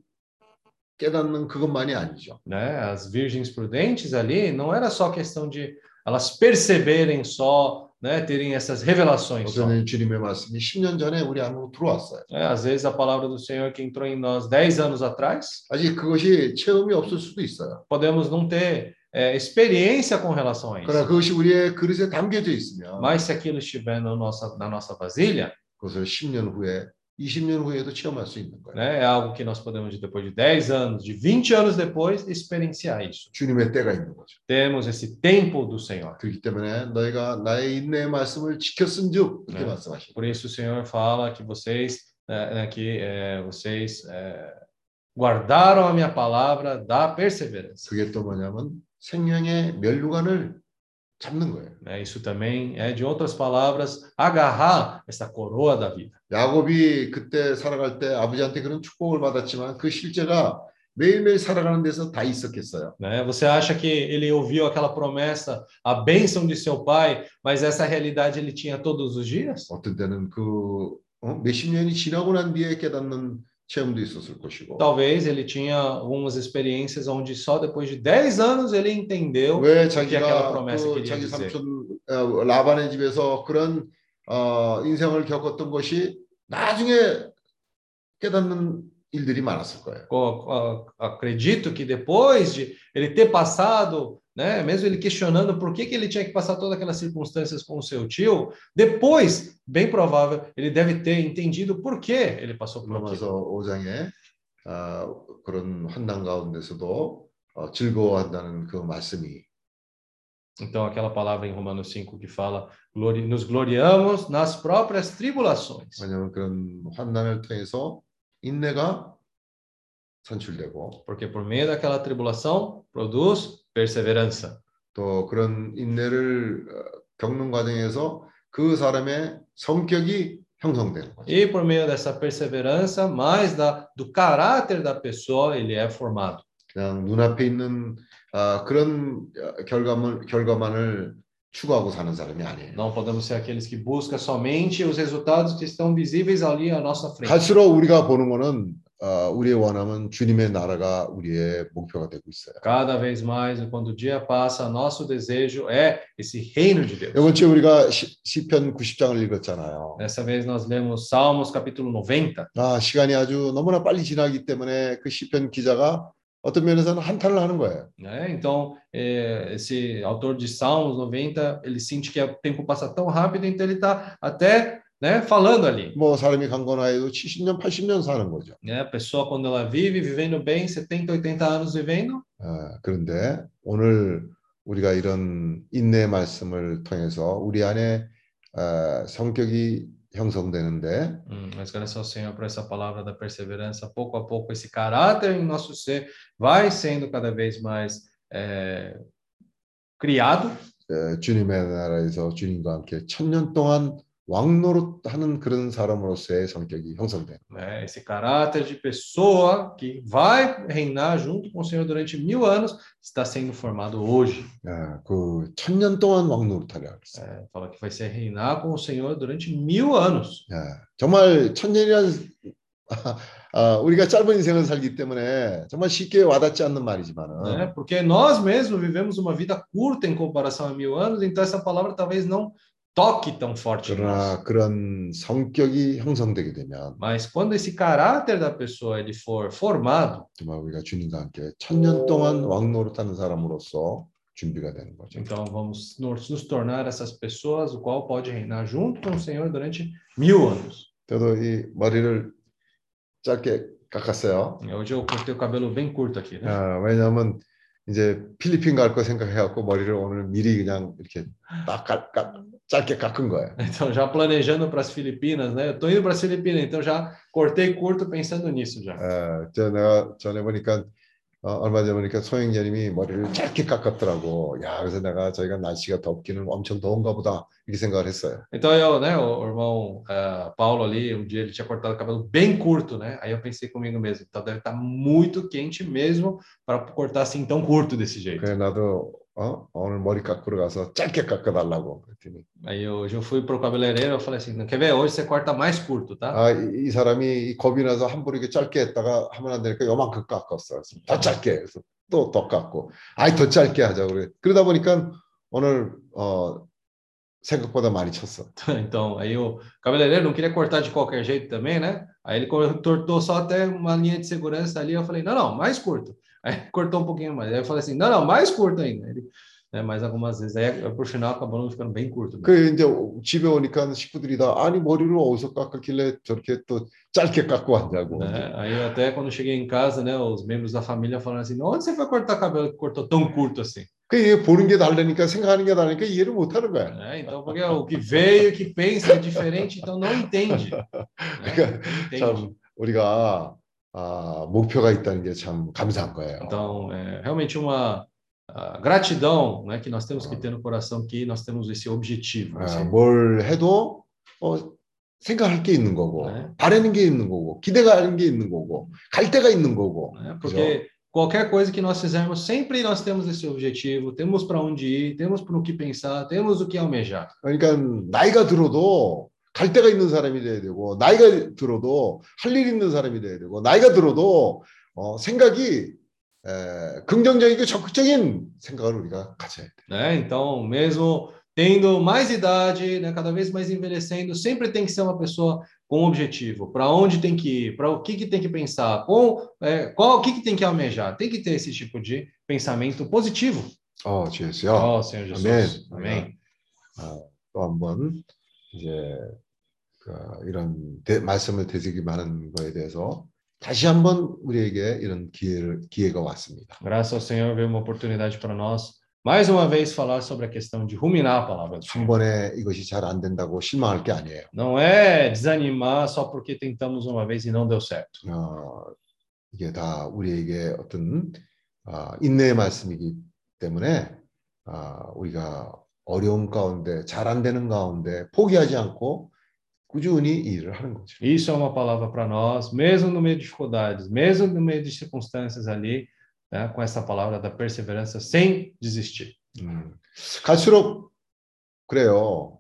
깨닫는 그것만이 아니죠. né? As virgens prudentes ali não era só questão de elas perceberem só, né? Terem essas revelações só. 어떤 주님의 말씀이 10년 전에 우리 안으로 들어왔어요. né? Às vezes a palavra do Senhor que entrou em nós 10 anos atrás, 아직 그것이 체험이 없을 수도 있어요. podemos não ter é, experiência com relação a 그러나 isso. 그것이 우리의 그릇에 담겨져 있으면 Mas se aquilo estiver na nossa, na nossa vasilha, 그것을 10년 후에, 20년 후에도 체험할 수 있는 거예요. né? É algo que nós podemos, depois de 10 anos, de 20 anos depois, experienciar isso. 주님의 때가 있는 거죠. Temos esse tempo do Senhor. 그렇기 때문에 너희가 나의 인내의 말씀을 지켰은즉 이렇게 네. 말씀하십니다. Por isso o Senhor fala que vocês, né, né, que é, vocês é, guardaram a minha palavra da perseverança. 그게 또 뭐냐면 생명의 멸류관을 잡는 거예요. né? Isso também é, de outras palavras, agarrar essa coroa da vida. 야곱이 그때 살아갈 때 아버지한테 그런 축복을 받았지만 그 실제가 매일매일 살아가는 데서 다 있었겠어요. Né? Você acha que ele ouviu aquela promessa, a bênção de seu pai, mas essa realidade ele tinha todos os dias? 어떤 때는 그 어? 몇십 년이 지나고 난 뒤에 깨닫는 체험도 있었을 것이고 Talvez ele tinha algumas experiências onde só depois de 10 anos ele entendeu 왜 o que aquela 자기가 promessa 그 queria 자기 dizer. 삼촌 어, 라반의 집에서 그런 어, 인생을 겪었던 것이 나중에 깨닫는 일들이 많았을 거예요. Co- a- acredito que depois de ele ter passado, né, mesmo ele questionando por que, que ele tinha que passar todas aquelas circunstâncias com o seu tio, depois, bem provável, ele deve ter entendido por que ele passou por aquilo. 로마서 5장에 어, 그런 환난 가운데서도 어, 즐거워한다는 그 말씀이 Então, aquela palavra em Romanos 5 que fala, "Glori- nos gloriamos nas próprias tribulações. 왜냐하면 그런 환난을 통해서 인내가 산출되고 Porque por meio daquela tribulação produz perseverança. 또 그런 인내를 어, 겪는 과정에서 그 사람의 성격이 형성되는 거죠. E por meio dessa perseverança, mais da, do caráter da pessoa, ele é formado. 그냥 눈앞에 있는 아, 그런 어, 결과물 결과만을 추구하고 사는 사람이 아니에요. Não podemos ser aqueles que buscam somente os resultados que estão visíveis ali à nossa frente. 갈수록 우리가 보는 거는 어, 우리의 원함은 주님의 나라가 우리의 목표가 되고 있어요. Cada vez mais, quando o dia passa, nosso desejo é esse reino de Deus. 이번 주에 우리가 시, 시편 90장을 읽었잖아요. Dessa vez nós lemos Salmos capítulo 90. 아, 시간이 아주 너무나 빨리 지나기 때문에 그 시편 기자가 어떤 면에서는 한탄을 하는 거예요. né? Então, é, esse autor de Salmos 90, ele sente que o tempo passa tão rápido, então ele está até né, falando ali. 뭐 사람이 강건하여도 70년, 80년 사는 거죠. Né? A pessoa, quando ela vive, vivendo bem, 70, 80 anos vivendo, 아, 그런데 오늘 우리가 이런 인내의 말씀을 통해서 우리 안에 아, 성격이 형성되는데 Hum, mas graças ao Senhor por essa palavra da perseverança, pouco a pouco esse caráter em nosso ser vai sendo cada vez mais é, criado, 에, 주님의 나라에서 주님과 함께 천년 동안 왕노릇하는 그런 사람으로서의 성격이 형성돼요. né? Esse caráter de pessoa que vai reinar junto com o Senhor durante mil anos está sendo formado hoje. 아, 그 천년 동안 왕노릇하려 그랬어요. É, fala que vai ser reinar com o Senhor durante mil anos. 아, 정말 천년이란 아, 우리가 짧은 인생을 살기 때문에 정말 쉽게 와닿지 않는 말이지만은 né? Porque nós mesmos vivemos uma vida curta em comparação a mil anos, então essa palavra talvez não toque tão forte. 그러나 그런 성격이 형성되게 되면 Mas quando esse caráter da pessoa ele for formado, 정말 우리가 주님과 함께 천년 동안 왕노릇하는 사람으로서 준비가 되는 거죠. então vamos nos, nos tornar essas pessoas, o qual pode reinar junto com o Senhor durante mil anos. 저도 이 머리를 짧게 깎았어요. Hoje eu cortei o cabelo bem curto aqui, né? 아, 왜냐하면 이제 필리핀 갈 거 생각해갖고 머리를 오늘 미리 그냥 이렇게 딱 깎, 깎, 짧게 깎은 거예요. Então já planejando para as Filipinas, né? Eu tô indo para as Filipinas, então já cortei curto pensando nisso já. 아, 저 내가 전에 보니까 어, 얼마 전에 보니까 소영자님이 머리를 짧게 깎았더라고. 야, 그래서 내가 저희가 날씨가 덥기는 엄청 더운가 보다 이렇게 생각을 했어요. Então eu, né, o, o irmão eh, Paulo ali, um dia ele tinha cortado o cabelo bem curto, né? Aí eu pensei comigo mesmo, então deve estar muito quente mesmo para cortar assim tão curto desse jeito. 그래 나도 어? 오늘 머리 깎으러 가서 짧게 깎아달라고 그랬더니 Aí hoje eu fui pro cabeleireiro, eu falei assim, não quer ver? Hoje você corta mais curto, tá? 아, 이, 이 사람이 이 겁이 나서 함부로 이렇게 짧게 했다가 하면 안 되니까 요만큼 깎았어. 그래서 더 짧게 해서 또 더 깎고 아이 더 짧게 ha자 그래. 그러다 보니까 오늘 어 생각보다 많이 쳤어. Então, aí o cabeleireiro não queria cortar de qualquer jeito também, né? Aí ele cortou só até uma linha de segurança ali. Eu falei, não, não, mais curto. Aí cortou um pouquinho mais. Aí eu falei assim, não, não, mais curto ainda. Ele, né, mais algumas vezes. Aí, por final, acabou ficando bem curto. mesmo. 그 이제 집에 오니까 식구들이 다 아니 머리를 어디서 깎았길래 저렇게 또 짧게 깎고 왔냐고. né? Aí eu até quando cheguei em casa, né, os membros da família falaram assim, onde você foi cortar cabelo que cortou tão curto assim? 그 이게 보는 게 다르니까 생각하는 게 다르니까 이해를 못 하는 거야. Né? Então, porque o que veio, o que pensa é diferente, então não entende. né? 그러니까 Não entende. 참 우리가 아, 목표가 있다는 게 참 감사한 거예요. Então, é realmente uma ah, gratidão né, que nós temos que ter no coração que nós temos esse objetivo. 아, 뭘 해도 어, 생각할 게 있는 거고 네. 바라는 게 있는 거고 기대가 하는 게 있는 거고 갈 데가 있는 거고 né? Porque qualquer coisa que nós fizermos, sempre nós temos esse objetivo, temos para onde ir, temos para o que pensar, temos o que almejar. 그러니까 나이가 들어도 갈 데가 있는 사람이 돼야 되고 나이가 들어도 할 일 있는 사람이 돼야 되고 나이가 들어도 어, 생각이 에, 긍정적이고 적극적인 생각을 우리가 가져야 돼. Né? Então, mesmo tendo mais idade, né, cada vez mais envelhecendo, sempre tem que ser uma pessoa com objetivo, para onde tem que ir, para o que, que tem que pensar, com, é, qual o que, que tem que almejar. Tem que ter esse tipo de pensamento positivo. 어, 주 예수야. Ó Senhor Jesus. 아멘. Amém. 어, 또 한번 이제 그 이런 대- 말씀을 되새김하는 거에 대해서 다시 한번 우리에게 이런 기회를 기회가 왔습니다. Graças ao Senhor veio uma oportunidade para nós, mais uma vez, falar sobre a questão de ruminar a palavra do 한 Senhor. 번에 이것이 잘 안 된다고 실망할 게 아니에요. Não é desanimar só porque tentamos uma vez e não deu certo. 어, 이게 다 우리에게 어떤 어, 인내의 말씀이기 때문에 어, 우리가 어려운 가운데 잘 안 되는 가운데 포기하지 않고 꾸준히 이 일을 하는 거죠. Isso é uma palavra para nós, mesmo no meio de dificuldades, mesmo no meio de circunstâncias ali, né, com essa palavra da perseverança, sem desistir. 음, 갈수록 그래요.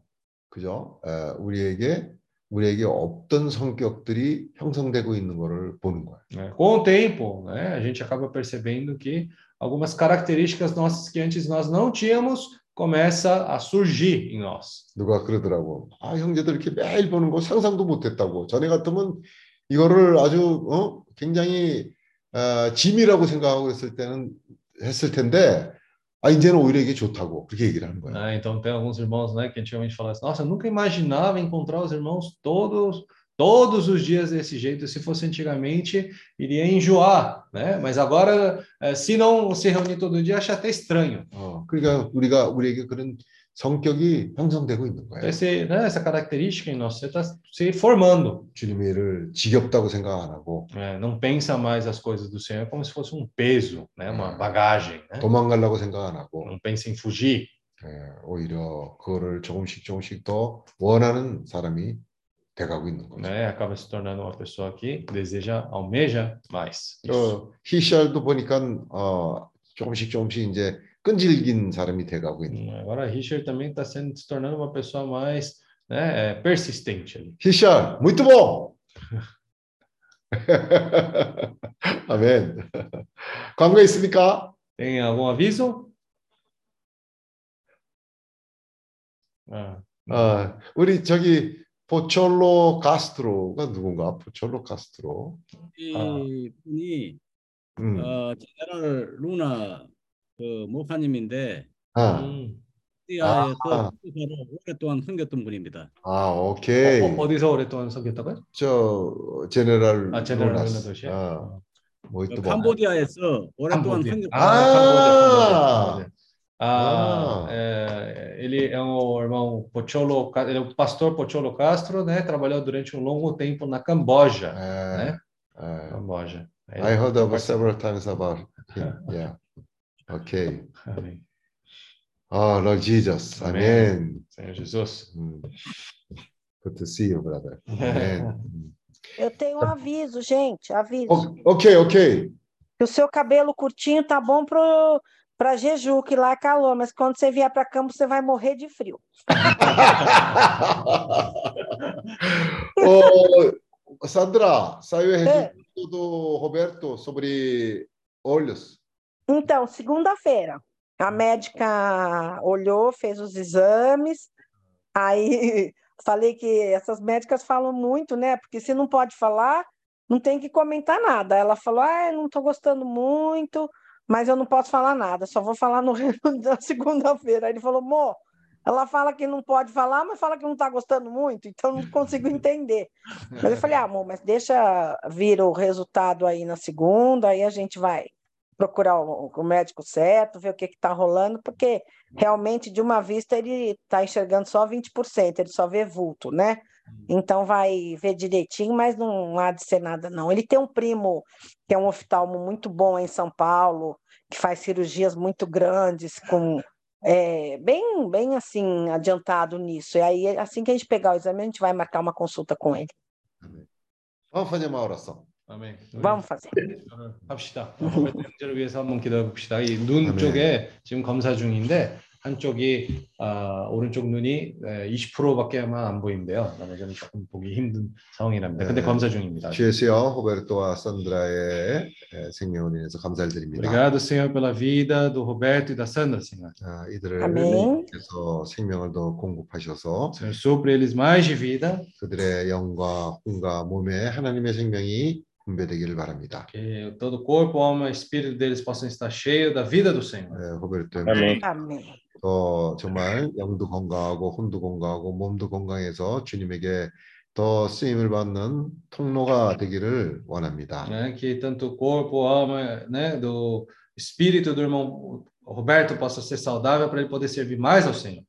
그죠? 에, 우리에게 우리에게 없던 성격들이 형성되고 있는 거를 보는 거예요. né? Com o tempo, né, a gente acaba percebendo que algumas características nossas que antes nós não tínhamos começa a surgir em nós. 누가 그러더라고. 아, 형제들 이렇게 매일 보는 거 상상도 못 했다고. 전에 같으면 이거를 아주 어? 굉장히 어, 짐이라고 생각하고 있을 때는 했을 텐데 아 이제는 오히려 이게 좋다고 그렇게 얘기를 하는 거예요. né? Então tem alguns irmãos, né, que antigamente falavam assim, nossa, eu nunca imaginava encontrar os irmãos todos todos os dias desse jeito. Se fosse antigamente, iria enjoar, né? Mas agora, eh, se não se reunir todo dia, acha até estranho. 어, 그러니까 우리가 우리에게 그런 성격이 형성되고 있는 Então, 거예요. esse, né, essa característica em nós, você está se formando. 주님의 일을 지겹다고 생각 안 하고 né? Não pensa mais as coisas do Senhor como se fosse um peso, né? Uma bagagem, né? 도망가려고 생각 안 하고 Não pensa em fugir. 예, 오히려 그거를 조금씩 조금씩 더 원하는 사람이 돼가고 있는 거죠. né? Acaba se tornando uma pessoa que deseja, almeja mais. Isso. 어, 히샬도 보니까 어, 조금씩 조금씩 이제 끈질긴 사람이 돼가고 있는. Hum, Agora, Richard também está sendo se tornando uma pessoa mais né, é, persistente ali. 히샬, muito bom. 아멘. 광고 있습니까? Tem algum aviso? Ah, 아, 우리 저기 포철로 카스트로가 누군가? 포철로 카스트로. 이 분이 음. 어, 제네럴 루나 그 목사님인데 아. 시리아에서 아. 오랫동안 섬겼던 분입니다. 아, 오케이. 어, 어, 디서 오랫동안 섬겼다고요? 저 제네럴 아, 제네럴. 루나 도시에? 아, 뭐 뭐. 캄보디아에서 오랫동안 Cambodia. 섬겼던 Ah, Ah! Cambodia, Cambodia. Ah, Ah. é, ele é o irmão Pocholo, ele é o pastor Pocholo Castro, né? Trabalhou durante um longo tempo na Camboja, 예, né? 예. Camboja. Aí I ele heard participou. several times about him. Yeah. Okay. Amém. Ah, Lord Jesus. Amém. Amen. Senhor Jesus. Mm. Good to see you, brother. Amen. Eu tenho um aviso, gente, aviso. O- ok, ok. Que o seu cabelo curtinho tá bom pro para Jeju, que lá é calor, mas quando você vier para Campos, você vai morrer de frio. oh, Sandra, saiu o É. do Roberto sobre olhos. Então, segunda-feira, a médica olhou, fez os exames, aí falei que essas médicas falam muito, né? Porque se não pode falar, não tem que comentar nada. Ela falou: ah, não estou gostando muito, mas eu não posso falar nada, só vou falar no na segunda-feira. Aí ele falou: Mo, ela fala que não pode falar, mas fala que não está gostando muito, então não consigo entender. Mas eu falei: ah, amor, mas deixa vir o resultado aí na segunda, aí a gente vai procurar o, o médico certo, ver o que está rolando, porque realmente, de uma vista, ele está enxergando só 20%, ele só vê vulto, né? Então vai ver direitinho, mas não há de ser nada, não. Ele tem um primo que é um oftalmo muito bom em São Paulo, que faz cirurgias muito grandes, com é, bem, bem assim, adiantado nisso. E aí, assim que a gente pegar o exame, a gente vai marcar uma consulta com ele. Vamos fazer uma oração. 아멘. Vamos fazer. 합시다. 문제를 위해서 한번 기도해 봅시다. 이 눈 아멘. 쪽에 지금 검사 중인데 한쪽이 아, 오른쪽 눈이 20%밖에만 안 보인대요. 나머지는 조금 보기 힘든 상황이랍니다. 근데 네. 검사 중입니다. 주여 호베르토와 산드라의 에, 생명을 인해서 감사를 드립니다. Obrigado, Senhor, pela vida do Roberto e da Sandra, Senhor. 아, 이들을 아멘. 께서 생명을 더 공급하셔서 Senhor, supre eles mais de vida, 그들의 영과 혼과 몸에 하나님의 생명이 분배되기를 바랍니다. que todo corpo, alma e espírito deles possam estar cheio da vida do Senhor. 에, 호베르토 아멘. Amém. 더 정말 영도 건강하고 혼도 건강하고 몸도 건강해서 주님에게 더 쓰임을 받는 통로가 되기를 원합니다. né? Que tanto o corpo, a alma, né, do espírito do irmão Roberto possa ser saudável para ele poder servir mais ao Senhor.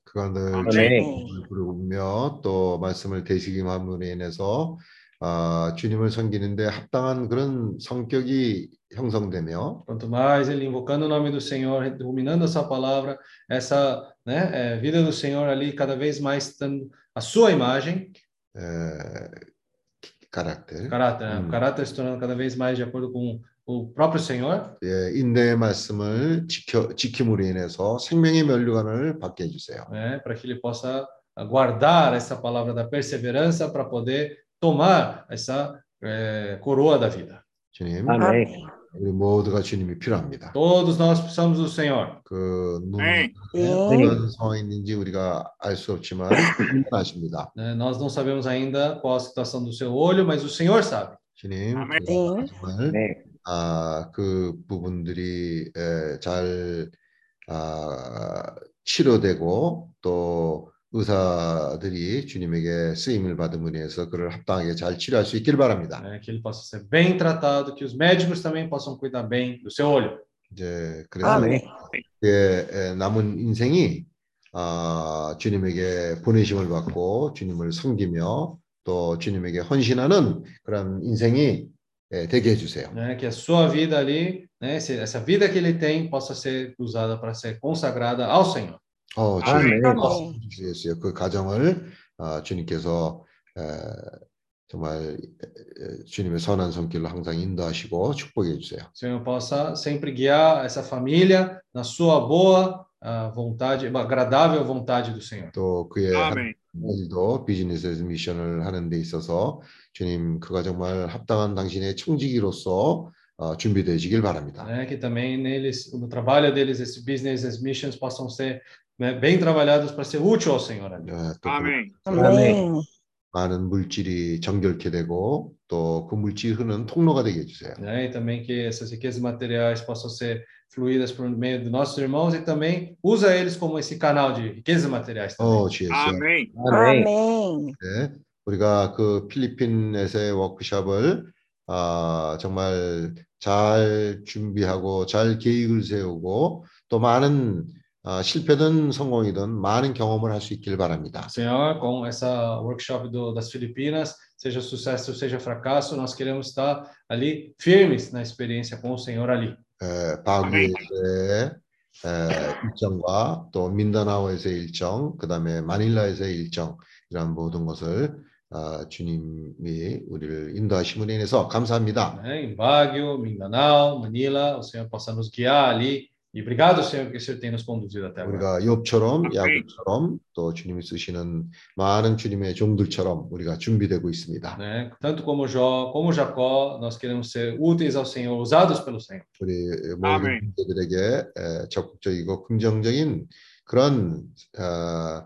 주님을 부르며 또 말씀을 되새김함으로 인해서 아, 주님을 섬기는데 합당한 그런 성격이 형성되며 Quanto mais ele invocando o nome do Senhor, ruminando essa palavra, essa né, é, vida do Senhor ali cada vez mais dando a sua imagem, 에, caráter, caráter, né? Hum. o caráter se tornando cada vez mais de acordo com o próprio Senhor, 예, 인내의 말씀을 지켜, 지킴으로 인해서 생명의 면류관을 받게 해주세요. né, para que ele possa guardar essa palavra da perseverança para poder tomar essa é, coroa da vida. 주님, 아멘. 우리 모두가 주님이 필요합니다. Todos nós precisamos do Senhor. 그 눈, 아멘. Sim. 어떤 상황이 있는지 우리가 알 수 없지만 주님은 아십니다. né? Nós não sabemos ainda qual a situação do seu olho, mas o Senhor sabe. 주님, 아멘. 그가 정말 네. 아, 그 부분들이 에, 잘 아, 치료되고 또 의사들이 주님에게 쓰임을 받음으로 해서 그를 합당하게 잘 치료할 수 있길 바랍니다. né, que ele possa ser bem tratado, que os médicos também possam cuidar bem do seu olho. 이제 그래서 아멘. 에, 남은 인생이 아, 주님에게 보내심을 받고 주님을 섬기며 또 주님에게 헌신하는 그런 인생이 에, 되게 해주세요. né, que a sua vida ali, né, essa vida que ele tem, possa ser usada para ser consagrada ao Senhor. 어. 주님 주시겠어요. 그 가정을 아, 주님께서 에, 정말 에, 주님의 선한 손길로 항상 인도하시고 축복해 주세요. Senhor possa sempre guiar essa família na sua boa ah, vontade, agradável vontade do Senhor. 또 그의. 일도 비즈니스 미션을 하는 데 있어서 주님 그가 정말 합당한 당신의 청지기로서 어, 준비되시길 바랍니다. Né, que também neles, no trabalho deles, esses business, as missions possam ser né, bem trabalhados para ser útil ao Senhor. 어, 또 아멘. Amém. 많은 물질이 정결케 되고 또 그 물질 흐르는 통로가 되게 해주세요. né? E também que essas riquezas materiais possam ser fluídas por meio dos nossos irmãos e também usa eles como esse canal de riquezas materiais também. 어, 주 예수. 아멘. Amém. 네, 우리가 그 필리핀에서의 워크숍을 아, 정말 잘 준비하고 잘 계획을 세우고 또 많은 아, 실패든 성공이든 많은 경험을 할 수 있길 바랍니다. Senhor, com essa workshop do, das Filipinas, seja sucesso, seja fracasso, nós queremos estar ali firmes na experiência com o Senhor ali. 에, 바구에서의 에, 일정과 또 민다나오에서의 일정, 그 다음에 마닐라에서의 일정 이런 모든 것을 아, 주님이 우리를 인도하심으로 인해서 감사합니다. Né? Em Baguio, Mindanao, Manila, o Senhor possa nos guiar ali. E obrigado, Senhor, que o Senhor tem nos conduzido até agora. 우리가 욥처럼 야곱처럼 또 주님이 쓰시는 많은 주님의 종들처럼 우리가 준비되고 있습니다. Né? Tanto como Jó, como Jacó, nós queremos ser úteis ao Senhor, usados pelo Senhor. 우리 모든. 분들에게 에, 적극적이고 긍정적인 그런 어,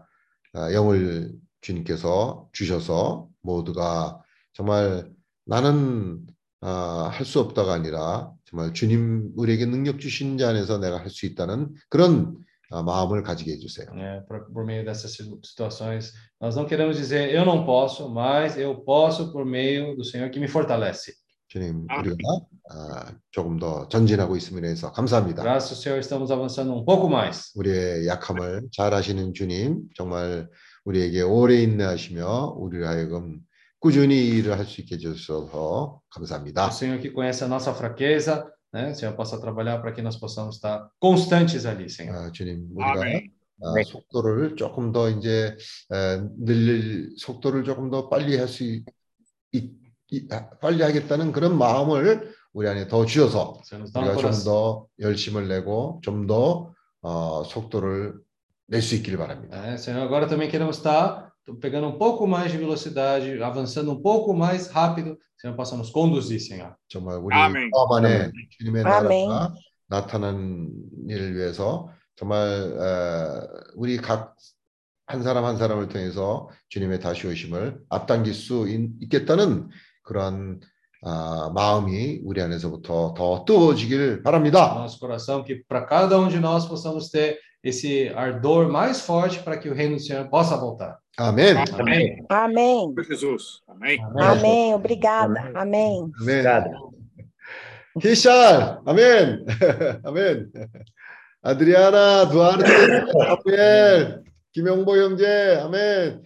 어, 영을 주님께서 주셔서 모두가 정말 나는 어, 할수 없다가 아니라 정말 주님 우리에게 능력 주신 자 안에서 내가 할 수 있다는 그런 어, 마음을 가지게 해주세요. né? Por, meio dessas situ- situações, nós não queremos dizer eu não posso, mas eu posso por meio do Senhor que me fortalece. 주님. 우리가 아, 조금 더 전진하고 있음에 대해서 감사합니다. Graças ao Senhor, estamos avançando um pouco mais. 우리의 약함을 잘 아시는 주님 정말 우리에게 오래 인내하시며 우리를 하여금 꾸준히 일을 할 수 있게 해주셔서 감사합니다. O Senhor que conhece a nossa fraqueza, né? O Senhor possa trabalhar para que nós possamos estar constantes ali, Senhor. 아, 주님 우리가 아멘. 아, 속도를 조금 더 이제 에, 늘릴 속도를 조금 더 빨리 할 수 빨리 하겠다는 그런 마음을 우리 안에 더 주셔서 um 우리가 좀. 더 열심을 내고 좀더 어, 속도를 낼 수 있기를 바랍니다. É, Senhor, agora também queremos estar pegando um pouco mais de velocidade, avançando um pouco mais rápido. Senhor, possa nos conduzir, Senhor. 정말 우리 아멘. 마음 안에 주님의 아멘. 나라가 나타난 일을 위해서 정말 에, 우리 각 한 사람 한 사람을 통해서 주님의 다시 오심을 앞당길 수 있, 있겠다는 그러한 아, 마음이 우리 안에서부터 더 뜨거워지길 바랍니다. Nosso coração, que para cada um de nós possamos ter esse ardor mais forte para que o reino do Senhor possa voltar. 아멘. Amém. Amém. Jesus. Amém. Amém. Obrigada. Amém. 아멘. 히샬. 아멘. 아멘. 아드리아나, 두아르테, 아벨, 김영보 형제, 아멘.